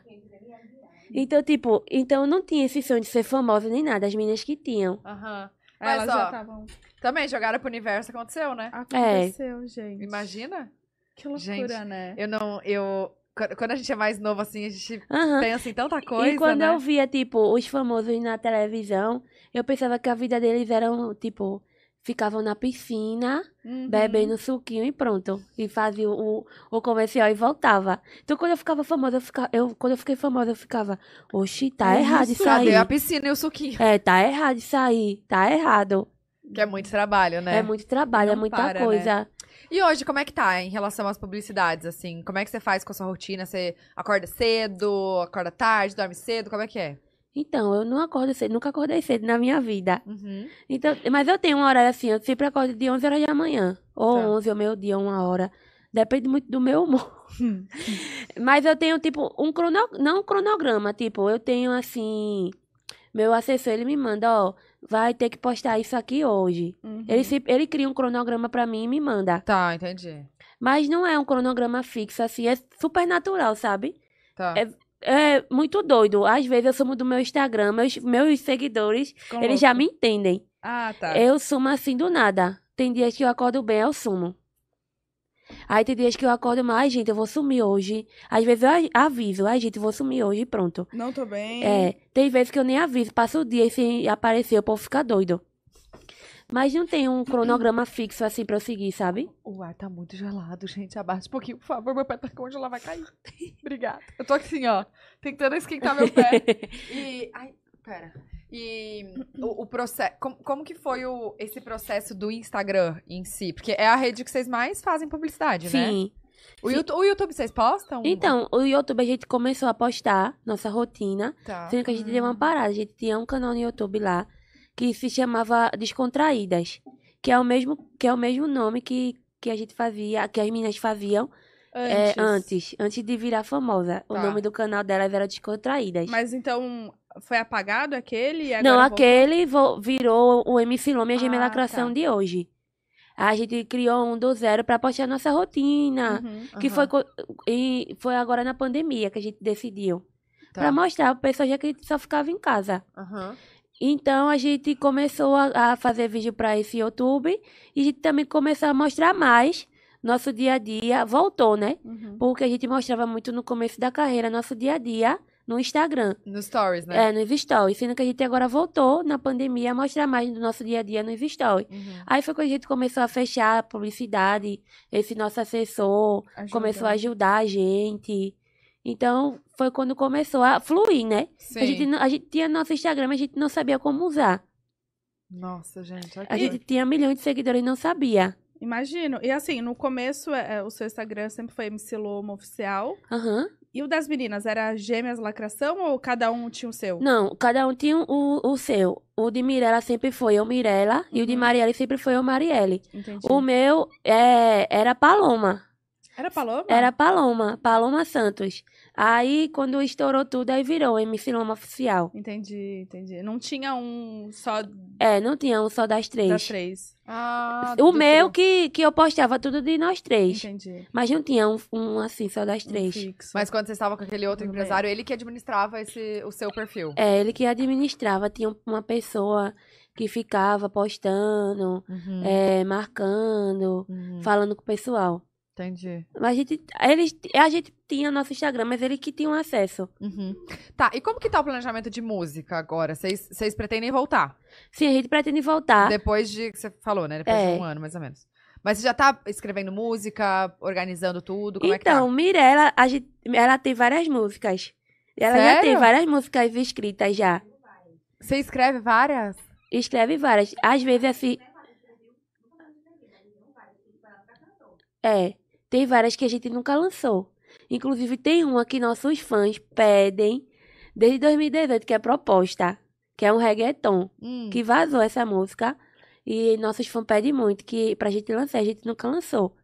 Então, tipo, então eu não tinha esse sonho de ser famosa nem nada. As meninas que tinham. Aham. Elas Mas, já ó, estavam. também jogaram pro universo, aconteceu, né? Aconteceu, gente. Imagina? Que loucura, Gente, né? Eu não, eu... quando- a gente é mais novo, assim, a gente Aham. pensa em tanta coisa, E quando né? eu via, tipo, os famosos na televisão, eu pensava que a vida deles eram, tipo, ficavam na piscina, Uhum. bebendo suquinho e pronto. E fazia o, o comercial e voltava. Então, quando eu ficava famosa, eu ficava, eu, quando eu fiquei famosa, eu ficava, oxi, tá É errado isso, aí. a piscina e o suquinho? É, tá errado isso aí. Tá errado. Que é muito trabalho, né? É, muito trabalho, é Não muita para, né? coisa. E hoje, como é que tá em relação às publicidades, assim? Como é que você faz com a sua rotina? Você acorda cedo, acorda tarde, dorme cedo? Como é que é? Então, eu não acordo cedo, nunca acordei cedo na minha vida. Uhum. Então, mas eu tenho um horário assim, eu sempre acordo de 11 horas da manhã. Ou Tá. 11 ou meio-dia, uma hora. Depende muito do meu humor. mas eu tenho, tipo, um crono... não um cronograma, tipo, eu tenho assim. Meu assessor, ele me manda, ó, vai ter que postar isso aqui hoje. Uhum. Ele, se... ele cria um cronograma pra mim e me manda. Tá, entendi. Mas não é um cronograma fixo, assim, é super natural, sabe? Tá. É- É muito doido. Às vezes eu sumo do meu Instagram, meus, meus seguidores, Ficam eles já me entendem. Ah, tá. Eu sumo assim do nada. Tem dias que eu acordo bem, eu sumo. Aí tem dias que eu acordo mais, gente, eu vou sumir hoje. Às vezes eu aviso, ai, gente, eu vou sumir hoje e pronto. Não tô bem. É, tem vezes que eu nem aviso, passa o dia e sem aparecer, o povo fica doido. Mas não tem um cronograma fixo assim pra eu seguir, sabe? O ar tá muito gelado, gente. Abaixa um pouquinho, por favor. Meu pé tá congelado, vai cair. Obrigada. Eu tô assim, ó, tentando esquentar meu pé. E. Ai, pera. E o, o processo. Como, como que foi o, esse processo do Instagram em si? Porque é a rede que vocês mais fazem publicidade, né? Sim. O YouTube, o YouTube vocês postam? Então, o YouTube a gente começou a postar nossa rotina. Tá. Sendo que a gente deu uma parada. A gente tinha um canal no YouTube lá que se chamava Descontraídas. Que é o mesmo, que é o mesmo nome que, que a gente fazia, que as meninas faziam é, antes, antes de virar famosa. O Tá. nome do canal delas era Descontraídas. Mas então, foi apagado aquele Não, aquele virou o MC Lome, a Ah, tá. de hoje. A gente criou um do zero pra postar nossa rotina. Uhum. Que Aham. foi, e foi agora na pandemia que a gente decidiu. Tá. Pra mostrar pro pessoal já que a gente só ficava em casa. Aham. Então a gente começou a, a fazer vídeo para esse YouTube e a gente também começou a mostrar mais nosso dia a dia. Voltou, né? Uhum. Porque a gente mostrava muito no começo da carreira nosso dia a dia no Instagram, No Stories, né? é, nos stories. Sendo que a gente agora voltou na pandemia a mostrar mais do nosso dia a dia nos stories. Uhum. Aí foi quando a gente começou a fechar a publicidade, esse nosso assessor Ajuda. começou a ajudar a gente. Então foi quando começou a fluir, né? Sim. A gente, a gente tinha nosso Instagram, mas a gente não sabia como usar. Nossa, gente. olha A gente tinha milhões de seguidores e não sabia. Imagino. E assim, no começo, é, é, o seu Instagram sempre foi MC Loma Oficial. Aham. E o das meninas, era Gêmeas Lacração ou cada um tinha o seu? Não, cada um tinha o, o seu. O de Mirella sempre foi eu, Mirella. E o de Uhum. Marielle sempre foi eu, Marielle. Entendi. O meu é, era Paloma. Era Paloma? Era Paloma. Paloma Santos. Aí, quando estourou tudo, aí virou MC Loma Oficial. Entendi, entendi. Não tinha um só É, não tinha um só das três. das três. Ah, O meu que, que eu postava tudo de nós três. Entendi. Mas não tinha um, um assim, só das Um três. fixo. Mas quando você estava com aquele outro Tudo bem. empresário, ele que administrava esse, o seu perfil. É, ele que administrava. Tinha uma pessoa que ficava postando, Uhum. é, marcando, Uhum. falando com o pessoal. Entendi. Mas a gente, eles, a gente tinha nosso Instagram, mas ele que tinha um acesso. Uhum. Tá, e como que tá o planejamento de música agora? Vocês vocês pretendem voltar? Sim, a gente pretende voltar. Depois de que você falou, né? Depois É. de um ano, mais ou menos. Mas você já tá escrevendo música, organizando tudo? Como é que então, tá? Mirella, a gente, ela tem várias músicas. Ela já Sério? tem várias músicas escritas já. Você escreve várias? Escreve várias. Às vezes, assim. É. Tem várias que a gente nunca lançou. Inclusive, tem uma que nossos fãs pedem desde 2018, que é proposta. Que é um reggaeton. Hum. Que vazou essa música. E nossos fãs pedem muito que pra gente lançar. A gente nunca lançou.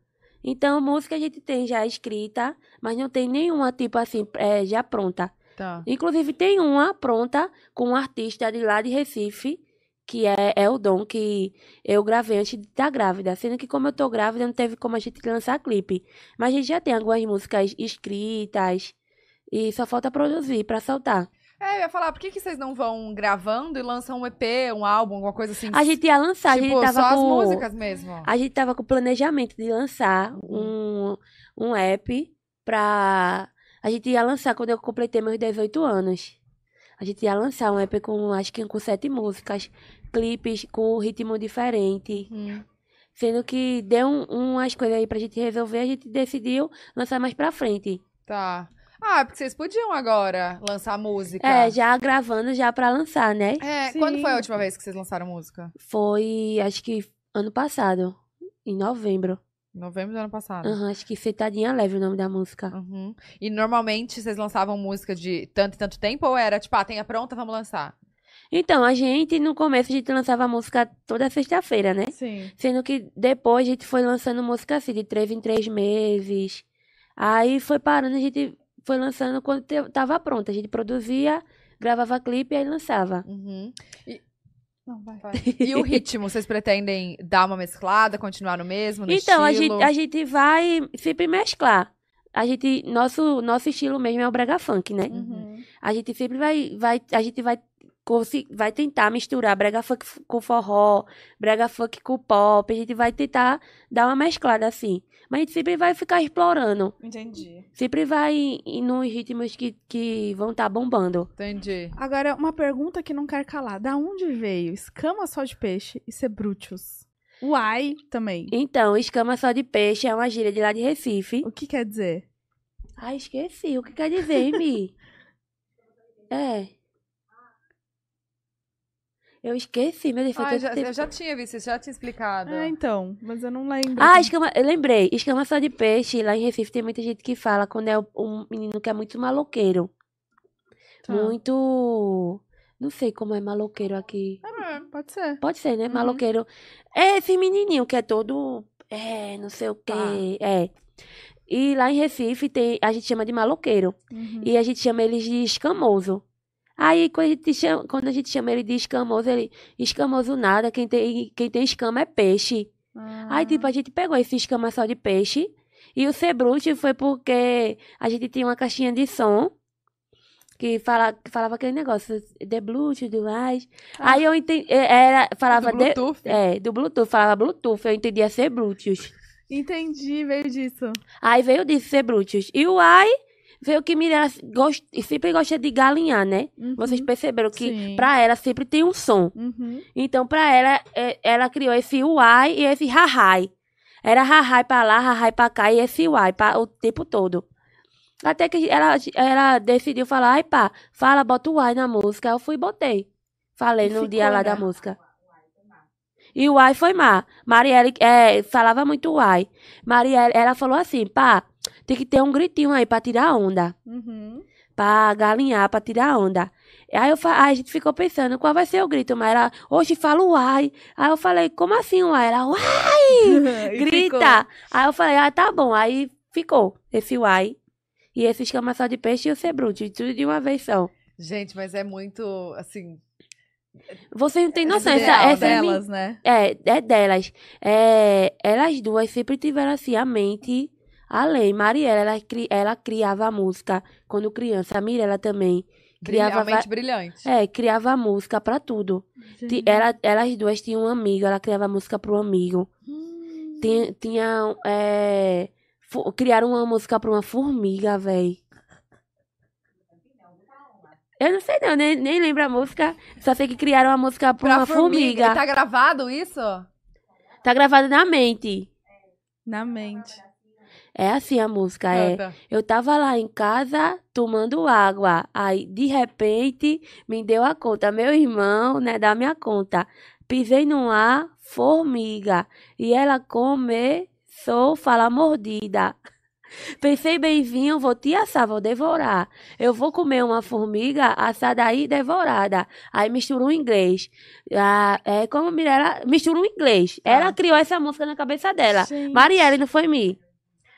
Então, música a gente tem já escrita, mas não tem nenhuma, tipo assim, é, já pronta. Tá. Inclusive, tem uma pronta com um artista de lá de Recife, que é, é o Dom, que eu gravei antes de estar grávida. Sendo que, como eu tô grávida, não teve como a gente lançar clipe. Mas a gente já tem algumas músicas escritas e só falta produzir pra soltar. É, eu ia falar, por que, que vocês não vão gravando e lançam um EP, um álbum, alguma coisa assim? A gente ia lançar, tipo, a gente só tava as com... músicas mesmo. A gente tava com o planejamento de lançar um, um app pra. A gente ia lançar quando eu completei meus 18 anos. A gente ia lançar um app com, acho que com sete músicas, clipes com ritmo diferente. Hum. Sendo que deu um- umas coisas aí pra gente resolver, a gente decidiu lançar mais pra frente. Tá. Ah, porque vocês podiam agora lançar música. É, já gravando já pra lançar, né? É, Sim. quando foi a última vez que vocês lançaram música? Foi, acho que ano passado, em novembro. Novembro do ano passado. Aham, acho que Cetadinha Leve o nome da música. Uhum. E normalmente vocês lançavam música de tanto e tanto tempo ou era tipo, ah, tem a pronta, vamos lançar? Então, a gente, no começo, a gente lançava música toda sexta-feira, né? Sim. Sendo que depois a gente foi lançando música assim, de três em três meses. Aí foi parando, a gente foi lançando quando tava pronta. A gente produzia, gravava clipe e aí lançava. Uhum. Não, vai. E o ritmo, vocês pretendem dar uma mesclada, continuar no mesmo, no então, a estilo? gente, a gente vai sempre mesclar. A gente, nosso, nosso estilo mesmo é o brega funk, né? Uhum. A gente sempre vai, vai, a gente vai, vai tentar misturar brega funk com forró, brega funk com pop. A gente vai tentar dar uma mesclada assim. Mas a gente sempre vai ficar explorando. Entendi. Sempre vai ir nos ritmos que, que vão estar bombando. Entendi. Agora, uma pergunta que não quer calar. Da onde veio escama só de peixe e cebrútios? Uai também. Então, escama só de peixe é uma gíria de lá de Recife. O que quer dizer? Ai, esqueci. O que quer dizer, Mi? É. Eu esqueci, meu Deus. Ah, tanto já, tempo. eu já tinha visto isso, já tinha explicado. É, então. Mas eu não lembro. Ah, escama, eu lembrei. Escama só de peixe. Lá em Recife tem muita gente que fala quando é um menino que é muito maloqueiro. Tá. Muito. Não sei como é maloqueiro aqui. É, pode ser. Pode ser, né? Uhum. Maloqueiro. É esse menininho que é todo. É, não sei o quê. Tá. É. E lá em Recife tem, a gente chama de maloqueiro. Uhum. E a gente chama eles de escamoso. Aí, quando a gente chama, quando a gente chama ele de escamoso, ele. Escamoso nada. Quem tem, quem tem escama é peixe. Ah. Aí, tipo, a gente pegou esse escama só de peixe. E o Sebrute foi porque a gente tinha uma caixinha de som. Que fala, que falava aquele negócio, The Bluetooth, do mais. Aí eu entendi, era, falava Do de- Bluetooth. é, do Bluetooth, falava Bluetooth, eu entendia ser Bluetooth. Entendi, veio disso. Aí veio disso ser Bluetooth. E o ai veio que Mirella gost... sempre gosta de galinhar, né? Uhum. Vocês perceberam que Sim. pra ela sempre tem um som. Uhum. Então, pra ela, é, ela criou esse uai e esse rahai. Era rahai pra lá, rahai pra cá e esse uai pra, o tempo todo. Até que ela, ela decidiu falar, ai pá, fala, bota o uai na música. Eu fui e botei. Falei E no dia lá da música. E o uai foi má. Marielle é, falava muito uai. Marielle, ela falou assim, pá, tem que ter um gritinho aí pra tirar onda Uhum. pra galinhar, pra tirar onda. Aí, eu, aí a gente ficou pensando, qual vai ser o grito? Mas ela, hoje fala uai. Aí eu falei, como assim uai? Ela, uai, E ficou. grita. Aí eu falei, ah, tá bom. Aí ficou esse uai. E esse escamaçal de peixe e o cebrute, tudo de uma vez só. Gente, mas é muito, assim... Você não tem noção, É essa, essa é, delas, né? é, é delas. É, elas duas sempre tiveram assim a mente além. Mariela, ela, cri- ela criava a música quando criança. A Mirella também. Criava Realmente va- brilhante. É, criava a música pra tudo. Ela, elas duas tinham um amigo, ela criava música pro amigo. Tinha, tinha é, criaram uma música pra uma formiga, véi. Eu não sei não, nem, nem lembro a música. Só sei que criaram uma música pra, Pra uma formiga. E Tá gravado isso? Tá gravado na mente. Na mente. É assim a música, é. Canta. Eu tava lá em casa tomando água. Aí, de repente, me deu a conta. Meu irmão, né, da minha conta. Pisei no ar, formiga. E ela começou a falar mordida. Pensei bemzinho, vou te assar, vou devorar. Eu vou comer uma formiga assada aí devorada. Aí misturou em inglês. Ah, é como Mirella misturou em inglês. Ela Ah. criou essa música na cabeça dela. Gente. Marielle, não foi mim.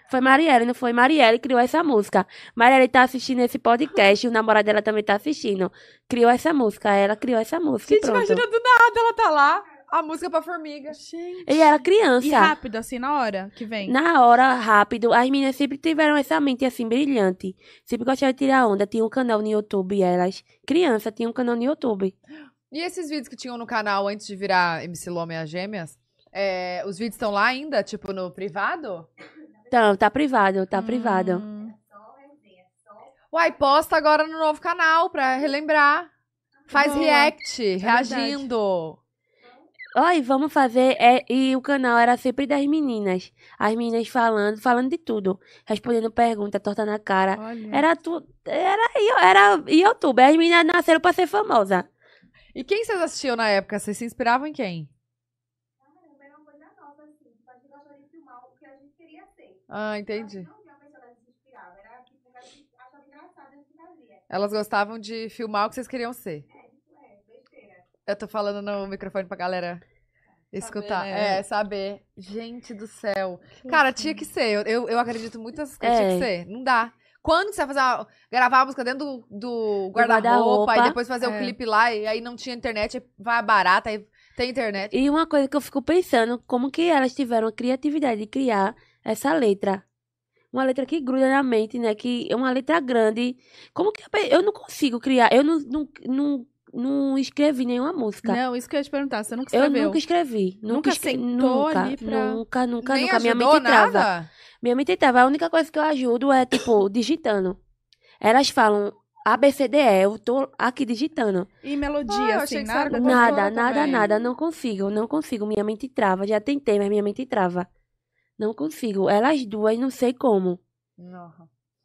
Foi Marielle, não foi? Marielle criou essa música. Marielle tá assistindo esse podcast, o namorado dela também tá assistindo. Criou essa música, ela criou essa música Gente, pronto. imagina do nada ela tá lá, a música pra formiga. Gente. E era criança. E rápido, assim, na hora que vem. Na hora, rápido, as meninas sempre tiveram essa mente assim, brilhante. Sempre gostaram de tirar onda. Tinha um canal no YouTube, elas. Criança, tinha um canal no YouTube. E esses vídeos que tinham no canal antes de virar MC Loma e as Gêmeas, é, os vídeos estão lá ainda, tipo, no privado? Então, tá privado, tá privado. Hum. Uai, posta agora no novo canal pra relembrar. Faz Boa. react, É reagindo. Oi, vamos fazer. É, e o canal era sempre das meninas. As meninas falando, falando de tudo. Respondendo pergunta, torta na cara. Olha. Era tudo. Era, era YouTube. As meninas nasceram pra ser famosa. E quem vocês assistiam na época? Vocês se inspiravam em quem? Ah, entendi. Elas gostavam de filmar o que vocês queriam ser. Eu tô falando no microfone pra galera escutar. né? É, saber. Gente do céu. Cara, tinha que ser. Eu, eu, eu acredito muito nessas coisas. Tinha que É. ser. Não dá. Quando que você vai fazer uma- gravar a música dentro do, do guarda-roupa. guarda-roupa e depois fazer o É. clipe lá e aí não tinha internet, vai barata, aí tem internet. E uma coisa que eu fico pensando, como que elas tiveram a criatividade de criar essa letra. Uma letra que gruda na mente, né? Que é uma letra grande. Como que eu não consigo criar? Eu não, não, não, não escrevi nenhuma música. Não, isso que eu ia te perguntar. Você nunca eu escreveu? nunca escrevi. Nunca Nunca, escre- sentou nunca, ali pra- Nunca, nunca, Nem nunca. Minha mente trava. nada? Minha mente trava. A única coisa que eu ajudo é, tipo, digitando. Elas falam ABCDE, eu tô aqui digitando. E melodia, Ah, eu assim, nada? Nada, nada, nada. Não consigo, não consigo. Minha mente trava. Já tentei, mas minha mente trava. Não consigo. Elas duas, não sei como.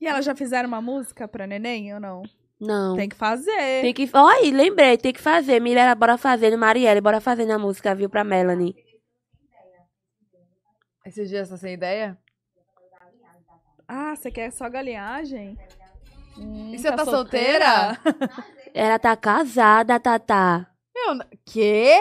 E elas já fizeram uma música pra neném ou não? Não. Tem que fazer. Tem que. Olha, lembrei, tem que fazer. Mirella, bora fazer. No Marielle, bora fazer na música, viu, pra Melanie. Esses dias tá sem ideia? Ah, você quer só galinhagem? Hum, E você tá solteira? Ela tá casada, Tatá. Meu, n- quê?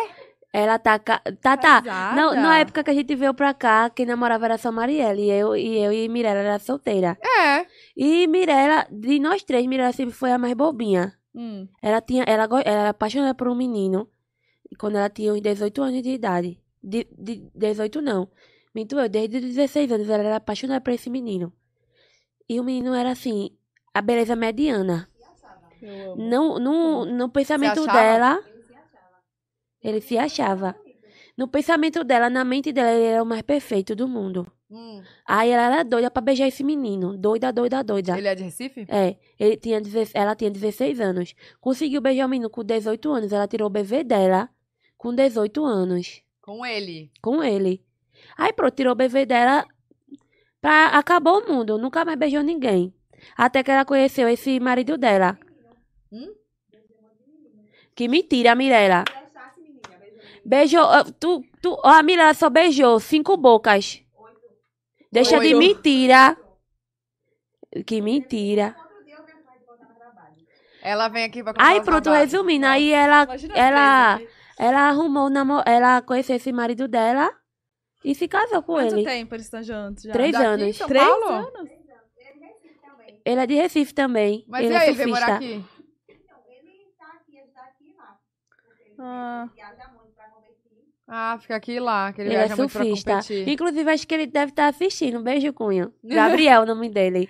Ela tá. Ca... Tatá. Casada? Não, na época que a gente veio pra cá, quem namorava era só Marielle. E eu e, eu e Mirella era solteira. É. E Mirella, de nós três, Mirella sempre foi a mais bobinha. Hum. Ela tinha, ela, ela era apaixonada por um menino quando ela tinha uns 18 anos de idade. De, de 18 não. Minto eu, desde os 16 anos ela era apaixonada por esse menino. E o menino era assim, a beleza mediana. Amo. No, no, no pensamento dela. Ele se achava. No pensamento dela, na mente dela, ele era o mais perfeito do mundo. Hum, Aí ela era doida pra beijar esse menino. Doida, doida, doida. Ele é de Recife? É, ele tinha, ela tinha 16 anos. Conseguiu beijar o menino com 18 anos. Ela tirou o bebê dela com 18 anos. Com ele. Com ele. Aí pronto, tirou o bebê dela. Pra, acabou o mundo. Nunca mais beijou ninguém. Até que ela conheceu esse marido dela. Hum? Que mentira, Mirella. Beijou. ah, Tu, tu, ó, a Mirella só beijou cinco bocas. Deixa de Oito. mentira. Que mentira. Ela vem aqui pra Aí pronto, babados. resumindo, aí ela, Imagina ela, três aqui. ela arrumou, o namo- ela conheceu esse marido dela e se casou com Quanto ele. tempo eles estão juntos já? Três Daqui, anos. São Três Paulo? anos? Ele é de Recife também. Mas ele e aí, é ele veio morar surfista. aqui? Ah, Ah, fica aqui e lá, que ele, Ele é viaja muito pra surfista. competir. Inclusive, acho que ele deve estar assistindo. Beijo, Cunha. Gabriel, o nome dele.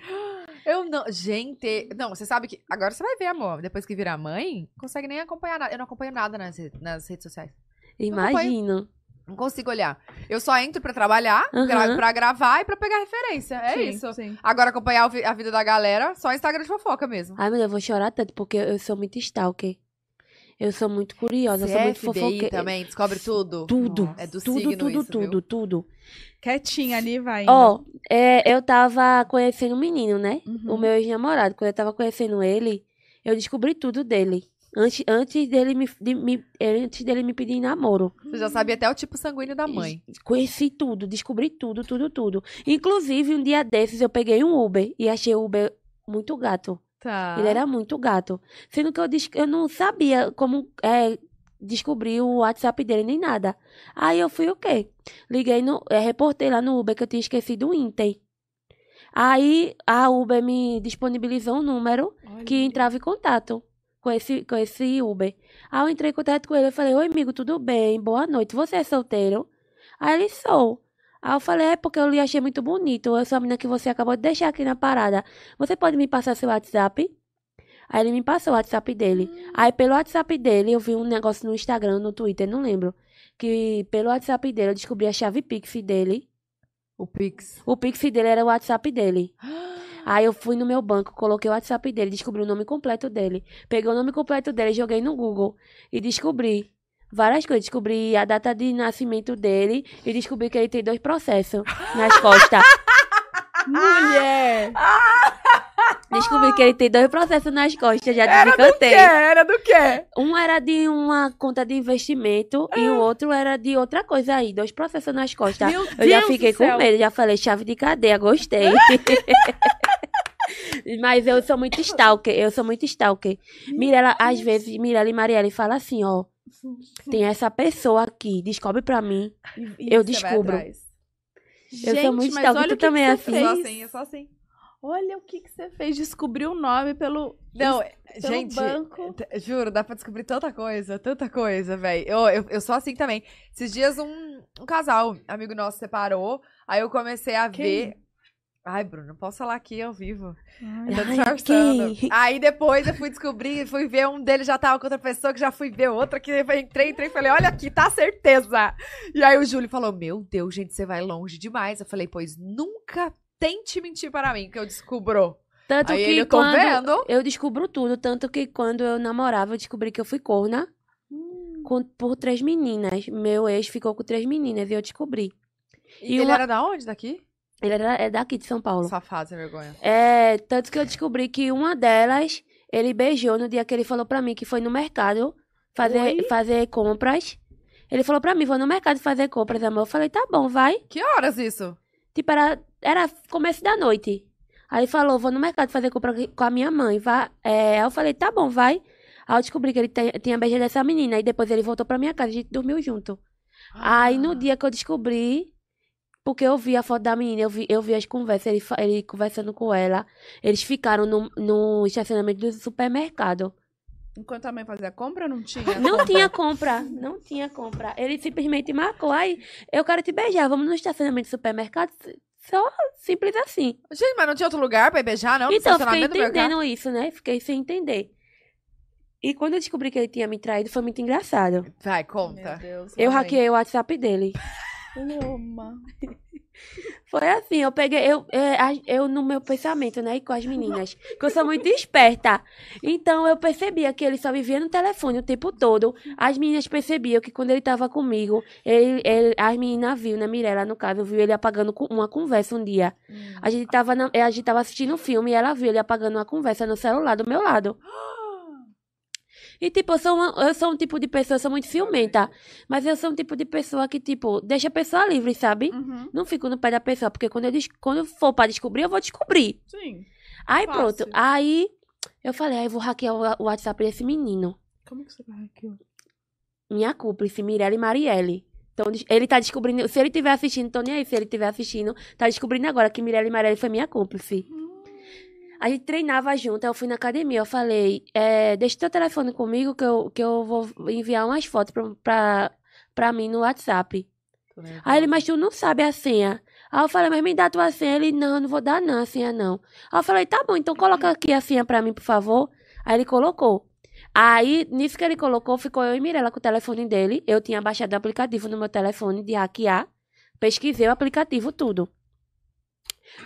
Eu não. Gente, não, você sabe que. Agora você vai ver, amor. Depois que virar mãe, consegue nem acompanhar nada. Eu não acompanho nada nas, nas redes sociais. Imagino. Não consigo olhar. Eu só entro pra trabalhar, Aham. gra pra gravar e pra pegar referência. É sim, isso. Sim. Agora, acompanhar a vida da galera, só Instagram de fofoca mesmo. Ai, meu Deus, eu vou chorar tanto porque eu sou muito stalker. Eu sou muito curiosa, sou muito FBI fofoqueira. também, descobre tudo. Tudo. É do tudo, signo tudo, isso, tudo, viu? tudo. Quietinha ali, vai. Ó, é, eu tava conhecendo um menino, né? Uhum. O meu ex-namorado. Quando eu tava conhecendo ele, eu descobri tudo dele. Antes, antes, dele me, de, me- antes dele me pedir namoro. Você já sabia até o tipo sanguíneo da mãe. Conheci tudo, descobri tudo, tudo, tudo. Inclusive, um dia desses, eu peguei um Uber e achei o Uber muito gato. Tá. Ele era muito gato. Sendo que eu, eu não sabia como é, descobrir o WhatsApp dele nem nada. Aí eu fui o quê? Liguei no. É, reportei lá no Uber que eu tinha esquecido o Inter. Aí a Uber me disponibilizou um número Olha. que entrava em contato com esse, com esse Uber. Aí eu entrei em contato com ele e falei, oi amigo, tudo bem? Boa noite. Você é solteiro? Aí ele sou. Aí eu falei, é porque eu lhe achei muito bonito. Eu sou a menina que você acabou de deixar aqui na parada. Você pode me passar seu WhatsApp? Aí ele me passou o WhatsApp dele. Aí pelo WhatsApp dele eu vi um negócio no Instagram, no Twitter, não lembro. Que pelo WhatsApp dele eu descobri a chave Pix dele. O Pix. O Pix dele era o WhatsApp dele. Aí eu fui no meu banco, coloquei o WhatsApp dele, descobri o nome completo dele. Peguei o nome completo dele, joguei no Google e descobri várias coisas. Descobri a data de nascimento dele e descobri que ele tem dois processos nas costas. Mulher! descobri que ele tem dois processos nas costas, já Era do quê? descantei. Era do quê? Um era de uma conta de investimento e o outro era de outra coisa aí, dois processos nas costas. Meu Eu já Deus fiquei do com céu. medo, já falei chave de cadeia, gostei. Mas eu sou muito stalker, eu sou muito stalker. Mirella, às vezes, Mirella e Marielle fala assim, ó. Tem essa pessoa aqui, descobre pra mim. E- Eu descubro. Eu sou Gente, muito mas olha o que também que é você Eu sou fez. assim, eu sou assim. Olha o que, que você fez. Descobriu o nome pelo, Não, pelo gente, banco. juro, dá pra descobrir tanta coisa, tanta coisa, velho. Eu, eu, eu sou assim também. Esses dias um, um casal, amigo nosso, separou, aí eu comecei a Quem? ver... Ai, Bruno, não posso falar aqui ao vivo. Ai, disfarçando. quem? Aí depois eu fui descobrir, fui ver um deles já tava com outra pessoa, que já fui ver outra, que entrei, entrei e falei, olha aqui, tá certeza. E aí o Júlio falou, meu Deus, gente, você vai longe demais. Eu falei, pois nunca tente mentir para mim, que eu descubro. Tanto Aí que ele, eu quando vendo. eu descubro tudo, tanto que quando eu namorava, eu descobri que eu fui corna Hum. com- por três meninas. Meu ex ficou com três meninas e eu descobri. E E ele uma- era da onde? Daqui? Ele era, é daqui de São Paulo. Safado, sem vergonha. É, tanto que eu descobri que uma delas, ele beijou no dia que ele falou pra mim que foi no mercado fazer, Oi? fazer compras. Ele falou pra mim, vou no mercado fazer compras, amor. Eu falei, tá bom, vai. Que horas isso? Tipo, era, era começo da noite. Aí falou, vou no mercado fazer compra com a minha mãe, vá. É, aí eu falei, tá bom, vai. Aí eu descobri que ele te- tinha beijado essa menina. E depois ele voltou pra minha casa, a gente dormiu junto. Aí Ah. no dia que eu descobri, porque eu vi a foto da menina, eu vi, eu vi as conversas, ele, ele conversando com ela. Eles ficaram no, no estacionamento do supermercado. Enquanto a mãe fazia compra, não tinha? Não compra? tinha compra, não tinha compra. Ele simplesmente marcou, aí eu quero te beijar, vamos no estacionamento do supermercado. Só simples assim. Gente, mas não tinha outro lugar pra ir beijar, não? No então, eu fiquei estacionamento do mercado? entendendo isso, né? Fiquei sem entender. E quando eu descobri que ele tinha me traído, foi muito engraçado. Vai, Meu conta. Deus. Eu hackeei o WhatsApp dele. Loma. Foi assim, eu peguei, eu, é, eu no meu pensamento, né, e com as meninas, que eu sou muito esperta. Então eu percebia que ele só vivia no telefone o tempo todo. As meninas percebiam que quando ele tava comigo, ele, ele, as meninas viu, né, Mirella, no caso, viu ele apagando uma conversa um dia. A gente tava, na- a gente tava assistindo um filme e ela viu ele apagando uma conversa no celular do meu lado. E, tipo, eu sou, uma- eu sou um tipo de pessoa, eu sou muito ciumenta. Mas eu sou um tipo de pessoa que, tipo, deixa a pessoa livre, sabe? Uhum. Não fico no pé da pessoa, porque quando eu, quando for pra descobrir, eu vou descobrir. Sim. Aí Fácil. pronto. Aí eu falei, aí eu vou hackear o, WhatsApp desse menino. Como que você vai hackear? Minha cúmplice, Mirella e Marielle. Então, ele tá descobrindo. Se ele estiver assistindo, tô nem aí. Se ele estiver assistindo, tá descobrindo agora que Mirella e Marielle foi minha cúmplice. A gente treinava junto, aí eu fui na academia, eu falei, é, deixa teu telefone comigo que eu, que eu vou enviar umas fotos pra, pra, pra mim no WhatsApp. Aí ele, mas tu não sabe a senha. Aí eu falei, mas me dá tua senha. Ele, não, não vou dar não, a senha não. Aí eu falei, tá bom, então coloca aqui a senha pra mim, por favor. Aí ele colocou. Aí, nisso que ele colocou, ficou eu e Mirella com o telefone dele. Eu tinha baixado o aplicativo no meu telefone de hackear. Pesquisei o aplicativo, tudo.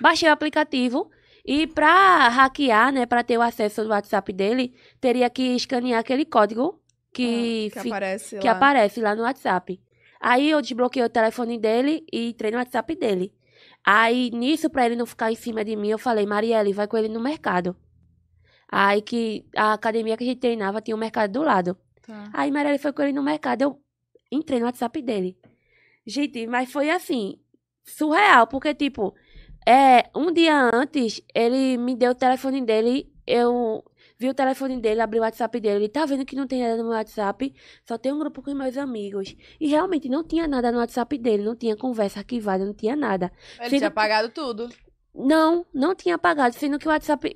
Baixei o aplicativo e pra hackear, né, pra ter o acesso do WhatsApp dele, teria que escanear aquele código que, Ah, que fi- aparece que lá. aparece lá no WhatsApp. Aí eu desbloqueei o telefone dele e entrei no WhatsApp dele. Aí, nisso, pra ele não ficar em cima de mim, eu falei, Marielle, vai com ele no mercado. Aí que a academia que a gente treinava tinha um mercado do lado. Tá. Aí Marielle foi com ele no mercado, eu entrei no WhatsApp dele. Gente, mas foi assim, surreal, porque tipo, é, um dia antes, ele me deu o telefone dele, eu vi o telefone dele, abri o WhatsApp dele, ele tá vendo que não tem nada no meu WhatsApp, só tem um grupo com meus amigos. E realmente não tinha nada no WhatsApp dele, não tinha conversa arquivada, não tinha nada. Ele Sendo tinha que- pagado tudo. Não, não tinha apagado, sendo que o WhatsApp,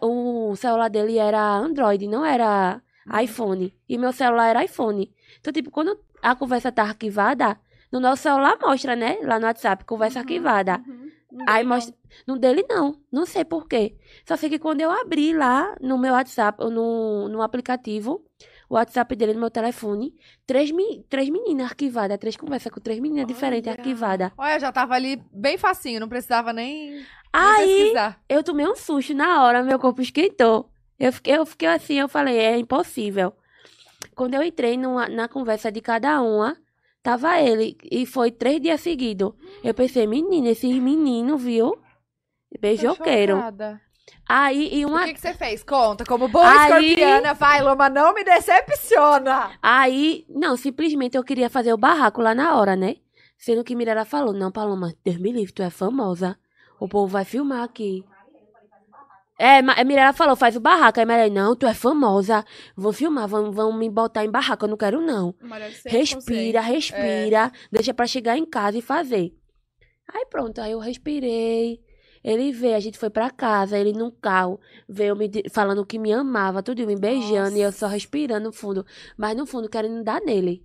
o, o celular dele era Android, não era iPhone. E meu celular era iPhone. Então, tipo, quando a conversa tá arquivada, no nosso celular mostra, né? Lá no WhatsApp, conversa arquivada. Uhum. Não Aí mostra. No dele, não. Não sei por quê. Só sei que quando eu abri lá no meu WhatsApp, no, no aplicativo, o WhatsApp dele no meu telefone, três, me- três meninas arquivadas, três conversas com três meninas diferentes Olha. arquivadas. Olha, já tava ali bem facinho, não precisava nem, Aí. Eu tomei um susto na hora, meu corpo esquentou. Eu fiquei, eu fiquei assim, eu falei, é impossível. Quando eu entrei numa- na conversa de cada uma, tava ele. E foi três dias seguidos. Eu pensei, menina, esse menino, viu? Beijoqueiro. Aí, e O uma. que, que você fez? Conta. Como boa Aí- escorpiana, vai, Loma, não me decepciona. Aí, não, simplesmente eu queria fazer o barraco lá na hora, né? Sendo que Mirella falou, não, Paloma, Deus me livre, tu é famosa. O povo vai filmar aqui. É, Ma- Mirella falou, faz o barraco. Aí Mirella, não, tu é famosa. Vou filmar, vão, vão me botar em barraco, eu não quero não. Respira, respira. Deixa pra chegar em casa e fazer. Aí pronto, aí eu respirei. Ele veio, a gente foi pra casa, ele num carro, veio me falando que me amava, tudo me beijando, e eu só respirando no fundo, mas no fundo querendo dar nele.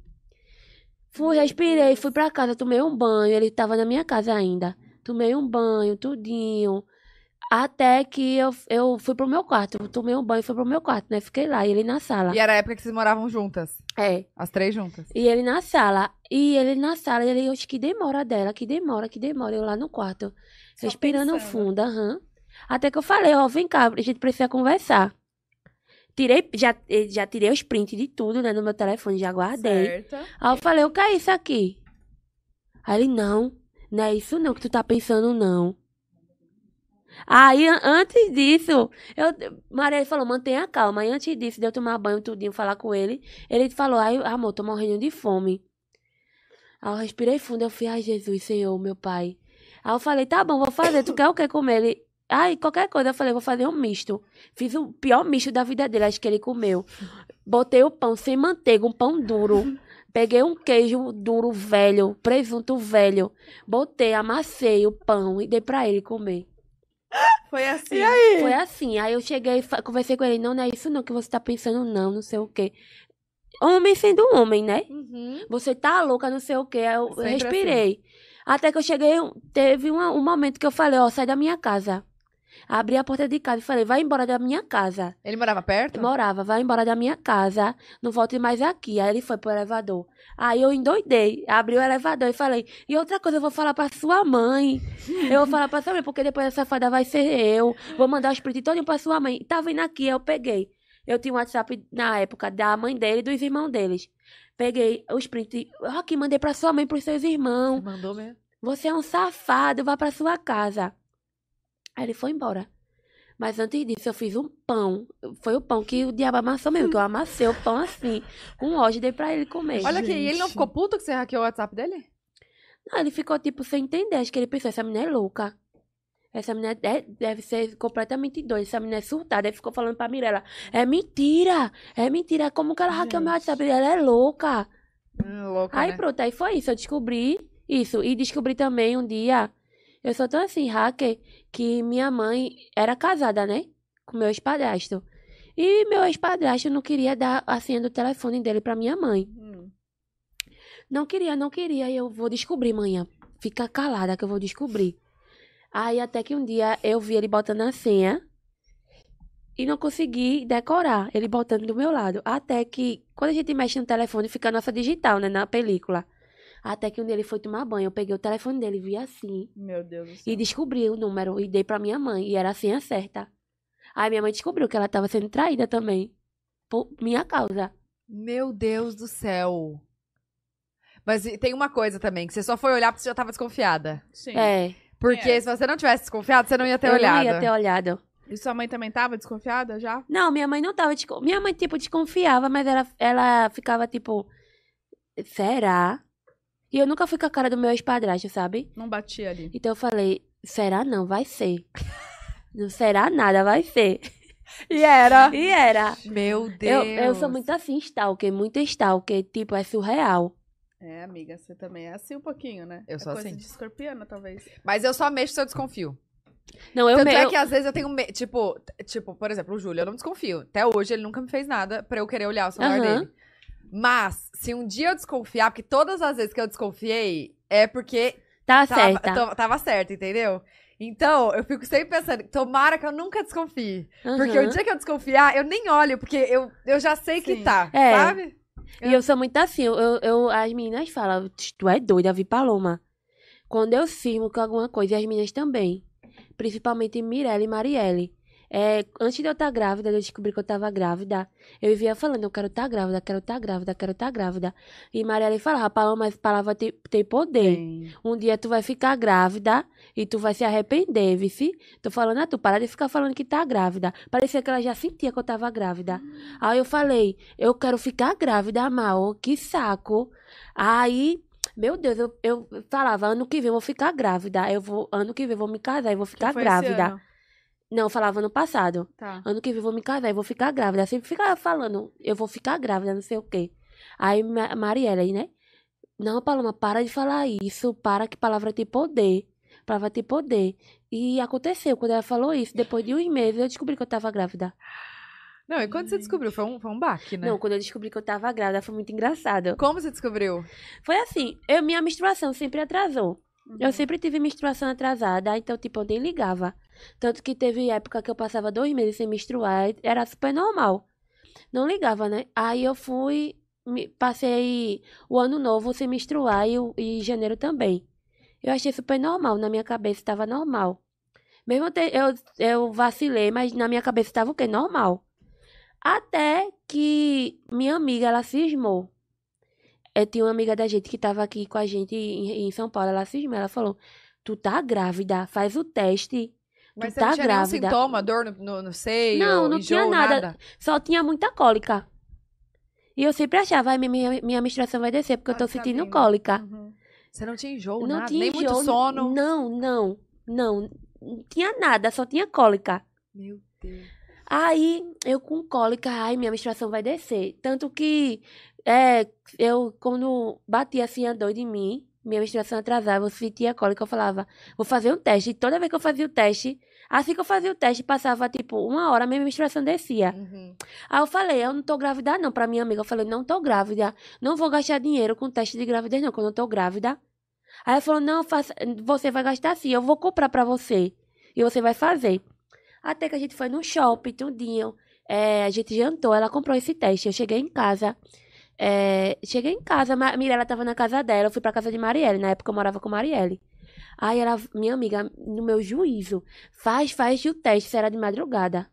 Fui, respirei, fui pra casa, tomei um banho, ele tava na minha casa ainda. Tomei um banho, tudinho. Até que eu, eu fui pro meu quarto, tomei um banho e fui pro meu quarto, né? Fiquei lá, e ele na sala. E era a época que vocês moravam juntas. É. As três juntas. E ele na sala. E ele na sala, ele, eu acho que demora dela, que demora, que demora. Eu lá no quarto, Só respirando pensando. fundo, aham. Até que eu falei, ó, vem cá, a gente precisa conversar. Tirei, já, eh, já tirei os prints de tudo, né, no meu telefone, já guardei. Certo. Aí eu falei, o que é isso aqui? Aí ele, não, não é isso não que tu tá pensando, não. Aí, an- antes disso, eu, Maria falou, mantenha calma. Aí, antes disso, de eu tomar banho, tudinho, falar com ele, ele falou, ai, amor, tô morrendo de fome. Aí eu respirei fundo, eu fui, ai, Jesus, Senhor, meu pai. Aí eu falei, tá bom, vou fazer, tu quer o que comer? Ele, ai, qualquer coisa. Eu falei, vou fazer um misto. Fiz o pior misto da vida dele, acho que ele comeu. Botei o pão sem manteiga, um pão duro. Peguei um queijo duro velho, presunto velho. Botei, amassei o pão e dei pra ele comer. Foi assim. E aí? Foi assim. Aí eu cheguei, conversei com ele, não, não é isso não que você tá pensando, não, não sei o quê. Homem sendo homem, né? Uhum. Você tá louca, não sei o quê. Aí eu Sempre respirei. Até que eu cheguei, teve uma- um momento que eu falei, ó, sai da minha casa. Abri a porta de casa e falei, vai embora da minha casa. Ele morava perto? Eu morava, vai embora da minha casa, não volte mais aqui. Aí ele foi pro elevador. Aí eu endoidei, abri o elevador e falei, e outra coisa, eu vou falar pra sua mãe. Eu vou falar pra sua mãe, porque depois essa safada vai ser eu. Vou mandar os print todinho pra sua mãe. Tá vindo aqui, eu peguei. Eu tinha um WhatsApp na época da mãe dele e dos irmãos deles. Peguei os prints, aqui, mandei pra sua mãe, pros seus irmãos. Mandou mesmo. Você é um safado, vá pra sua casa. Aí ele foi embora. Mas antes disso, eu fiz um pão. Foi o pão que o diabo amassou mesmo, que eu amassei o pão assim, com ódio, dei pra ele comer. Olha aqui, e ele não ficou puto que você hackeou o WhatsApp dele? Não, ele ficou tipo sem entender. Acho que ele pensou, essa menina é louca. Essa menina de- deve ser completamente doida. Essa menina é surtada. Ele ficou falando pra Mirella, é mentira, é mentira. Como que ela hackeou meu. WhatsApp? Ela é louca. Hum, louca, Aí né? pronto, aí foi isso. Eu descobri isso. E descobri também um dia. Eu sou tão assim, hacker, que minha mãe era casada, né? Com meu ex-padrasto. E meu ex-padrasto não queria dar a senha do telefone dele pra minha mãe. Hum. Não queria, não queria. E eu vou descobrir amanhã. Fica calada que eu vou descobrir. Aí até que um dia eu vi ele botando a senha. E não consegui decorar. Ele botando do meu lado. Até que, quando a gente mexe no telefone, fica a nossa digital, né? Na película. Até que um dia ele foi tomar banho. Eu peguei o telefone dele, vi assim. Meu Deus do céu. E descobri o número. E dei pra minha mãe. E era a senha certa. Aí minha mãe descobriu que ela tava sendo traída também. Por minha causa. Meu Deus do céu. Mas tem uma coisa também, que você só foi olhar porque você já tava desconfiada. Sim. É. Porque É. se você não tivesse desconfiado, você não ia ter eu olhado. não ia ter olhado. E sua mãe também tava desconfiada já? Não, minha mãe não tava. Minha mãe, tipo, desconfiava, mas ela, ela ficava tipo. Será? E eu nunca fui com a cara do meu ex-padrasto, sabe? Não batia ali. Então eu falei: será não? Vai ser. Não será nada, vai ser. E era. E era. Meu Eu, Deus. eu sou muito assim, stalker, muito stalker. Tipo, é surreal. É, amiga, você também é assim um pouquinho, né? Eu é sou coisa assim. de escorpiana, talvez. Mas eu só mexo se eu desconfio. Não, eu Tanto me- é eu- que às vezes eu tenho medo. Tipo, tipo, por exemplo, o Júlio, eu não desconfio. Até hoje ele nunca me fez nada pra eu querer olhar o celular Aham. dele. Mas, se um dia eu desconfiar, porque todas as vezes que eu desconfiei, é porque Tá tava certa. tava certo, entendeu? Então, eu fico sempre pensando, tomara que eu nunca desconfie. Porque Aham. o dia que eu desconfiar, eu nem olho, porque eu, eu já sei que Sim. tá, É. sabe? E eu sou muito assim, eu, eu, eu- as meninas falam, tu é doida, Vi Paloma. Quando eu firmo com alguma coisa, e as meninas também. Principalmente Mirella e Marielle. É, antes de eu estar grávida, de eu descobrir que eu estava grávida, eu vivia falando, eu quero estar grávida, quero estar grávida, quero estar grávida. E Marielle falava, Paloma, essa palavra tem, tem poder. Tem. Um dia tu vai ficar grávida e tu vai se arrepender, vice? Tô falando a tu, para de ficar falando que tá grávida. Parecia que ela já sentia que eu tava grávida. Aí eu falei, eu quero ficar grávida, Mal, que saco. Aí, meu Deus, eu, eu falava, ano que vem eu vou ficar grávida. Eu vou, ano que vem eu vou me casar e vou ficar grávida. Não, eu falava ano passado. Tá. Ano que vem eu vou me casar e vou ficar grávida. Sempre ficava falando, eu vou ficar grávida, não sei o quê. Aí Ma- Marielle, né? Não, Paloma, para de falar isso. Para que palavra tem poder. Palavra tem poder. E aconteceu, quando ela falou isso, depois de uns meses, eu descobri que eu tava grávida. Não, e quando você descobriu? Foi um, foi um baque, né? Não, quando eu descobri que eu tava grávida, foi muito engraçado. Como você descobriu? Foi assim, eu, minha menstruação sempre atrasou. Uhum. Eu sempre tive menstruação atrasada, então, tipo, eu nem ligava. Tanto que teve época que eu passava dois meses sem menstruar, era super normal. Não ligava, né? Aí eu fui, passei o ano novo sem menstruar e, e janeiro também. Eu achei super normal, na minha cabeça estava normal. Mesmo eu, eu vacilei, mas na minha cabeça estava o quê? Normal. Até que minha amiga, ela cismou. Eu tinha uma amiga da gente que tava aqui com a gente em, em São Paulo. Ela cismou. Ela falou: Tu tá grávida, faz o teste. Mas tu você tá não tinha grávida. nenhum sintoma, dor no, no, no seio, Não, não enjoo, tinha nada. Só tinha muita cólica. E eu sempre achava, ai, minha, minha, menstruação vai descer porque eu Ah, tô tá sentindo vendo? cólica. Uhum. Você não tinha enjoo, não nada, tinha nem muito enjoo, sono. Não, não, não. Não tinha nada, só tinha cólica. Meu Deus. Aí, eu com cólica, ai, minha menstruação vai descer. Tanto que, é, eu, quando batia assim a dor de mim, minha menstruação atrasava, eu sentia cólica, eu falava, vou fazer um teste. E toda vez que eu fazia o teste, assim que eu fazia o teste, passava tipo uma hora, minha menstruação descia. Uhum. Aí eu falei, eu não tô grávida não, pra minha amiga. Eu falei, não tô grávida. Não vou gastar dinheiro com teste de gravidez não, quando eu tô grávida. Aí ela falou, não, faça, você vai gastar sim, eu vou comprar pra você. E você vai fazer. Até que a gente foi no shopping, tudinho. É, a gente jantou, ela comprou esse teste. Eu cheguei em casa. É, cheguei em casa, a Mirella tava na casa dela, eu fui pra casa de Marielle. Na época eu morava com Marielle. Aí ela, minha amiga, no meu juízo, faz, faz o teste, será de madrugada.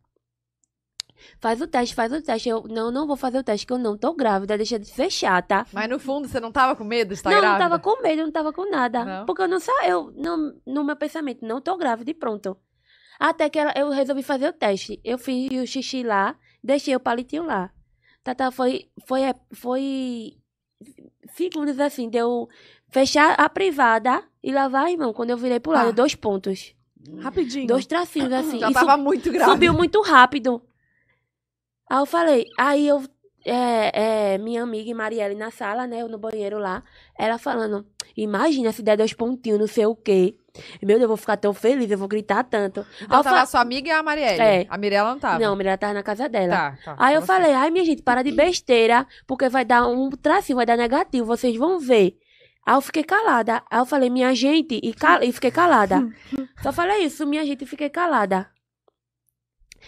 Faz o teste, faz o teste. Eu, não, não vou fazer o teste, que eu não tô grávida, deixa de ser chata. Mas no fundo, você não tava com medo de estar não, grávida? não tava com medo, não tava com nada. Não? Porque eu não sa eu não, no meu pensamento, não tô grávida e pronto. Até que ela- eu resolvi fazer o teste. Eu fiz o xixi lá, deixei o palitinho lá. Tata foi foi foi segundos assim, deu fechar a privada e lavar a mão. Quando eu virei pro lado, Tá. dois pontos. Rapidinho. Dois tracinhos assim. Já tava muito grávida. Subiu muito rápido. Aí eu falei, aí eu, é, é, minha amiga Marielle na sala, né, eu no banheiro lá, ela falando, imagina se der dois pontinhos, não sei o quê. Meu Deus, eu vou ficar tão feliz, eu vou gritar tanto. Então Aí tava fa- a sua amiga e a Marielle. É. A Mirella não tava. Não, a Marielle tava na casa dela. Tá, tá. Aí eu Então, falei, ai minha gente, para de besteira, porque vai dar um tracinho, vai dar negativo, vocês vão ver. Aí eu fiquei calada. Aí eu falei, minha gente, e, cal- e fiquei calada. Só falei isso, minha gente, e fiquei calada.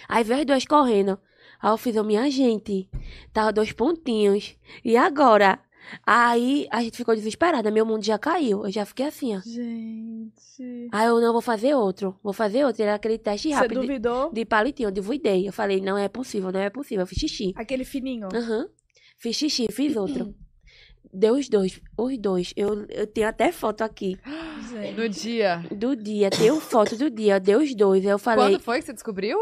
Aí veio as duas correndo. Aí eu fiz, minha gente, tava dois pontinhos. E agora? Aí a gente ficou desesperada, meu mundo já caiu. Eu já fiquei assim, ó. Gente. Aí eu não vou fazer outro. Vou fazer outro. Era aquele teste Você rápido de, duvidou? de palitinho, eu duvidei. Eu falei, não é possível, não é possível. Eu fiz xixi. Aquele fininho. Aham. Fiz xixi, fiz outro. Deu os dois, os dois. Eu, eu tenho até foto aqui Gente. No dia. do dia. Tenho foto do dia. Deu os dois. Aí eu falei, Quando foi que você descobriu?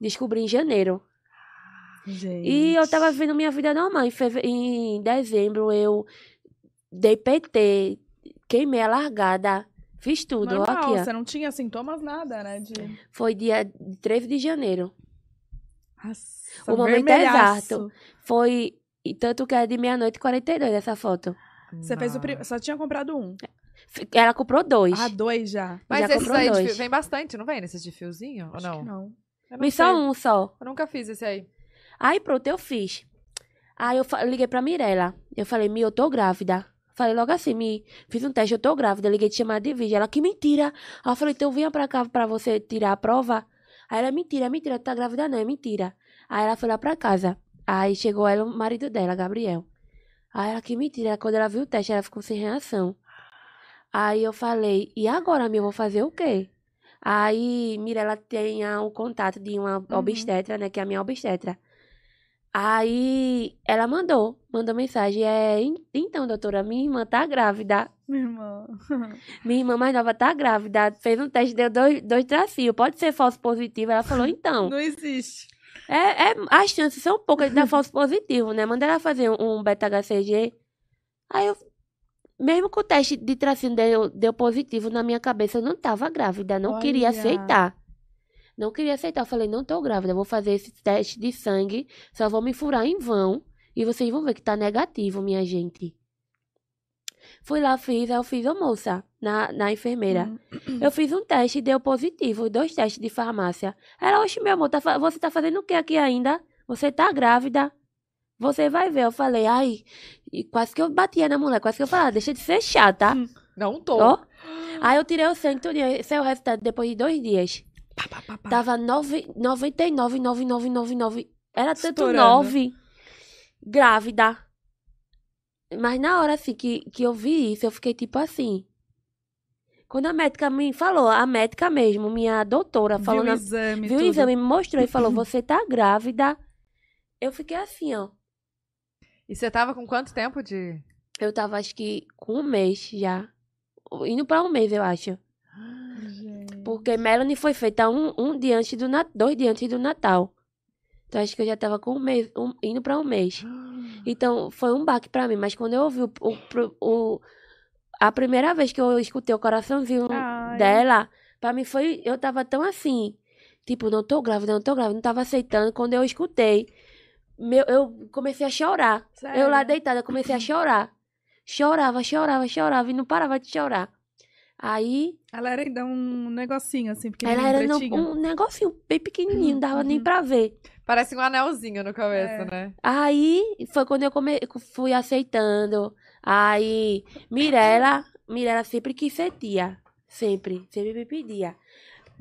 descobri em janeiro. Gente. E eu tava vivendo minha vida normal. Em, feve... em dezembro eu dei PT, queimei a largada, fiz tudo. ó, Normal, aqui, ó. você não tinha sintomas, nada, né? De... Foi dia 13 de janeiro. Nossa, O momento exato. Foi. E tanto que é de meia-noite e 42 essa foto. Você fez o Não. primeiro. Só tinha comprado um. Ela comprou dois. Ah, dois já. Mas Já esses comprou aí de dois. fio- vem bastante, não vem nesses de fiozinho? Ou Acho não? que não. Eu não sei. só um só. Eu nunca fiz esse aí. Aí pronto, eu fiz. Aí eu liguei pra Mirella. Eu falei, Mi, eu tô grávida. Falei logo assim, Mi, fiz um teste, eu tô grávida. Liguei de chamada de vídeo. Ela, que mentira. Aí eu falei, então vinha pra cá pra você tirar a prova. Aí ela, mentira, mentira, tu tá grávida não, é mentira. Aí ela foi lá pra casa. Aí chegou ela, o marido dela, Gabriel. Aí ela, que mentira. Quando ela viu o teste, ela ficou sem reação. Aí eu falei, e agora, Mi, eu vou fazer o quê? Aí Mirella tem o contato de uma obstetra, né? Que é a minha obstetra. Aí ela mandou, mandou mensagem. É, "En- então, doutora, minha irmã tá grávida. Minha irmã. Minha irmã mais nova tá grávida. Fez um teste, deu dois, dois tracinhos. Pode ser falso positivo. Ela falou, então. Não existe. É, é, as chances são poucas de dar falso positivo, né? Manda ela fazer um, um beta-HCG. Aí eu, mesmo com o teste de tracinho deu, deu positivo na minha cabeça, eu não tava grávida. Não queria Olha. aceitar. Não queria aceitar. Eu falei, não tô grávida. Vou fazer esse teste de sangue. Só vou me furar em vão. E vocês vão ver que tá negativo, minha gente. Fui lá, fiz. Eu fiz, ô moça, na, na enfermeira. Hum. Eu fiz um teste e deu positivo, dois testes de farmácia. Ela, oxe, meu amor, tá você tá fazendo o que aqui ainda? Você tá grávida? Você vai ver. Eu falei, ai, quase que eu batia na mulher, quase que eu falava, deixa de ser chata. Não tô. Ó. Aí eu tirei o sangue. Esse é o resultado depois de dois dias. Pá, pá, pá, pá. Tava nove- 99,9999. Era tanto Estourando. nove. Grávida. Mas na hora assim que, que eu vi isso, eu fiquei tipo assim. Quando a médica me falou, a médica mesmo, minha doutora, falou Viu o exame, viu o exame, me mostrou e falou: Você tá grávida. Eu fiquei assim, ó. E você tava com quanto tempo de. Eu tava, acho que, com um mês já. Indo pra um mês, eu acho. Porque Melanie foi feita um, um dia antes do Natal, dois dias antes do Natal. Então acho que eu já tava com um mês, um- indo pra um mês. Então foi um baque pra mim. Mas quando eu ouvi o, o, o- a primeira vez que eu escutei o coraçãozinho Ai. dela, pra mim foi. Eu tava tão assim. Tipo, não tô grávida, não tô grávida, não tava aceitando. Quando eu escutei, meu, eu comecei a chorar. Eu lá Sério? deitada, comecei a chorar. Chorava, chorava, chorava e não parava de chorar. Aí, Ela era ainda um negocinho, assim, porque ela era no- um negocinho bem pequenininho, não dava nem Uhum. pra ver. Parece um anelzinho no começo, É. né? Aí foi quando eu come... fui aceitando. Aí, Mirella, Mirella sempre quis ser tia. Sempre, sempre me pedia.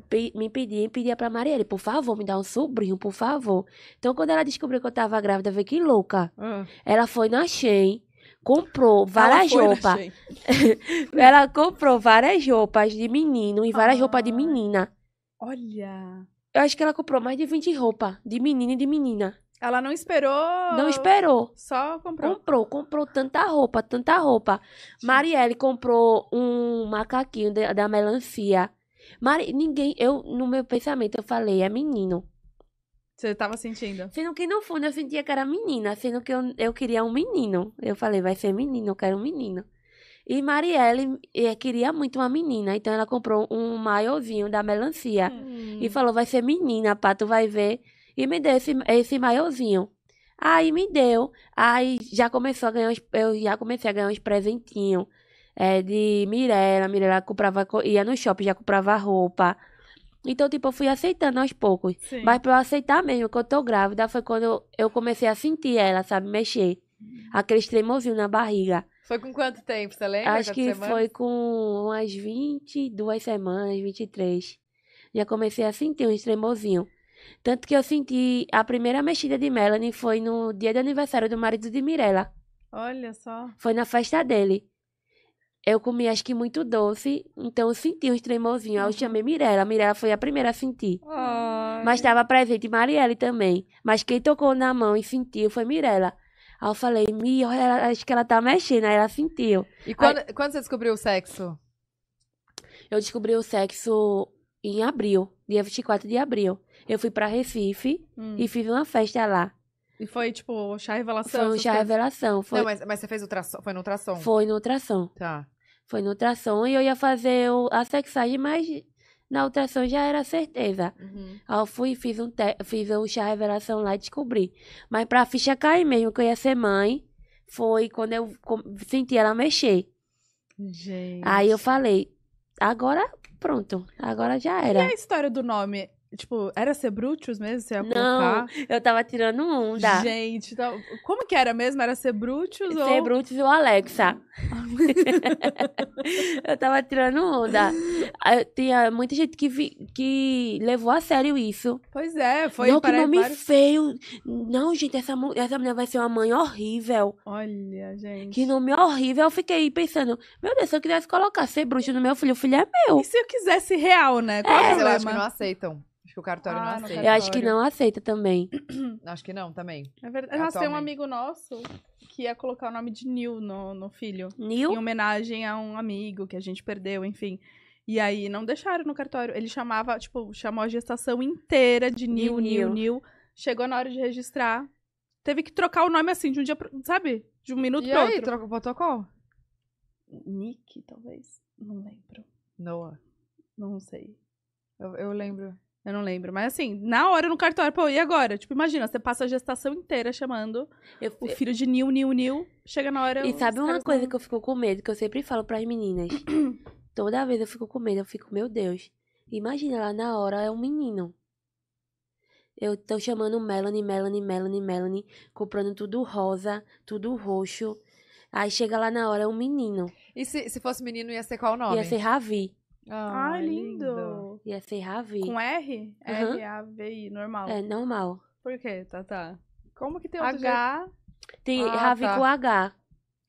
Pe- me pedia e pedia pra Marielle, por favor, me dá um sobrinho, por favor. Então, quando ela descobriu que eu tava grávida, vê que louca. Ah. Ela foi na Shein, comprou várias na roupas. Ela comprou várias roupas de menino e várias roupas de menina. Olha. Eu acho que ela comprou mais de 20 roupas de menino e de menina. Ela não esperou. Não esperou. Só comprou. Comprou, comprou tanta roupa, tanta roupa. Marielle comprou um macaquinho da, da melancia. Mari, ninguém, eu, no meu pensamento, eu falei, é menino. Você tava sentindo. Sendo que no fundo eu sentia que era menina, sendo que eu, eu queria um menino. Eu falei, vai ser menino, eu quero um menino. E Marielle eh, queria muito uma menina, então ela comprou um maiozinho da melancia. Hum. E falou, vai ser menina, pá, tu vai ver. E me deu esse, esse maiozinho. Aí me deu. Aí já começou a ganhar uns, eu já comecei a ganhar uns presentinhos. É, de Mirella. Mirella comprava, co- ia no shopping, já comprava roupa. Então, tipo, eu fui aceitando aos poucos. Sim. Mas pra eu aceitar mesmo que eu tô grávida, foi quando eu, eu comecei a sentir ela, sabe, mexer. Aqueles tremosinhos na barriga. Foi com quanto tempo, você lembra? Acho que semanas? foi com umas 22 semanas, 23. Já comecei a sentir uns tremosinhos. Tanto que eu senti a primeira mexida de Melanie foi no dia de aniversário do marido de Mirella. Olha só. Foi na festa dele. Eu comi acho que muito doce, então eu senti uns tremosinhos. Aí eu chamei Mirella. Mirella foi a primeira a sentir. Ai. Mas estava presente Marielle também. Mas quem tocou na mão e sentiu foi Mirella. Aí eu falei, Mi, olha, ela- acho que ela tá mexendo. Aí ela sentiu. E quando, quando você descobriu o sexo? Eu descobri o sexo em abril, dia 24 de abril. Eu fui pra Recife Hum. e fiz uma festa lá. E foi tipo chá revelação. Foi um chá revelação. Foi, Não, mas, mas você fez ultrassom? Foi no ultrassom? foi no ultrassom. Tá. Foi no ultrassom e eu ia fazer o- a sexagem, mas na ultrassom já era certeza. Uhum. Aí eu fui e fiz um te- fiz o chá revelação lá e descobri. Mas pra ficha cair mesmo, que eu ia ser mãe, foi quando eu com- senti ela mexer. Gente. Aí eu falei, agora pronto, agora já E era. a história do nome? Tipo, era Sebrutus mesmo? Você ia Não, colocar? eu tava tirando onda. Gente, tá- como que era mesmo? Era Sebrutus ou... Ser Brutus ou Alexa. eu tava tirando onda. Aí Tinha muita gente que, vi- que levou a sério isso. Pois é, foi não, que nome vários... feio. Não, gente, essa, essa mulher vai ser uma mãe horrível. Olha, gente. Que nome horrível. Eu fiquei pensando, meu Deus, se eu quisesse colocar ser bruxo no meu filho, o filho é meu. E se eu quisesse real, né? Qual É, o Mas eu acho que problema? não aceitam. Que o cartório Ah, não aceita. Eu acho que não aceita também. Acho que não, também. É verdade. Nossa, tem um amigo nosso que ia colocar o nome de Nil no, no filho. Em Nil? homenagem a um amigo que a gente perdeu, enfim. E aí não deixaram no cartório. Ele chamava, tipo, chamou a gestação inteira de Nil, Nil. Nil. Chegou na hora de registrar. Teve que trocar o nome assim, de um dia pro, sabe? De um minuto E pro aí, outro. troca o protocolo? Nick, talvez. Não lembro. Noah. Não sei. Eu, eu lembro. Eu não lembro. Mas assim, na hora no cartório, pô, e agora? Tipo, imagina, você passa a gestação inteira chamando Eu- o filho de Nil, Nil, Nil. Chega na hora. E sabe uma coisa não- que eu fico com medo, que eu sempre falo pras meninas? Toda vez eu fico com medo, eu fico, meu Deus. Imagina lá na hora é um menino. Eu tô chamando Melanie, Melanie, Melanie, Melanie, comprando tudo rosa, tudo roxo. Aí chega lá na hora é um menino. E se, se fosse menino, ia ser qual o nome? Ia ser Ravi. Ah, Ai, lindo. Ia ser Ravi. Com R? Aham. R-A-V-I, normal. É normal. Por quê, Tata? Como que tem outro H. Tem Ah, Ravi tá. com H.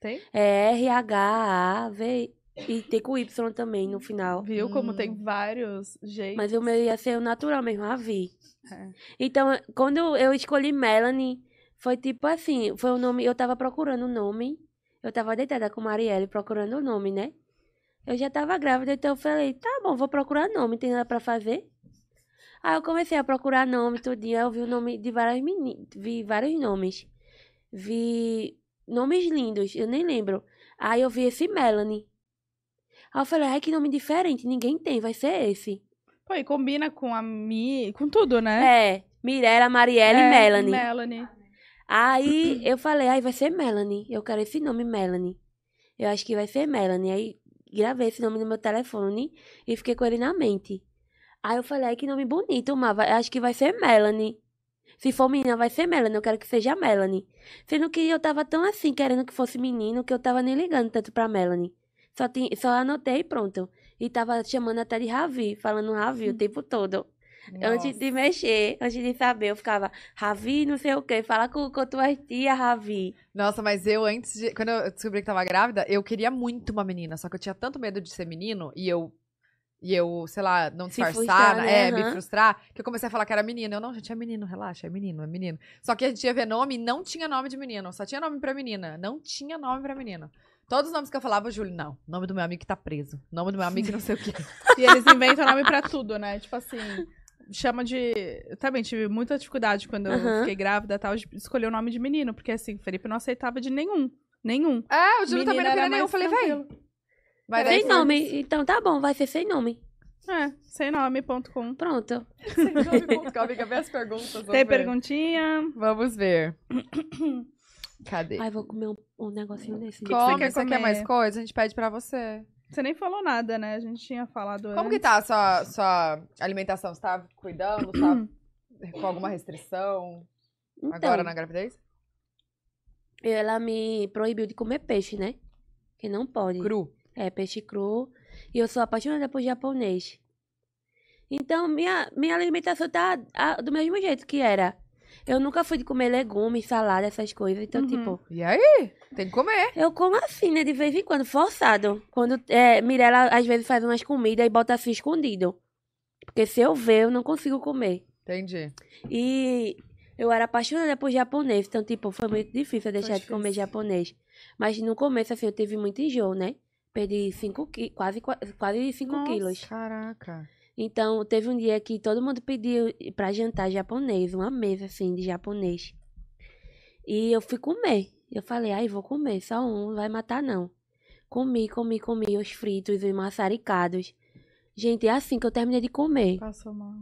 Tem? É R-H-A-V. E tem com Y também no final. Viu como Hum. tem vários jeitos? Mas o meu ia ser o natural mesmo, Ravi. É. Então, quando eu escolhi Melanie, foi tipo assim, foi o nome, eu tava procurando o nome. Eu tava deitada com Marielle procurando o nome, né? Eu já tava grávida, então eu falei, tá bom, vou procurar nome, tem nada pra fazer. Aí eu comecei a procurar nome, tudinho, aí eu vi o nome de várias meninas, vi vários nomes. Vi nomes lindos, eu nem lembro. Aí eu vi esse Melanie. Aí eu falei, ai, que nome diferente, ninguém tem, vai ser esse. Pô, e combina com a Mi, com tudo, né? É, Mirella, Marielle É, e Melanie. Melanie. Aí eu falei, ai, vai ser Melanie. Eu quero esse nome, Melanie. Eu acho que vai ser Melanie. Aí gravei esse nome no meu telefone e fiquei com ele na mente. Aí eu falei, que nome bonito, mas vai- acho que vai ser Melanie. Se for menina, vai ser Melanie. Eu quero que seja Melanie. Sendo que eu tava tão assim, querendo que fosse menino, que eu tava nem ligando tanto pra Melanie. Só, tinha, só anotei e pronto. E tava chamando até de Ravi, falando Ravi o tempo todo. Antes de mexer, antes de saber, eu ficava, Ravi, não sei o quê, fala com, com tua tia, Ravi. Nossa, mas eu antes de. Quando eu descobri que tava grávida, eu queria muito uma menina. Só que eu tinha tanto medo de ser menino e eu. E eu, sei lá, não Se disfarçar, frustrar, né? né? É, me Aham. frustrar, que eu comecei a falar que era menino. Eu, não, gente, é menino, relaxa, é menino, é menino. Só que a gente ia ver nome e não tinha nome de menino, só tinha nome pra menina. Não tinha nome pra menina. Todos os nomes que eu falava, Júlio, não. Nome do meu amigo que tá preso. Nome do meu amigo que não sei o quê. E eles inventam nome pra tudo, né? Tipo assim, chama de. Eu também tive muita dificuldade quando eu Aham. fiquei grávida e tal, de escolher o nome de menino, porque assim, o Felipe não aceitava de nenhum. Nenhum. É, o Júlio também não queria era nenhum. Eu falei, tranquilo. Vai dar sem nome. Então tá bom, vai ser sem nome. É, sem nome.com. Pronto. Sem nome, ponto, amiga, vê as perguntas. Tem ver. perguntinha? Vamos ver. Cadê? Ai, vou comer um, um negocinho desse. que Come, você quer você quer mais coisa? A gente pede pra você. Você nem falou nada, né? A gente tinha falado Como antes. que tá a sua, sua alimentação? Você tá cuidando? Tá com alguma restrição Então, agora na gravidez? ela me proibiu de comer peixe, né? Que não pode. Cru. É, peixe cru. E eu sou apaixonada por japonês. Então, minha, minha alimentação tá ah, do mesmo jeito que era. Eu nunca fui de comer legumes, salada, essas coisas. Então, Uhum. tipo, E aí? Tem que comer. eu como assim, né? De vez em quando, forçado. Quando é, Mirella, às vezes, faz umas comidas e bota assim escondido. Porque se eu ver, eu não consigo comer. Entendi. E eu era apaixonada por japonês. Então, tipo, foi muito difícil eu deixar de difícil. comer japonês. Mas no começo, assim, eu tive muito enjoo, né? Perdi cinco quase, qua- quase 5 Nossa. quilos. Caraca. Então, teve um dia que todo mundo pediu pra jantar japonês, uma mesa assim de japonês. E eu fui comer. Eu falei, ai, vou comer, só um, não vai matar não. Comi, comi, comi os fritos e maçaricados. Gente, é assim que eu terminei de comer. Passou mal.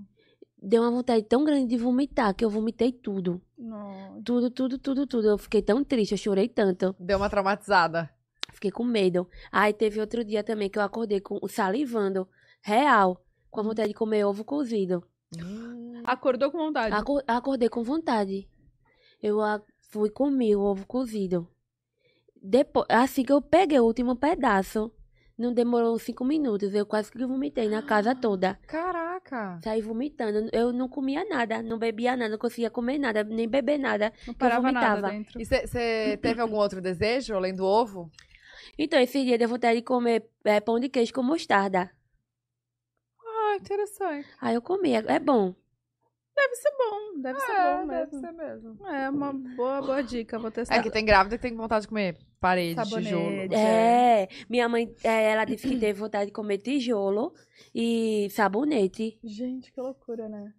Deu uma vontade tão grande de vomitar que eu vomitei tudo. Não. Tudo, tudo, tudo, tudo. Eu fiquei tão triste, eu chorei tanto. Deu uma traumatizada. Fiquei com medo. Aí teve outro dia também que eu acordei com salivando, real, com a vontade de comer ovo cozido. Hum. Acordou com vontade. Acor- acordei com vontade. Eu a- fui comer o ovo cozido. Depois, assim que eu peguei o último pedaço, não demorou cinco minutos. Eu quase que vomitei na casa toda. Caraca. Saí vomitando. Eu não comia nada, não bebia nada, não conseguia comer nada, nem beber nada. Não parava nada vomitava. dentro. E você teve algum outro desejo além do ovo? Então, esse dia deu vontade de comer é, pão de queijo com mostarda. Ah, interessante. Aí eu comi. É, é bom. Deve ser bom, deve ser É, bom deve mesmo. ser mesmo. É uma boa, boa dica, vou testar. É que tem grávida que tem vontade de comer parede, Sabonete. tijolo. É, minha mãe, é, ela disse que teve vontade de comer tijolo e sabonete. Gente, que loucura, né?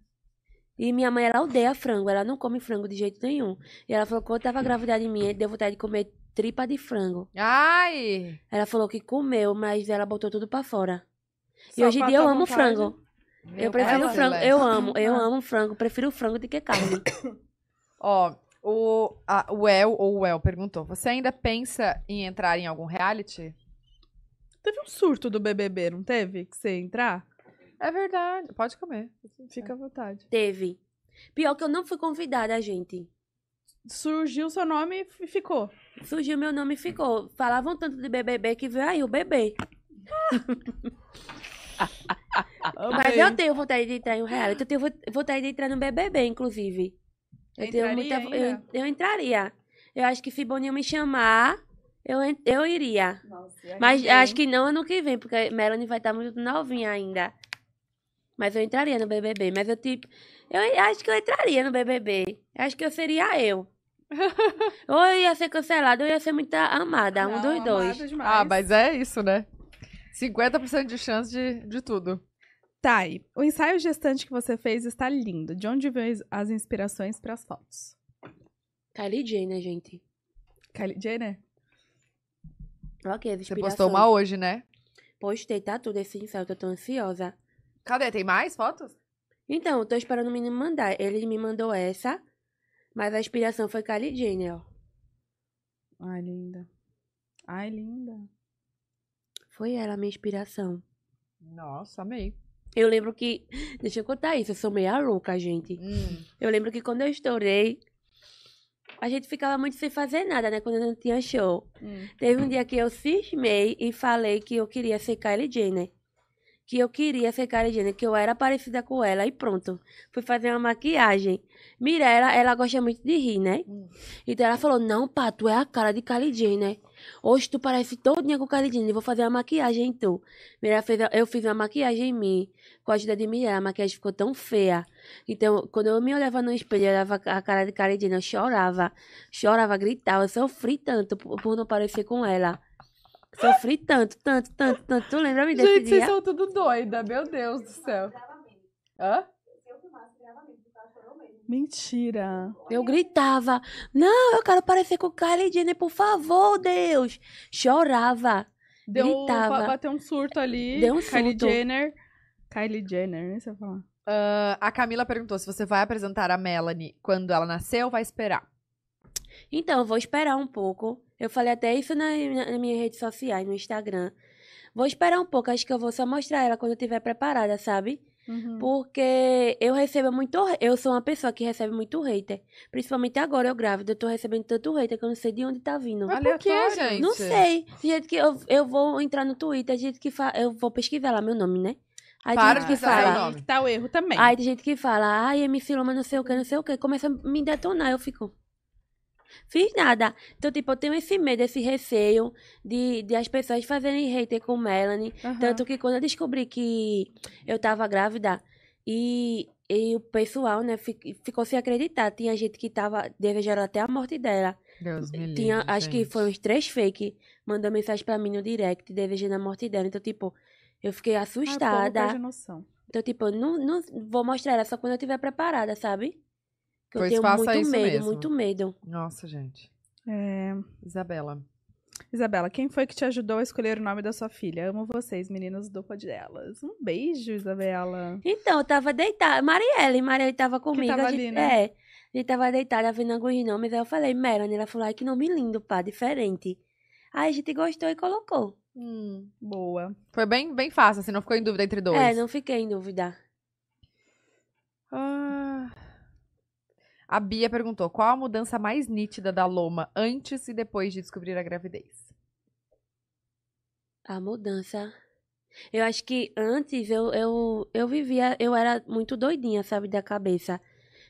E minha mãe, ela odeia frango, ela não come frango de jeito nenhum. E ela falou que quando tava grávida de mim, deu vontade de comer tripa de frango. Ai! Ela falou que comeu, mas ela botou tudo pra fora. E hoje em dia eu amo vontade. frango. Meu eu prefiro Deus, frango. Celeste. Eu amo, eu Ah. amo frango. Prefiro frango do que carne. Ó, o, a, o El, ou o El, perguntou: Você ainda pensa em entrar em algum reality? Teve um surto do BBB, não teve? Que você entrar? É verdade. Pode comer. Fica à vontade. Teve. Pior que eu não fui convidada, gente. Surgiu seu nome e ficou. Surgiu meu nome e ficou. Falavam tanto de BBB que veio aí o bebê. Mas eu tenho vontade de entrar em um reality. Eu tenho vo- vontade de entrar no BBB, inclusive. Eu, tenho Entraria muita, eu, eu entraria. Eu acho que se Boninho me chamar, eu, eu iria. Mas acho que não ano que vem, porque Melanie vai estar muito novinha ainda. Mas eu entraria no BBB. Mas eu, tipo, eu acho que eu entraria no BBB. Acho que eu seria eu. ou eu ia ser cancelada, ou eu ia ser muito amada. um Não, dos dois. demais. Ah, mas é isso, né? 50% de chance de, de tudo. Tá, e o ensaio gestante que você fez está lindo. De onde veio as inspirações para as fotos? Kylie Jenner, gente. Kylie Jenner? Ok, as Você postou uma hoje, né? Postei, tá tudo esse ensaio, eu tô tão ansiosa. Cadê? Tem mais fotos? Então, eu tô esperando o menino mandar. Ele me mandou essa, mas a inspiração foi Kylie Jenner, ó. Ai, linda. Ai, linda. Foi ela a minha inspiração. Nossa, amei. Eu lembro que. Deixa eu contar isso, eu sou meia louca, gente. Hum. Eu lembro que quando eu estourei, a gente ficava muito sem fazer nada, né? Quando não tinha show. Hum. Teve um dia que eu cismei e falei que eu queria ser Kylie Jenner. Que eu queria ser Kylie Jenner, que eu era parecida com ela e pronto. Fui fazer uma maquiagem. Mirella, ela gosta muito de rir, né? Hum. Então ela falou, não, pá, tu é a cara de Kylie Jenner. Hoje tu parece todinha com Kylie Jenner, vou fazer uma maquiagem em tu. Mirella fez, a- eu fiz uma maquiagem em mim, com a ajuda de Mirella, a maquiagem ficou tão feia. Então, quando eu me olhava no espelho, eu olhava a cara de Kylie Jenner, eu chorava. Chorava, gritava, eu sofri tanto por, por não parecer com ela. Sofri tanto, tanto, tanto, tanto. Tu lembra-me desse Gente, vocês dia? são tudo doida, meu Deus do céu. Hã? Mentira. Eu gritava, não, eu quero parecer com Kylie Jenner, por favor, Deus. Chorava. Deu, Gritava. ba- bateu um surto ali. Deu um Kylie surto. Jenner. Kylie Jenner, nem sei falar. Ah, a Camila perguntou se você vai apresentar a Melanie quando ela nasceu ou vai esperar. Então, eu vou esperar um pouco. Eu falei até isso na, na, nas minhas redes sociais, no Instagram. Vou esperar um pouco, acho que eu vou só mostrar ela quando eu estiver preparada, sabe? Uhum. Porque eu recebo muito. Eu sou uma pessoa que recebe muito hater. Principalmente agora, eu grávida, eu tô recebendo tanto hater que eu não sei de onde tá vindo. Mas por que, gente? Não sei. Do jeito que eu, eu vou entrar no Twitter, tem gente que fala. Eu vou pesquisar lá meu nome, né? Aí tem Para gente de que pesquisar fala. Aí nome. que tá o erro também. Aí tem gente que fala, ai, MC Loma, não sei o que, não sei o que. Começa a me detonar, eu fico. Fiz nada. Então, tipo, eu tenho esse medo, esse receio de, de as pessoas fazerem hater com Melanie. Aham. Tanto que quando eu descobri que eu tava grávida e, e o pessoal, né, fi- ficou sem acreditar. Tinha gente que tava desejando até a morte dela. Deus me livre, Tinha, acho que gente. foi uns três fake. Mandou mensagem pra mim no direct, desejando a morte dela. Então, tipo, eu fiquei Ah, assustada. perde noção. Então, tipo, não, não vou mostrar ela só quando eu estiver preparada, sabe? Que eu Pois tenho faça muito isso medo, mesmo. muito medo. Nossa, gente. É... Isabela. Isabela, quem foi que te ajudou a escolher o nome da sua filha? Amo vocês, meninas do Pod delas. Um beijo, Isabela. Então, eu tava deitada. Marielle, Marielle tava comigo. tava a gente, ali, né? É. A gente tava deitada vendo alguns nomes. Aí eu falei, Melanie. Ela falou, ai, que nome lindo, pá, diferente. Aí a gente gostou e colocou. Boa. Foi bem, bem fácil, assim, não ficou em dúvida entre dois. É, não fiquei em dúvida. Ah. A Bia perguntou: qual a mudança mais nítida da Loma antes e depois de descobrir a gravidez? A mudança. Eu acho que antes eu, eu, eu vivia, eu era muito doidinha, sabe, da cabeça.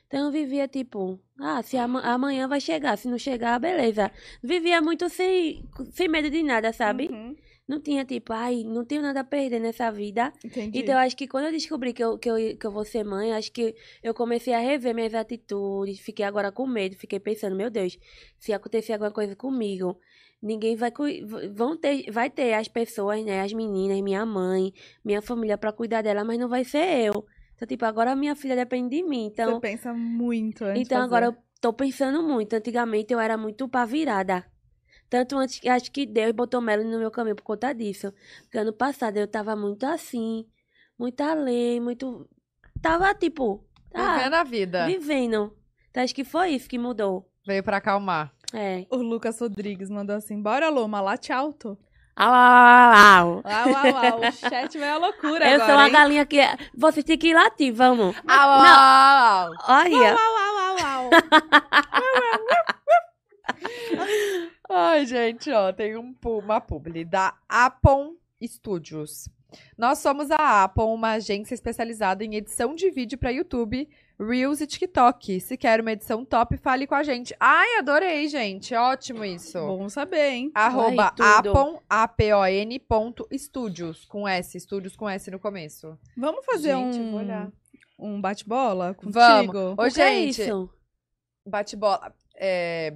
Então eu vivia tipo, ah, se ama- amanhã vai chegar, se não chegar, beleza. Vivia muito sem, sem medo de nada, sabe? Uhum. Não tinha tipo, ai, não tenho nada a perder nessa vida. Entendi. Então eu acho que quando eu descobri que eu, que, eu, que eu vou ser mãe, acho que eu comecei a rever minhas atitudes, fiquei agora com medo, fiquei pensando, meu Deus, se acontecer alguma coisa comigo, ninguém vai vão ter, vai ter as pessoas, né, as meninas, minha mãe, minha família pra cuidar dela, mas não vai ser eu. Então, tipo, agora minha filha depende de mim, então Você pensa muito antes então agora eu tô pensando muito. Antigamente eu era muito pra virada. Tanto antes que acho que Deus botou Melanie no meu caminho por conta disso. Porque ano passado eu tava muito assim, muito além, muito. Tava tipo. Ah, Vivendo a vida. vivendo. Então acho que foi isso que mudou. Veio pra acalmar. É. O Lucas Rodrigues mandou assim: bora, Loma, late alto. Au, au, au, au. Uau, uau, uau. O chat vai à loucura Eu agora. sou a hein? galinha que. Vocês têm que ir latir, vamos. Au, au, au, au. Olha. Uau, uau, uau, uau. Ai, gente, ó, tem um, uma publi da Apon Studios. Nós somos a Apon, uma agência especializada em edição de vídeo para YouTube, Reels e TikTok. Se quer uma edição top, fale com a gente. Ai, adorei, gente. Ótimo isso. Bom saber, hein? Arroba apon, A-P-O-N, ponto, estúdios, com S, estúdios com S no começo. Vamos fazer Gente, um, vou olhar. um bate-bola contigo? Vamos. Ô, O é gente, isso? bate-bola. É,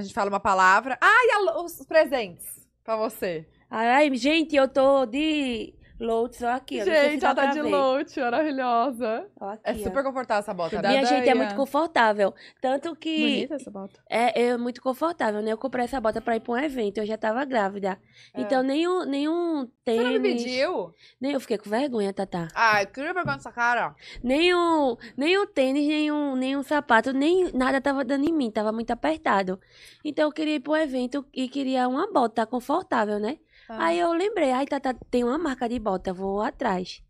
A gente fala uma palavra. Ah, os presentes pra você. Ai, gente, eu tô de Loads, ó aqui, Gente, ela tá pra de lote, maravilhosa. Ó aqui, É ó. super confortável essa bota. Né? Minha gente, é aí, muito confortável. Tanto que Bonita essa bota. é, é muito confortável, né? Eu comprei essa bota pra ir pra um evento, eu já tava grávida. É. Então, nenhum, nenhum Você não me tênis... pediu? Nem, eu fiquei com vergonha, Tatá. Ah, eu queria vergonha dessa cara. Nenhum, nenhum tênis, nenhum, nenhum sapato, nem nada tava dando em mim, tava muito apertado. Então eu queria ir pro evento e queria uma bota confortável, né? Ah. Aí eu lembrei, ai, Tata, tem uma marca de bota, vou atrás.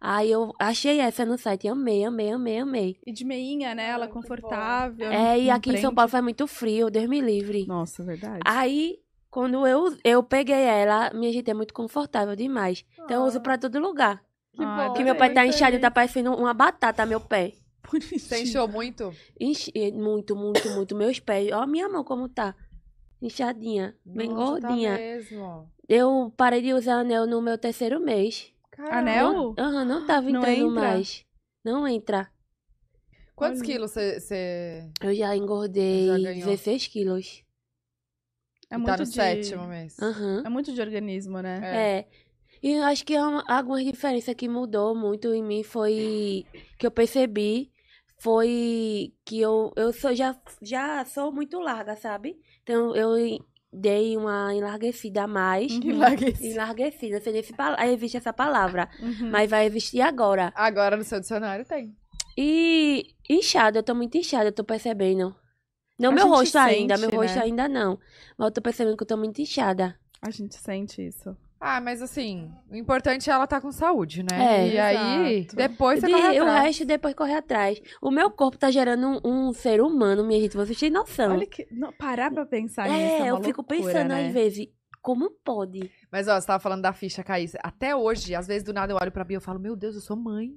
Aí eu achei essa no site, amei, amei, amei, amei. E de meinha, né? Ela confortável. É, e aqui em São. Paulo faz muito frio, Deus me livre. Nossa, verdade. Aí, quando eu, eu peguei ela, minha gente, é muito confortável demais. Então eu uso Ah. pra todo lugar. Que Ai, bom. Porque meu pé tá inchado, tá parecendo uma batata, meu pé. Bonitinho. Você inchou muito? Enche, muito, muito, muito. Meus pés. Ó, minha mão como tá. Inchadinha. Bem Nossa, tá gordinha. mesmo. Eu parei de usar anel no meu terceiro mês. Caramba. Anel? Não, aham, não tava Não entrando entra? mais. Não entra. Quantos Olha. quilos você... Eu já engordei Já ganhou. 16 quilos. É tá muito no de... sétimo mês? Aham. É muito de organismo, né? É. E eu acho que é uma- algumas diferenças que mudou muito em mim foi que eu percebi foi que eu, eu sou, já, já sou muito larga, sabe? Então eu dei uma enlarguecida a mais. Enlargueci. Enlarguecida, não sei nem se pala- existe essa palavra, Uhum. mas vai existir agora. Agora no seu dicionário tem. E inchada, eu tô muito inchada, eu tô percebendo. Não A meu rosto ainda, meu sente, rosto né? ainda não. Mas eu tô percebendo que eu tô muito inchada. A gente sente isso. Ah, mas assim, o importante é ela estar com saúde, né? É. e aí, Exato. depois você E corre o atrás. resto depois correr atrás. O meu corpo tá gerando um, um ser humano, minha gente, vocês têm noção. Olha que. Não, parar pra pensar nisso. É, é, eu uma fico loucura, pensando né? às vezes, como pode? Mas ó, você tava falando da ficha cair. Até hoje, às vezes do nada eu olho pra Bia e falo, meu Deus, eu sou mãe.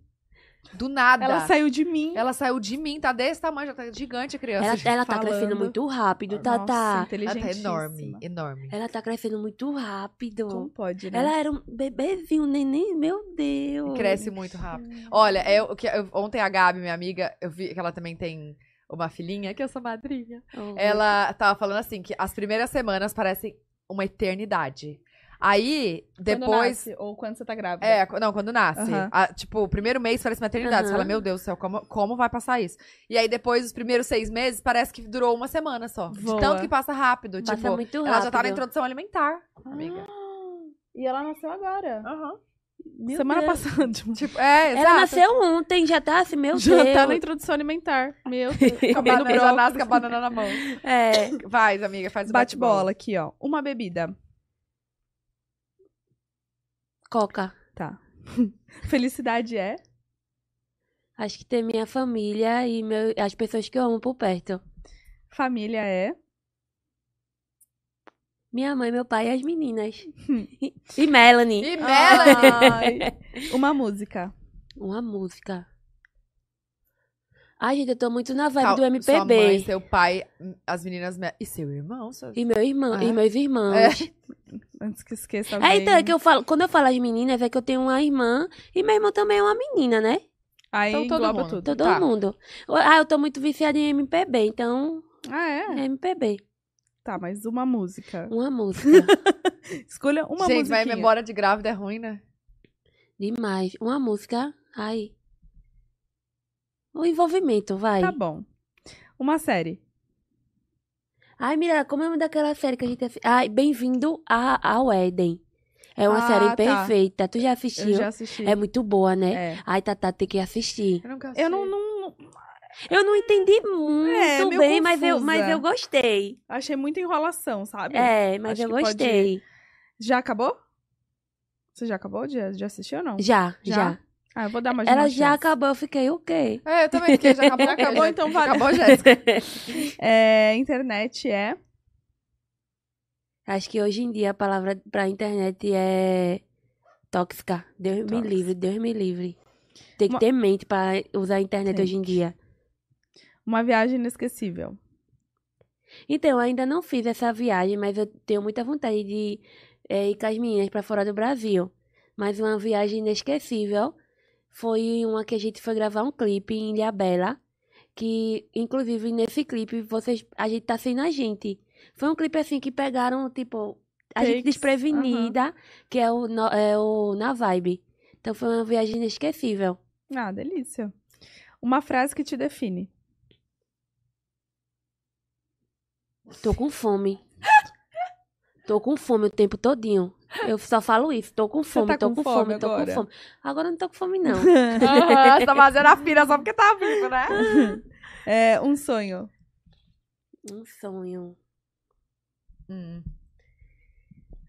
Do nada. Ela saiu de mim. Ela saiu de mim, tá desse tamanho, já tá gigante a criança. Ela, ela tá falando. crescendo muito rápido, tá, Nossa, tá. Ela tá enorme, enorme. Ela tá crescendo muito rápido. Como pode, né? Ela era um bebezinho, um neném, meu Deus. Cresce muito rápido. Olha, o que eu- ontem a Gabi, minha amiga, eu vi que ela também tem uma filhinha, que eu sou madrinha. Oh, Ela tava falando assim, que as primeiras semanas parecem uma eternidade. Aí, Quando depois... nasce, ou quando você tá grávida. É, não, quando nasce. Aham. A- tipo, o primeiro mês parece uma eternidade. Você Aham. fala, meu Deus do céu, como, como vai passar isso? E aí, depois, os primeiros seis meses, parece que durou uma semana só. De Voa. tanto que passa rápido. Passa tipo, muito ela já tá na rápido. introdução alimentar, Ah, amiga. E ela nasceu agora. Meu Semana Deus. passada. tipo, Tipo, é, exato. Ela nasceu ontem, já tá assim, meu Já Deus. tá na introdução alimentar. Meu Deus. A banana, já nasce com a banana na mão. É, Faz, amiga, faz o Bate bola aqui, ó. Uma bebida. Coca. Tá. Felicidade é. Acho que tem minha família e meu, as pessoas que eu amo por perto. Família é. Minha mãe, meu pai e as meninas. e, e Melanie. E Melanie! Uma música. Uma música. Ai, gente, eu tô muito na vibe Tal- do Sua MPB. mãe, seu pai, as meninas... me- E seu irmão? Seu... E meu irmão, Ah, e é? meus irmãos. É. Antes que esqueça É, alguém. então, é que eu falo, quando eu falo as meninas, é que eu tenho uma irmã e meu irmão também é uma menina, né? Aí Então, todo engloba mundo. tudo. Todo Tá. mundo. Ah, eu tô muito viciada em MPB, então Ah, é? é MPB. Tá, mas uma música. Uma música. Escolha uma Gente, música. mas memória de grávida é ruim, né? Demais. Uma música. Ai. O envolvimento, vai. Tá bom. Uma série. Ai, Mira, como é o nome daquela série que a gente assistiu? Ai, Bem-vindo a- ao Éden. É uma Ah, série tá. perfeita. Tu já assistiu? Eu já assisti. É muito boa, né? É. Ai, Tatá, tem que assistir. Eu nunca Eu não, assisti. não- Eu não entendi muito É, bem, mas eu, mas eu gostei. Achei muita enrolação, sabe? É, mas Acho eu que pode- gostei. Já acabou? Você já acabou de, de assistir ou não? Já, Já? já. Ah, eu vou dar mais Ela já chance. acabou, eu fiquei o quê? É, eu também fiquei, já acabou. Já acabou, então vale. Acabou, Jéssica. É, internet é. Acho que hoje em dia a palavra pra internet é tóxica. Deus me Tóxica. livre, Deus me livre. Tem que Uma- ter mente pra usar a internet Tem hoje em dia. Uma viagem inesquecível. Então, eu ainda não fiz essa viagem, mas eu tenho muita vontade de eh, ir com as meninas pra fora do Brasil. Mas uma viagem inesquecível foi uma que a gente foi gravar um clipe em Ilhabela. Que, inclusive, nesse clipe, vocês, a gente tá sendo a gente. Foi um clipe assim que pegaram, tipo, a gente Takes, desprevenida, que é o, é o Na Vibe. Então foi uma viagem inesquecível. Ah, delícia. Uma frase que te define. Tô com fome. Tô com fome o tempo todinho. Eu só falo isso. Tô com fome, tá tô com com fome fome, tô com fome. Agora eu não tô com fome, não. Você tá fazendo a fila só porque tá vivo, né? É, um sonho. um sonho. Hum.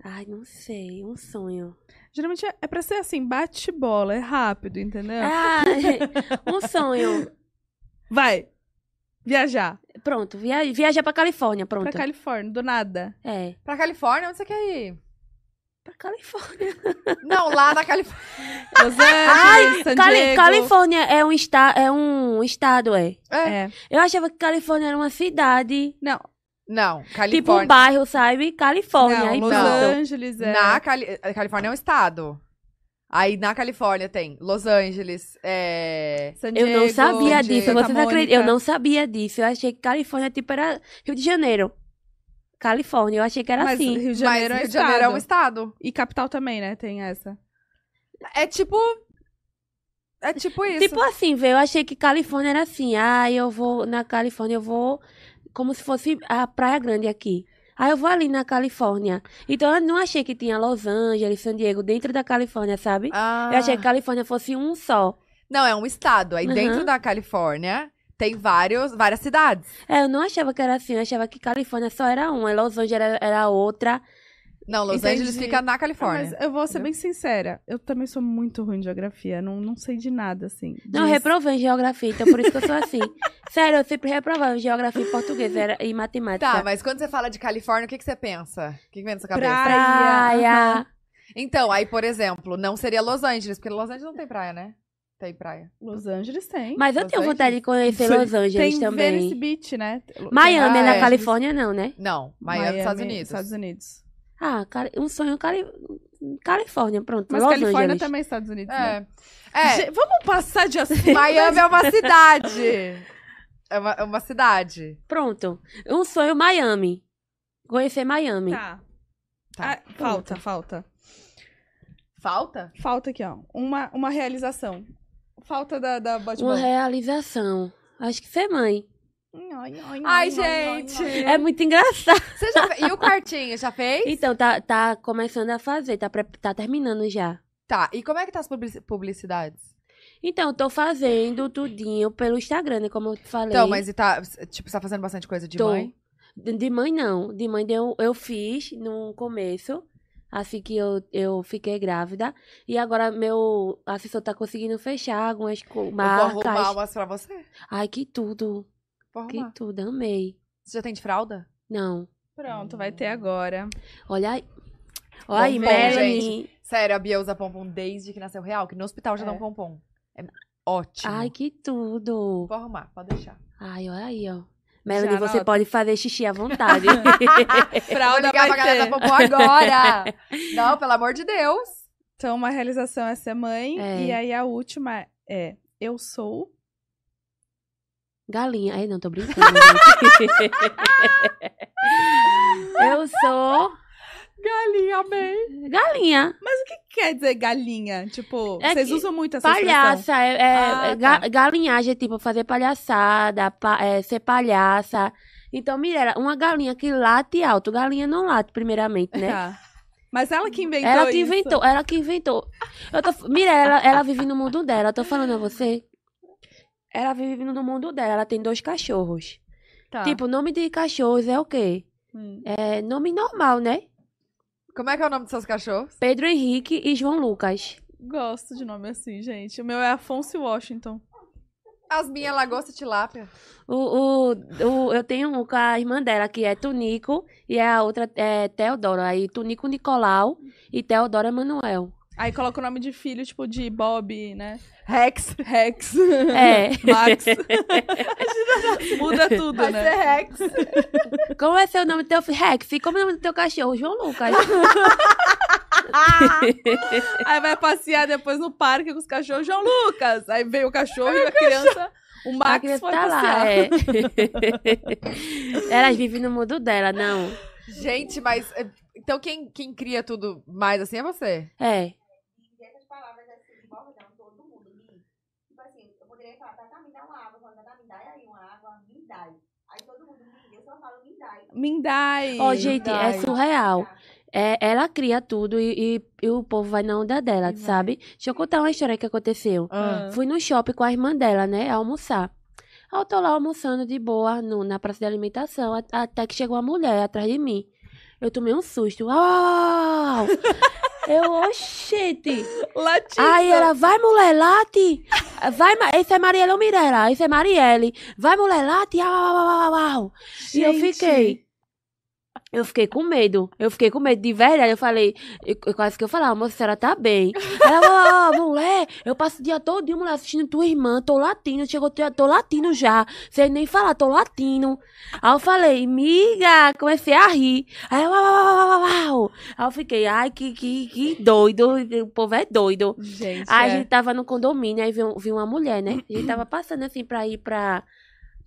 Ai, não sei. Um sonho. Geralmente é, é pra ser assim, bate bola, é rápido, entendeu? Ah, um sonho. Vai. Viajar. Pronto, via viajar pra Califórnia, pronto. Pra Califórnia, do nada. É, Pra Califórnia, onde você quer ir? Pra Califórnia. Não, lá na Califórnia. Los Angeles, San Cali- Diego. Califórnia é um, esta é um estado, é. É. Eu achava que Califórnia era uma cidade. Não, Não, Tipo um Califórnia. bairro, sabe? Califórnia. não Los pronto. Angeles é... Na Cali... a Califórnia é um estado. Aí na Califórnia tem Los Angeles, é... San Eu não Diego, sabia San disso, Diego, vocês Santa acreditam? Eu não sabia disso. Eu achei que Califórnia, tipo, era Rio de Janeiro. Califórnia, eu achei que era Mas assim. Rio de Mas Janeiro é Rio de Janeiro é um estado. E capital também, né? Tem essa. É tipo... É tipo isso. Tipo assim, velho, eu achei que Califórnia era assim. Ah, eu vou na Califórnia, eu vou como se fosse a Praia Grande aqui. Aí eu vou ali na Califórnia. Então eu não achei que tinha Los Angeles, San Diego dentro da Califórnia, sabe? Ah. Eu achei que Califórnia fosse um só. Não, é um estado. Aí Uhum. dentro da Califórnia tem vários, várias cidades. É, eu não achava que era assim, eu achava que Califórnia só era uma, Los Angeles era, era outra. Não, Los Entendi. Angeles fica na Ah, Califórnia. mas eu vou ser Entendeu? bem sincera. Eu também sou muito ruim de geografia. Não, não sei de nada, assim. Não, eu Diz- reprovei em geografia, então por isso que eu sou assim. Sério, eu sempre reprovava em geografia e português era, e matemática. Tá, mas quando você fala de Califórnia, o que, que você pensa? O que, que vem na sua cabeça? Praia. Então, aí, por exemplo, não seria Los Angeles, porque Los Angeles não tem praia, né? Tem praia. Los Angeles tem. Mas eu Los tenho vontade de conhecer Sim. Los Angeles tem também. Venice Beach, né? Miami é Ah, na é. Califórnia, não, né? Não, Miami, Estados Unidos. Estados Unidos. Ah, um sonho Cali... Califórnia, pronto. Mas Los Califórnia Angeles. também é Estados Unidos, né? É. É, Ge- Vamos passar de assunto. Miami é uma cidade. É uma, é uma cidade. Pronto. Um sonho Miami. Conhecer Miami. Tá. Tá. Ah, falta, falta. Falta? Falta aqui, ó. Uma, uma realização. Falta da, da Bot Uma realização. Acho que ser mãe. Ai, ai, Ai, gente. É muito engraçado. Você já fe- E o quartinho, já fez? Então, tá, tá começando a fazer, tá, pre- tá terminando já. Tá, e como é que tá as publici- publicidades? Então, tô fazendo tudinho pelo Instagram, né? Como eu te falei. Então, mas e tá, tipo, você tá fazendo bastante coisa de Tô. mãe? De de mãe, não. De mãe, eu, eu fiz no começo. Assim que eu, eu fiquei grávida. E agora meu assessor tá conseguindo fechar algumas co- Eu vou marcas. arrumar umas pra você. Ai, que tudo. Vou Que arrumar. tudo. Amei. Você já tem de fralda? Não. Pronto, vai ter agora. Olha aí. Olha aí, Melanie. Sério, a Bia usa pompom desde que nasceu real, que no hospital já É. dá um pompom. É ótimo. Ai, que tudo. Vou arrumar, pode deixar. Ai, olha aí, ó. Melanie, Já você anota. pode fazer xixi à vontade. Vou Fralda ligar pra galera da pompom agora. Não, pelo amor de Deus. Então, uma realização é ser mãe. É. E aí, a última é... Eu sou... Galinha. Ai, não, tô brincando. gente. eu sou Galinha, amei. galinha. O que quer dizer galinha? Tipo, É vocês usam muito essa expressão. Palhaça, é, é- Ah, é ga- tá. galinhagem, tipo, fazer palhaçada, pa- é, ser palhaça. Então, Mirella, uma galinha que late alto. Galinha não late, primeiramente, né? Tá. Mas ela que inventou ela que isso. inventou, ela que inventou. Eu tô, Mirella, ela, vive no mundo dela, eu tô falando a você. Ela vive no mundo dela, ela tem dois cachorros. Tá. Tipo, o nome de cachorros é o quê? Hum. É nome normal, né? Como é que é o nome dos seus cachorros? Pedro Henrique e João Lucas. Gosto de nome assim, gente. O meu é Afonso Washington. As minhas lagosta tilápia. O, o, o, eu tenho um com a irmã dela, que é Tunico, e a outra é Teodora. Aí Tunico Nicolau e Teodora Emanuel. Aí coloca o nome de filho, tipo, de Bob, né? Rex. Rex. É. Max. Muda tudo, Vai né? ser Rex. Como é seu nome do teu filho? Rex. E como é o nome do teu cachorro? João Lucas. Aí vai passear depois no parque com os cachorros. João Lucas! Aí veio o cachorro e a criança. O a Max criança foi tá passear. lá, é. Elas vivem no mundo dela, não. Gente, mas é, Então quem, quem cria tudo mais assim é você? É. E essas palavras assim, de bordão, todo mundo. Me, tipo assim, eu poderia falar, Tata, me dá uma água. Quando Tata, me dá aí uma água, me dá. Aí todo mundo me eu só falo me dá. Mindai. Ó, gente, é Verdade. surreal. É, ela cria tudo e, e- e o povo vai na onda dela, sabe? Deixa eu contar uma história que aconteceu. Ah. Fui no shopping com a irmã dela, né? Almoçar. Eu tô lá almoçando de boa no- na praça de alimentação, até que chegou uma mulher atrás de mim. Eu tomei um susto. Uau! Eu, oxente! Latícia. Aí ela, vai mulher, late! Vai, esse é Marielle ou Mirella? Esse é Marielle. Vai mulher, late! Au, au, au, au, au. E eu fiquei. Eu fiquei com medo. Eu fiquei com medo de verdade. Eu falei, eu, eu quase que eu falava, moça, a senhora tá bem. Ela falou, ó, mulher, eu passo o dia todo, mulher, assistindo tua irmã, tô latindo, chegou, tô latindo já. Sem nem falar, tô latindo. Aí eu falei, miga, comecei a rir. Aí ela, uau, uau, uau, uau. Aí eu fiquei, ai, que, que, que doido, o povo é doido. Gente, Aí a é. gente tava no condomínio, aí viu, viu uma mulher, né? A gente tava passando assim pra ir pra,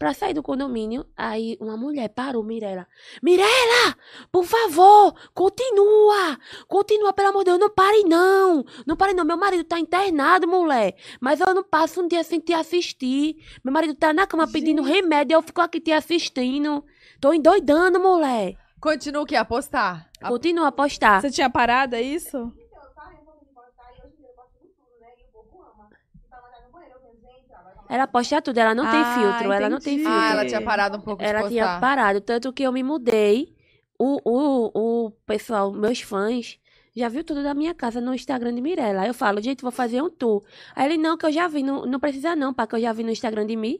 pra sair do condomínio. Aí uma mulher parou, Mirella. Mirella, por favor, continua. Continua, pelo amor de Deus, não pare não. Não pare não, meu marido tá internado, mulher. Mas eu não passo um dia sem te assistir. Meu marido tá na cama pedindo remédio, eu fico aqui te assistindo. Tô endoidando, mulher. Continua o quê? Apostar? Continua a postar. Você tinha parado, é isso? Então, eu parei um pouco de postar e hoje em dia eu posto tudo, né? E o povo ama. E pra mandar no banheiro, eu penso, gente, ó, vai Ela posta tudo, ela não tem Ah, filtro, ela não tem entendi. filtro. Ah, ela tinha parado um pouco de Ela tinha parado, tanto que eu me mudei. O, o, o pessoal, meus fãs, já viu tudo da minha casa no Instagram de Mirella. Aí eu falo, gente, vou fazer um tour. Aí ele, não, que eu já vi, não, não precisa não, pá, que eu já vi no Instagram de mim.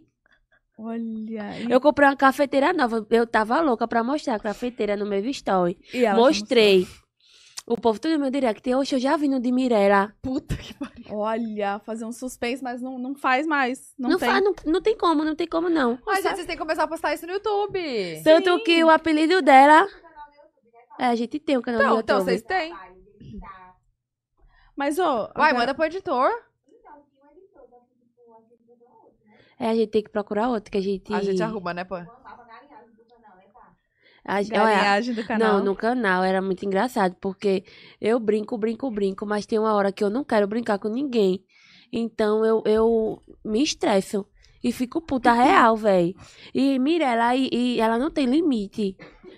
Olha. e- Eu comprei uma cafeteira nova, eu tava louca pra mostrar a cafeteira no meu story. e Mostrei. O povo tudo no meu direct, hoje eu já vi no de Mirella. Puta que pariu. Olha, fazer um suspense, mas não, não faz mais. Não, Não, tem. fa- não, não tem como, não tem como não. Ai, gente, vocês têm que começar a postar isso no YouTube. Tanto que o apelido dela... É, a gente tem um canal Então, no então YouTube. vocês têm. Mas, ô. Vai, agora- manda pro editor. Então, um tipo, né? É, a gente tem que procurar outro, que a gente... A gente arruma, né, pô? Uma mapa galinhagem do canal, né, pá? A, Galinhagem do canal. Não, no canal era muito engraçado, porque eu brinco, brinco, brinco, mas tem uma hora que eu não quero brincar com ninguém. Então eu, eu me estresso e fico puta real, velho. E Mirella, e, e ela não tem limite.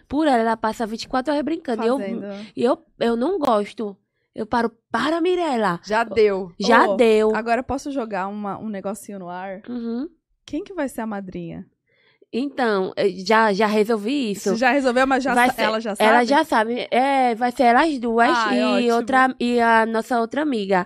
Por ela, ela passa 24 horas brincando. E eu, Fazendo. e eu, eu não gosto. Eu paro, para Mirella. Já deu. Já Ô, deu. Agora eu posso jogar uma, um negocinho no ar? Uhum. Quem que vai ser a madrinha? Então, eu já, já resolvi isso. Você já resolveu, mas já Vai ser- ela já sabe? Ela já sabe. É, vai ser elas duas Ah, é e ótimo. outra e a nossa outra amiga.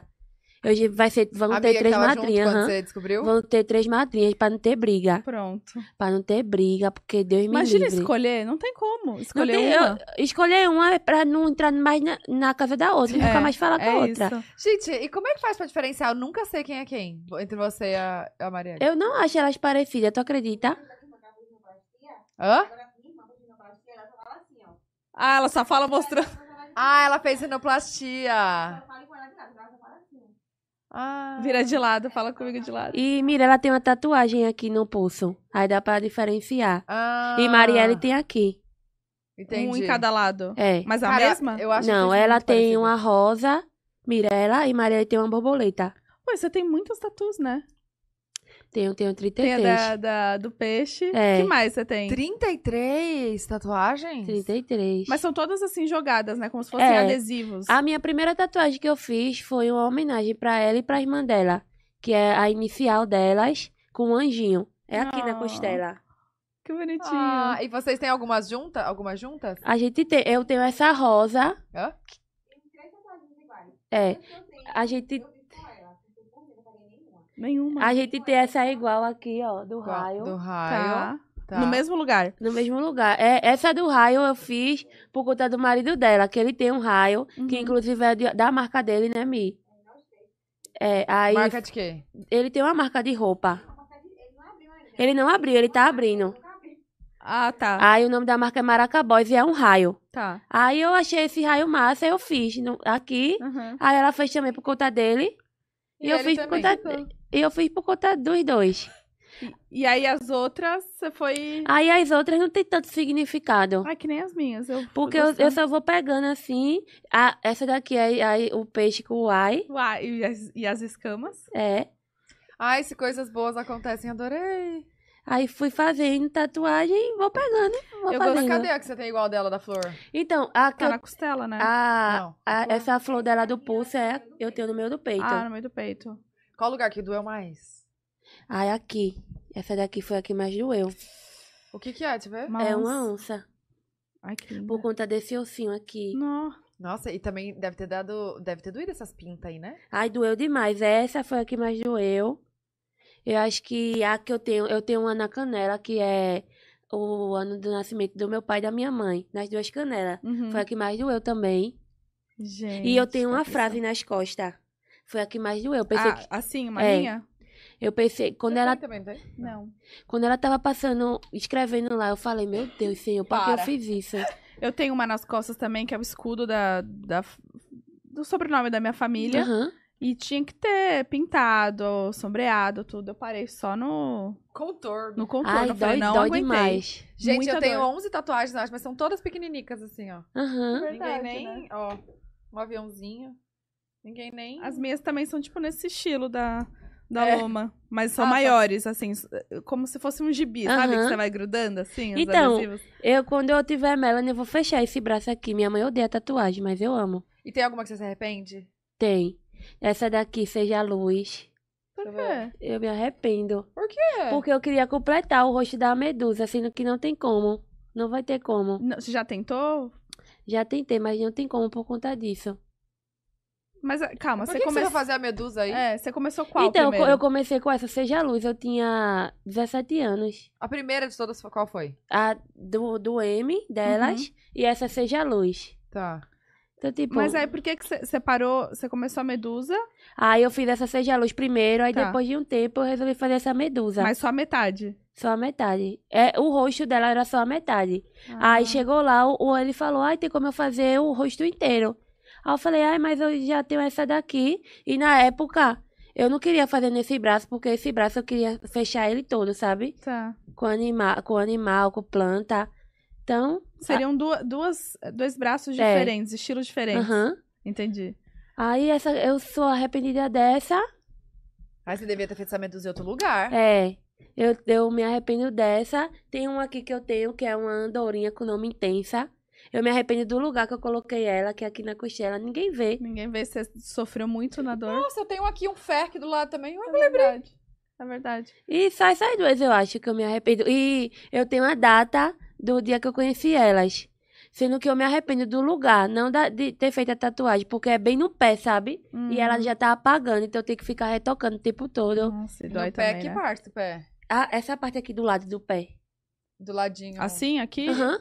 Hoje vai ser, vão ter três junto madrinhas, você descobriu? Vão ter três madrinhas pra não ter briga, Pronto. Pra não ter briga, porque Deus me Imagina livre. escolher. Não tem como. Escolher tem- uma. eu- escolher uma é pra não entrar mais na, na casa da outra e É, nunca mais falar com É a outra. isso. Gente, e como é que faz pra diferenciar? Eu nunca sei quem é quem entre você e a, a Marielle. Eu não acho elas parecidas, tu acredita? Hã? Agora, minha irmã fazendo plastia, ela só fala assim, ó. Ah, ela só fala mostrando. Ah, ela fez rinoplastia. Eu falo com ela de lado, ela só fala assim. Ah. Vira de lado, fala comigo de lado. E mira, ela tem uma tatuagem aqui no pulso. Aí dá pra diferenciar. Ah. E Marielle tem aqui. Entendi. Um em cada lado. É. Mas a Cara, mesma? Eu acho Não, ela tem parecidos. uma rosa, Mirella, e Marielle tem uma borboleta. Pô, você tem muitas tatus, né? Tenho, tenho Tem 33. a da, da- do peixe. É. que mais você tem? 33 tatuagens? 33. Mas são todas assim jogadas, né? Como se fossem É. adesivos. A minha primeira tatuagem que eu fiz foi uma homenagem pra ela e pra irmã dela, que é a inicial delas com um anjinho. É aqui na Ah. costela. Que bonitinho. Ah, e vocês têm algumas juntas? Algumas juntas? A gente tem, eu tenho essa rosa, Hã? Tem três tatuagens iguais. é, a gente eu fiz com ela. porque por mim, eu não paguei nenhuma. A gente tem essa igual aqui, ó, do Qual? raio, Do raio. Tá. Tá. No mesmo lugar. no mesmo lugar. É, essa do raio eu fiz por conta do marido dela, que ele tem um raio, que Uhum. inclusive é de- da marca dele, né, Mi? É, aí Marca de quê? ele tem uma marca de roupa. Ele não abriu ainda. Ele não abriu, ele tá abrindo. Ah, tá. Aí o nome da marca é Maracabóis e é um raio. Tá. Aí eu achei esse raio massa, eu fiz no- aqui. Uhum. Aí ela fez também por conta dele. E, eu ele fiz por conta. E eu fiz por conta dos dois. E aí as outras, você foi. Aí as outras não tem tanto significado. Ai, que nem as minhas. Eu Porque eu, eu só vou pegando assim. A, essa daqui é aí, o peixe com o ai. Uai, e as, e as escamas? É. Ai, se coisas boas acontecem, adorei. Aí fui fazendo tatuagem e vou pegando. Vou Eu fazendo. cadê a que você tem igual dela da flor? Então, a, Tá na costela, né? a, Não. a- essa flor dela do pulso é eu tenho no meio do peito. Ah, no meio do peito. Qual lugar que doeu mais? Aí aqui. Essa daqui foi a que mais doeu. O que que é, deixa eu ver? Uma É uma onça. Ai, que linda. Por conta desse ossinho aqui. Nó. Nossa, e também deve ter dado, deve ter doído essas pintas aí, né? Ai, doeu demais. Essa foi a que mais doeu. Eu acho que a que eu tenho, eu tenho uma na canela, que é o ano do nascimento do meu pai e da minha mãe. Nas duas canelas. Uhum. Foi a que mais doeu também. Gente. E eu tenho uma tá frase nas costas. Foi a que mais doeu. Eu pensei Ah, que, assim, uma É. linha? eu pensei, quando Você ela, também, tem? Não. quando ela tava passando, escrevendo lá, eu falei, meu Deus, Senhor, por que eu fiz isso? Eu tenho uma nas costas também, que é o escudo da, da- do sobrenome da minha família. Aham. E tinha que ter pintado, sombreado, tudo. Eu parei só no, Contorno. no contorno. Ai, eu falei, dói, não dói aguentei. demais. Gente, Muita eu tenho dor. 11 tatuagens, acho, mas são todas pequeninicas, assim, ó. Aham. Verdade, Ninguém nem, né? ó, um aviãozinho. Ninguém nem... As minhas também são, tipo, nesse estilo da, da É. loma. Mas são Ah, tá. maiores, assim, como se fosse um gibi, sabe? Que você vai grudando, assim, os Então, adesivos. Eu, quando eu tiver Melanie, eu vou fechar esse braço aqui. Minha mãe odeia tatuagem, mas eu amo. E tem alguma que você se arrepende? Tem. Essa daqui, seja a luz. Por quê? Eu me arrependo. Por quê? Porque eu queria completar o rosto da medusa, sendo que não tem como. Não vai ter como. Não, Você já tentou? Já tentei, mas não tem como por conta disso. Mas, ah, calma, Por você que, que você começou... vai fazer a medusa aí? É, você começou qual então, eu- primeiro? eu comecei com essa Seja a Luz. Eu tinha 17 anos. A primeira de todas, qual foi? A do, do M delas e essa Seja a Luz. Tá. Então, tipo. Mas aí, por que que você parou? Você começou a medusa, Aí eu fiz essa Seja a Luz primeiro, aí Tá. depois de um tempo eu resolvi fazer essa medusa. mas só a metade. Só a metade. É, o rosto dela era só a metade. Ah. Aí chegou lá, o, o- ele falou, ai, tem como eu fazer o rosto inteiro. Aí eu falei, ai, mas eu já tenho essa daqui. E na época, eu não queria fazer nesse braço, porque esse braço eu queria fechar ele todo, sabe? Tá. Com anima com animal, com planta. Então, Seriam duas, duas, dois braços É. diferentes, estilos diferentes. aham. Entendi. Aí essa, eu sou arrependida dessa. Aí você devia ter feito essa medusa em outro lugar. É. Eu, eu me arrependo dessa. Tem uma aqui que eu tenho, que é uma andorinha com nome intensa. Eu me arrependo do lugar que eu coloquei ela, que é aqui na costela. Ninguém vê. Ninguém vê se você sofreu muito na dor. Nossa, eu tenho aqui um ferk do lado também. É verdade. É verdade. E só essas duas eu acho que eu me arrependo. E eu tenho a data do dia que eu conheci elas. Sendo que eu me arrependo do lugar, não da, de ter feito a tatuagem, porque é bem no pé, sabe? E ela já tá apagando, então eu tenho que ficar retocando o tempo todo. Nossa, e No dói pé, também, que né? parte do pé? Ah, essa parte aqui do lado do pé. Do ladinho. Assim, aqui? Aham.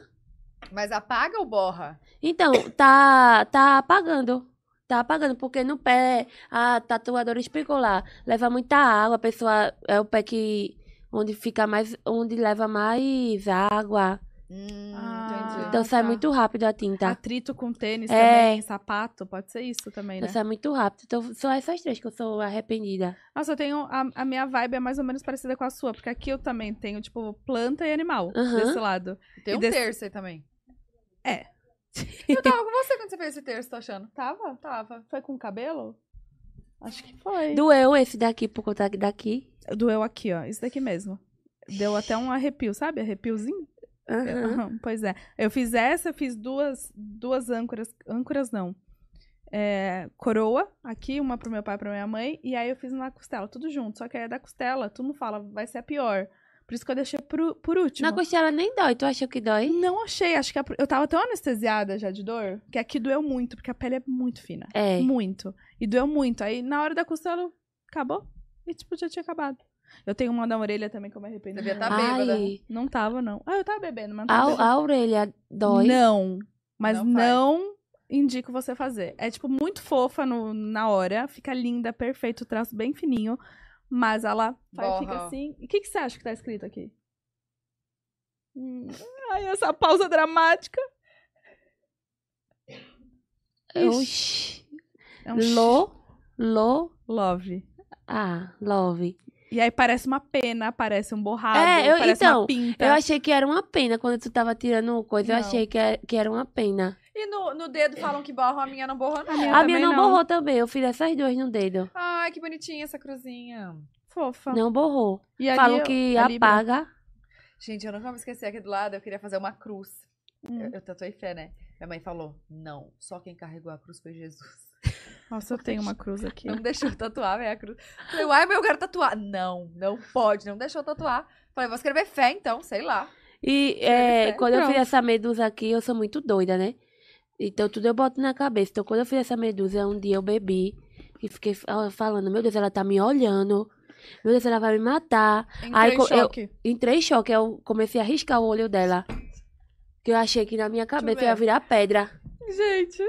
Mas apaga ou borra? Então, tá, tá apagando. Tá apagando, porque no pé, a tatuadora explicou lá, leva muita água, a pessoa, é o pé que, onde fica mais, onde leva mais água. Hum, Ah. Então sai tá. muito rápido a tinta. Atrito com tênis É. também, sapato, pode ser isso também, né? Então sai muito rápido. Então são essas três que eu sou arrependida. Nossa, eu tenho. A, a minha vibe é mais ou menos parecida com a sua, porque aqui eu também tenho, tipo, planta e animal Aham. desse lado. Tem E um desse- terço aí também. É. Eu tava com você quando você fez esse terço, tô achando. Tava? Tava. Foi com cabelo? Acho que foi. Doeu esse daqui por conta daqui. Doeu aqui, ó. Isso daqui mesmo. Deu até um arrepio, sabe? Arrepiozinho? Aham, pois é. Eu fiz essa, fiz duas, duas âncoras. Âncoras não. É, coroa, aqui, uma pro meu pai e pra minha mãe. E aí eu fiz na costela, tudo junto. Só que aí a da costela, tu não fala, vai ser a pior. Por isso que eu deixei por, por último. Na costela nem dói. Tu achou que dói? Não achei, acho que a- eu tava tão anestesiada já de dor, que aqui doeu muito, porque a pele é muito fina. É. Muito. E doeu muito. Aí na hora da costela, acabou. E tipo, já tinha acabado. Eu tenho uma da orelha também que eu me arrependo. Devia tá bêbada. Ai, Não tava, não. Ah, eu tava bebendo, mas não tava a, a orelha dói. Não. Mas Não não, indico você fazer. É, tipo, muito fofa no, na hora. Fica linda, perfeito, o traço bem fininho. Mas ela faz, fica assim. E o que, que você acha que tá escrito aqui? Hum, ai, essa pausa dramática. Oxi. É um Lo, lo, love. ah, love. E aí parece uma pena, parece um borrado, É, eu- parece então, uma pinta. Eu achei que era uma pena quando tu tava tirando coisa. Eu Não. achei que era, que era uma pena. E no, no dedo falam que borram, a minha não borrou, não. A minha A minha não, não. borrou também. Eu fiz essas duas no dedo. Ai, que bonitinha essa cruzinha. Fofa. Não borrou. E ali Falam eu- que a Libra- apaga. Gente, eu nunca vou esquecer aqui do lado, eu queria fazer uma cruz. Hum. Eu, eu tatuei fé, né? Minha mãe falou, não, só quem carregou a cruz foi Jesus. Nossa, eu tenho uma cruz aqui. Não deixou tatuar a minha cruz. Falei, uai, mas eu quero tatuar. Não, não pode, não deixou tatuar. Falei, vou escrever fé então, sei lá. E é, quando eu fiz Pronto. essa medusa aqui, eu sou muito doida, né? Então tudo eu boto na cabeça. Então quando eu fiz essa medusa, um dia eu bebi e fiquei fa- falando, meu Deus, ela tá me olhando. Meu Deus, ela vai me matar. Entrei Aí, em co- eu- choque. Entrei em choque, eu comecei a riscar o olho dela. Que eu achei que na minha cabeça ia virar pedra. Gente.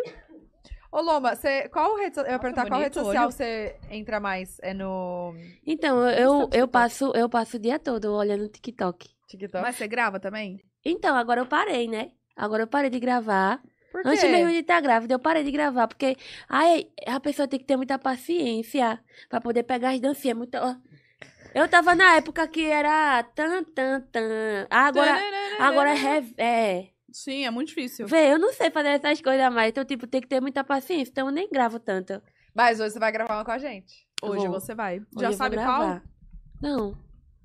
Ô, Loma, você, qual rede so- Eu ia perguntar qual rede social olho. você entra mais? É no Então, eu, eu, passo, eu passo o dia todo olhando o TikTok. TikTok? Mas você grava também? Então, agora eu parei, né? Agora eu parei de gravar. Por quê? Antes mesmo de estar grávida, eu parei de gravar, porque ai, a pessoa tem que ter muita paciência pra poder pegar as dancinhas. Muito... ó. Eu tava na época que era tan, tan, tan. Agora, agora é, é. Sim, é muito difícil. Vê, eu não sei fazer essas coisas mais. Então, tipo, tem que ter muita paciência. Então, eu nem gravo tanto. Mas hoje você vai gravar uma com a gente. Hoje Vou. você vai. Hoje Já sabe qual? Não.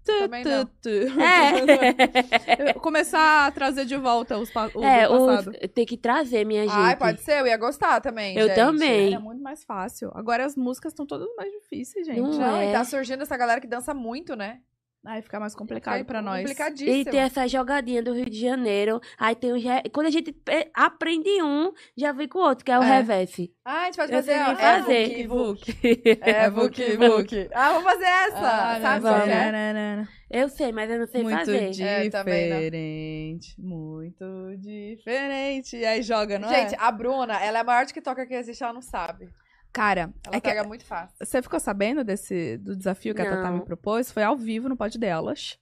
Também não. Tu, tu. É. Começar a trazer de volta os pa o é, passado. tem que trazer, minha gente. Ai, pode ser, eu ia gostar também, Eu gente. também. Era muito mais fácil. Agora as músicas estão todas mais difíceis, gente. Não Não, é. e tá surgindo essa galera que dança muito, né? Aí fica mais complicado Fica pra nós. Complicadíssimo. E tem essa jogadinha do Rio de Janeiro. Aí tem os. re- Quando a gente aprende um, já vem com o outro, que é o É. reverse. Ah, a gente pode Eu fazer. ó, nem é fazer. Vuki, Vuki. É, Vuki, Vuki. Ah, vamos fazer essa. Ah, Sabe é? nananana. Eu sei, mas eu não sei Muito fazer. É, diferente. Muito diferente. E aí joga, não Gente, é? a Bruna, ela é a maior TikToker que existe, ela não sabe. Cara, Ela é que pega muito fácil. você ficou sabendo desse do desafio que a Tatá Não. me propôs? Foi ao vivo no pod delas.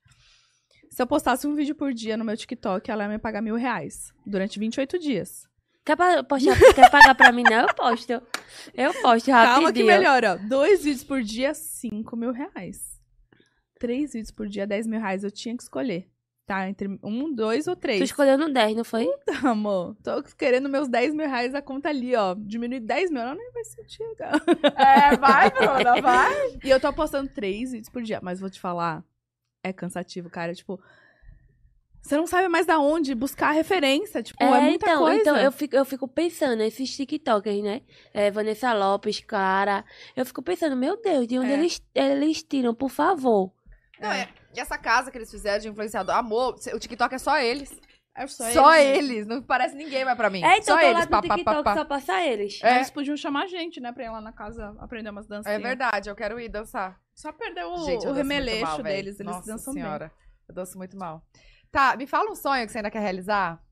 Se eu postasse um vídeo por dia no meu TikTok, ela ia me pagar mil reais. Durante 28 dias. Quer, pa- postar, quer pagar pra mim, não? Eu posto. Eu posto rapidinho. Calma que melhora. Dois vídeos por dia, cinco mil reais. Três vídeos por dia, 10 mil reais. Eu tinha que escolher. Tá? Entre um, dois ou Tu três. escolheu no 10, não foi? Amor, tô querendo meus 10 mil reais a conta ali, ó. Diminuir 10 mil, ela nem vai sentir. cara. É, vai, Bruna, vai. E eu tô postando três vídeos por dia, mas vou te falar, é cansativo, cara. Tipo, você não sabe mais da onde buscar referência. Tipo, é, muita então, coisa. então eu, fico, eu fico pensando, esses TikTokers, né? É, Vanessa Lopes, Clara. Eu fico pensando, meu Deus, de onde É. eles, eles tiram, por favor? Não, é, e essa casa que eles fizeram de influenciador, amor, o TikTok é só eles. É Só, eles, não parece ninguém mais pra mim. É, então só tô eles, lá pá, TikTok pá, pá. só passar eles. É. Eles podiam chamar a gente, né, pra ir lá na casa aprender umas dancinhas. É verdade, eu quero ir dançar. Só perder o, Gente, o remeleixo mal, deles, eles Nossa dançam senhora, eu danço muito mal. Tá, me fala um sonho que você ainda quer realizar?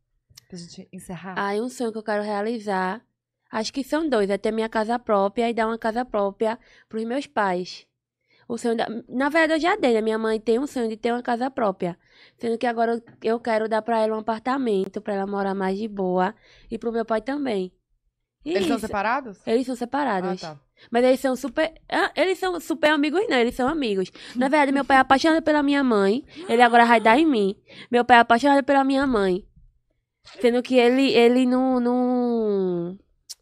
Pra gente encerrar. Ah, um sonho que eu quero realizar. Acho que são dois. É ter minha casa própria e dar uma casa própria pros meus pais. O sonho da... Na verdade, eu já dei, né? Minha mãe tem um sonho de ter uma casa própria. Sendo que agora eu- quero dar pra ela um apartamento, pra ela morar mais de boa. E pro meu pai também. E Eles são isso. separados? Eles são Ah, separados. tá. Mas eles são super. Ah, eles são super amigos, não, eles são amigos. Na verdade, meu pai é apaixonado pela minha mãe. Ele agora vai dar em mim. Meu pai é apaixonado pela minha mãe. Sendo que ele, ele não, não,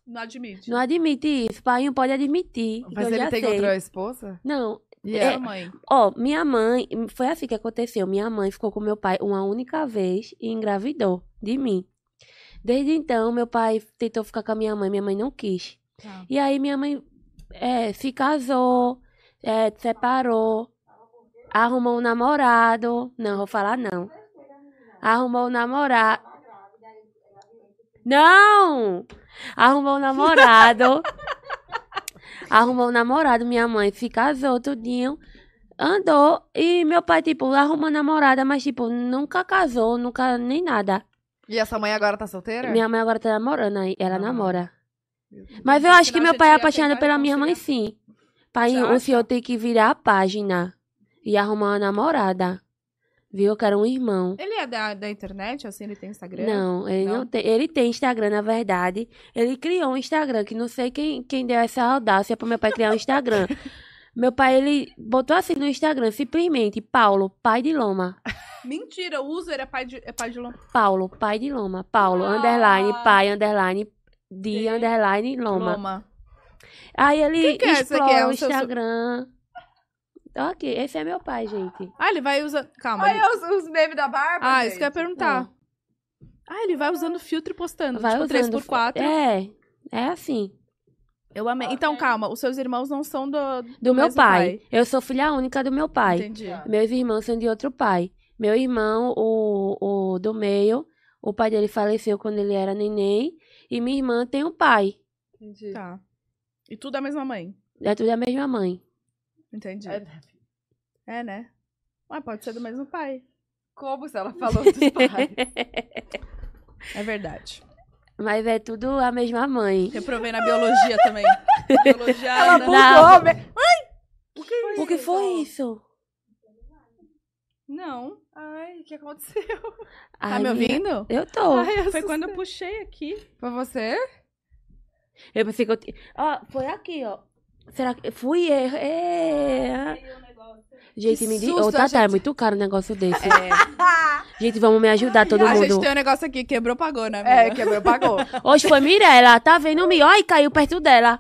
Não admite. não admite isso. Pai não pode admitir. Mas eu ele tem sei. outra esposa? Não. E É. a mãe? Ó, minha mãe. Foi assim que aconteceu. Minha mãe ficou com meu pai uma única vez e engravidou de mim. Desde então, meu pai tentou ficar com a minha mãe. Minha mãe não quis. Tá. E aí minha mãe é, se casou, é, separou, arrumou um namorado. Não, vou falar não. Arrumou um namorado. Não! Arrumou um namorado. arrumou um namorado, minha mãe se casou tudinho. Andou e meu pai, tipo, arrumou namorada, mas, tipo, nunca casou, nunca nem nada. E essa mãe agora tá solteira? Minha mãe agora tá namorando aí, ela Ah. namora. Mas eu acho que meu pai é apaixonado pela minha mãe, sim. Pai, o senhor tem que virar a página e arrumar uma namorada. Viu? Eu quero um irmão. Ele é da, da internet, assim, ele tem Instagram? Não, ele não, Não? tem. Ele tem Instagram, na verdade. Ele criou um Instagram, que não sei quem, quem deu essa audácia pro meu pai criar um Instagram. Meu pai, ele botou assim no Instagram, simplesmente, Paulo, pai de Loma. Mentira, o user é pai de, é pai de Loma. Paulo, pai de Loma. Paulo, Ah. underline, pai, underline, de, De underline, Loma. Loma. Aí ele Quem que é explora? É o o seu Instagram. Ok, esse é meu pai, gente. Ah, ele vai usando. Calma. Olha ele- os, os memes da barba. Ah, gente. isso que eu ia perguntar. Ah, ele vai usando filtro e postando. Vai tipo, usando. 3x4. É, é assim. Eu amei. Então, calma, os seus irmãos não são do. Do meu mesmo pai. Eu sou filha única do meu pai. Entendi. Meus irmãos são de outro pai. Meu irmão, o, o do meio, o pai dele faleceu quando ele era neném. E minha irmã tem um pai. Entendi. Tá. E tudo a mesma mãe. É tudo a mesma mãe. Entendi. É, É, né? Mas pode ser do mesmo pai. como se ela falou dos pais. É verdade. Mas é tudo a mesma mãe. Reprovei na biologia também. biologia. Ela ainda- bugou. me- O que foi isso? Não. Ai, o que aconteceu? Tá Ai, me minha- ouvindo? Eu tô. Ai, eu Foi quando eu puxei aqui. Foi você? Eu pensei que eu tinha. Ó, foi aqui, ó. Será que. Fui eu. É. Gente, Que me diz. Ô, Tata, a é gente- muito caro um negócio desse. Gente, vamos me ajudar, todo a gente mundo. tem um negócio aqui, quebrou, pagou, né, É, amiga? quebrou, pagou. Hoje foi Mirella, tá vendo me? Ó, e caiu perto dela.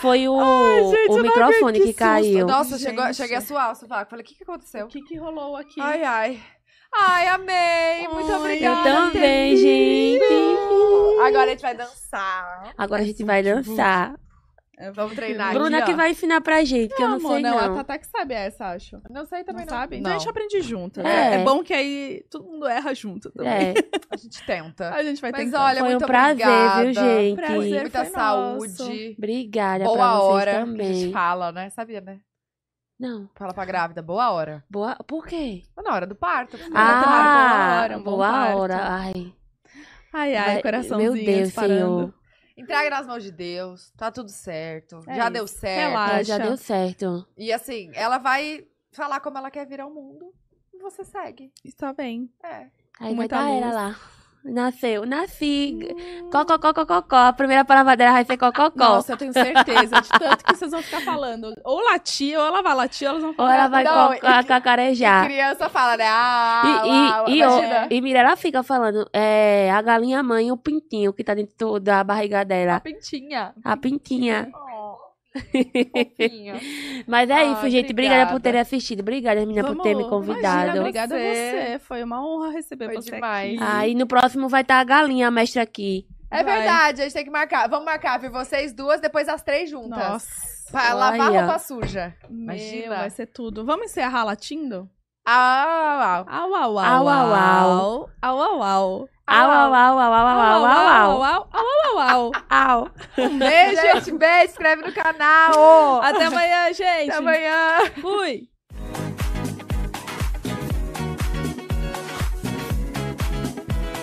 Foi o, gente, o microfone que, susto. caiu. Nossa, Gente. chegou, cheguei a suar o sovaco. Falei, o que, que aconteceu? O que que rolou aqui? Ai, ai. Ai, amei. Muito Ai, Eu obrigada. também, gente. Agora a gente vai dançar. Agora a gente vai dançar. Vamos treinar Bruna aqui, que ó. vai ensinar pra gente, que eu não amor, sei não, não. a Tata que sabe essa, acho. Não sei Não também, não. sabe? Então a gente Não. aprende junto. É. né? É bom que aí todo mundo erra junto também. É, A gente tenta. A gente vai Mas tentar. olha, foi um muito prazer, obrigada. viu, gente? Prazer. Muita foi saúde. Obrigada Boa pra vocês hora. Que a também. gente fala, né? Sabia, né? Não, Fala pra grávida. Boa hora. boa. Por quê? Na hora do parto. Ah, boa hora, um boa parto. hora. Ai, Ai, ai, vai- coraçãozinho meu Deus, disparando. Senhor. Entrega nas mãos de Deus. Tá tudo certo. É já isso. deu certo. Relaxa. É, já deu certo. E assim, ela vai falar como ela quer vir ao mundo. E você segue. Está bem. É. Aí vai Muita ela luz. lá. Nasceu, nasci. Cococó, cococó. A primeira palavra dela vai ser cococó. Nossa, eu tenho certeza de tanto que vocês vão ficar falando. Ou latir, ou ela vai latir, ou elas vão Ou falar. ela vai Não, co- e- cacarejar. Criança fala, né? Ah, E, lá, e, e, imagina. o- e Mirella fica falando, é, a galinha mãe e o pintinho que tá dentro da barriga A dela. pintinha. A pintinha. Mas é Ai, isso, gente. Obrigada por terem assistido. Obrigada, menina, por ter me Vamos- convidado. Imagina, obrigada a Você. você. Foi uma honra receber Foi você demais. aqui. Aí no próximo vai estar a galinha, a mestra aqui. É Vai. verdade, a gente tem que marcar. Vamos marcar, vir vocês duas, depois as três juntas. Nossa. Pra lavar Olha. roupa suja. Meu, Imagina. vai ser tudo. Vamos encerrar latindo? Ah, Au, au, au. Au, au, au. Au, au, au. Au, au, au, au, au, au, au, au, au. au, au, au. Au. Um beijo, gente. Beijo, inscreve no canal. Até amanhã, gente. Até amanhã. Fui.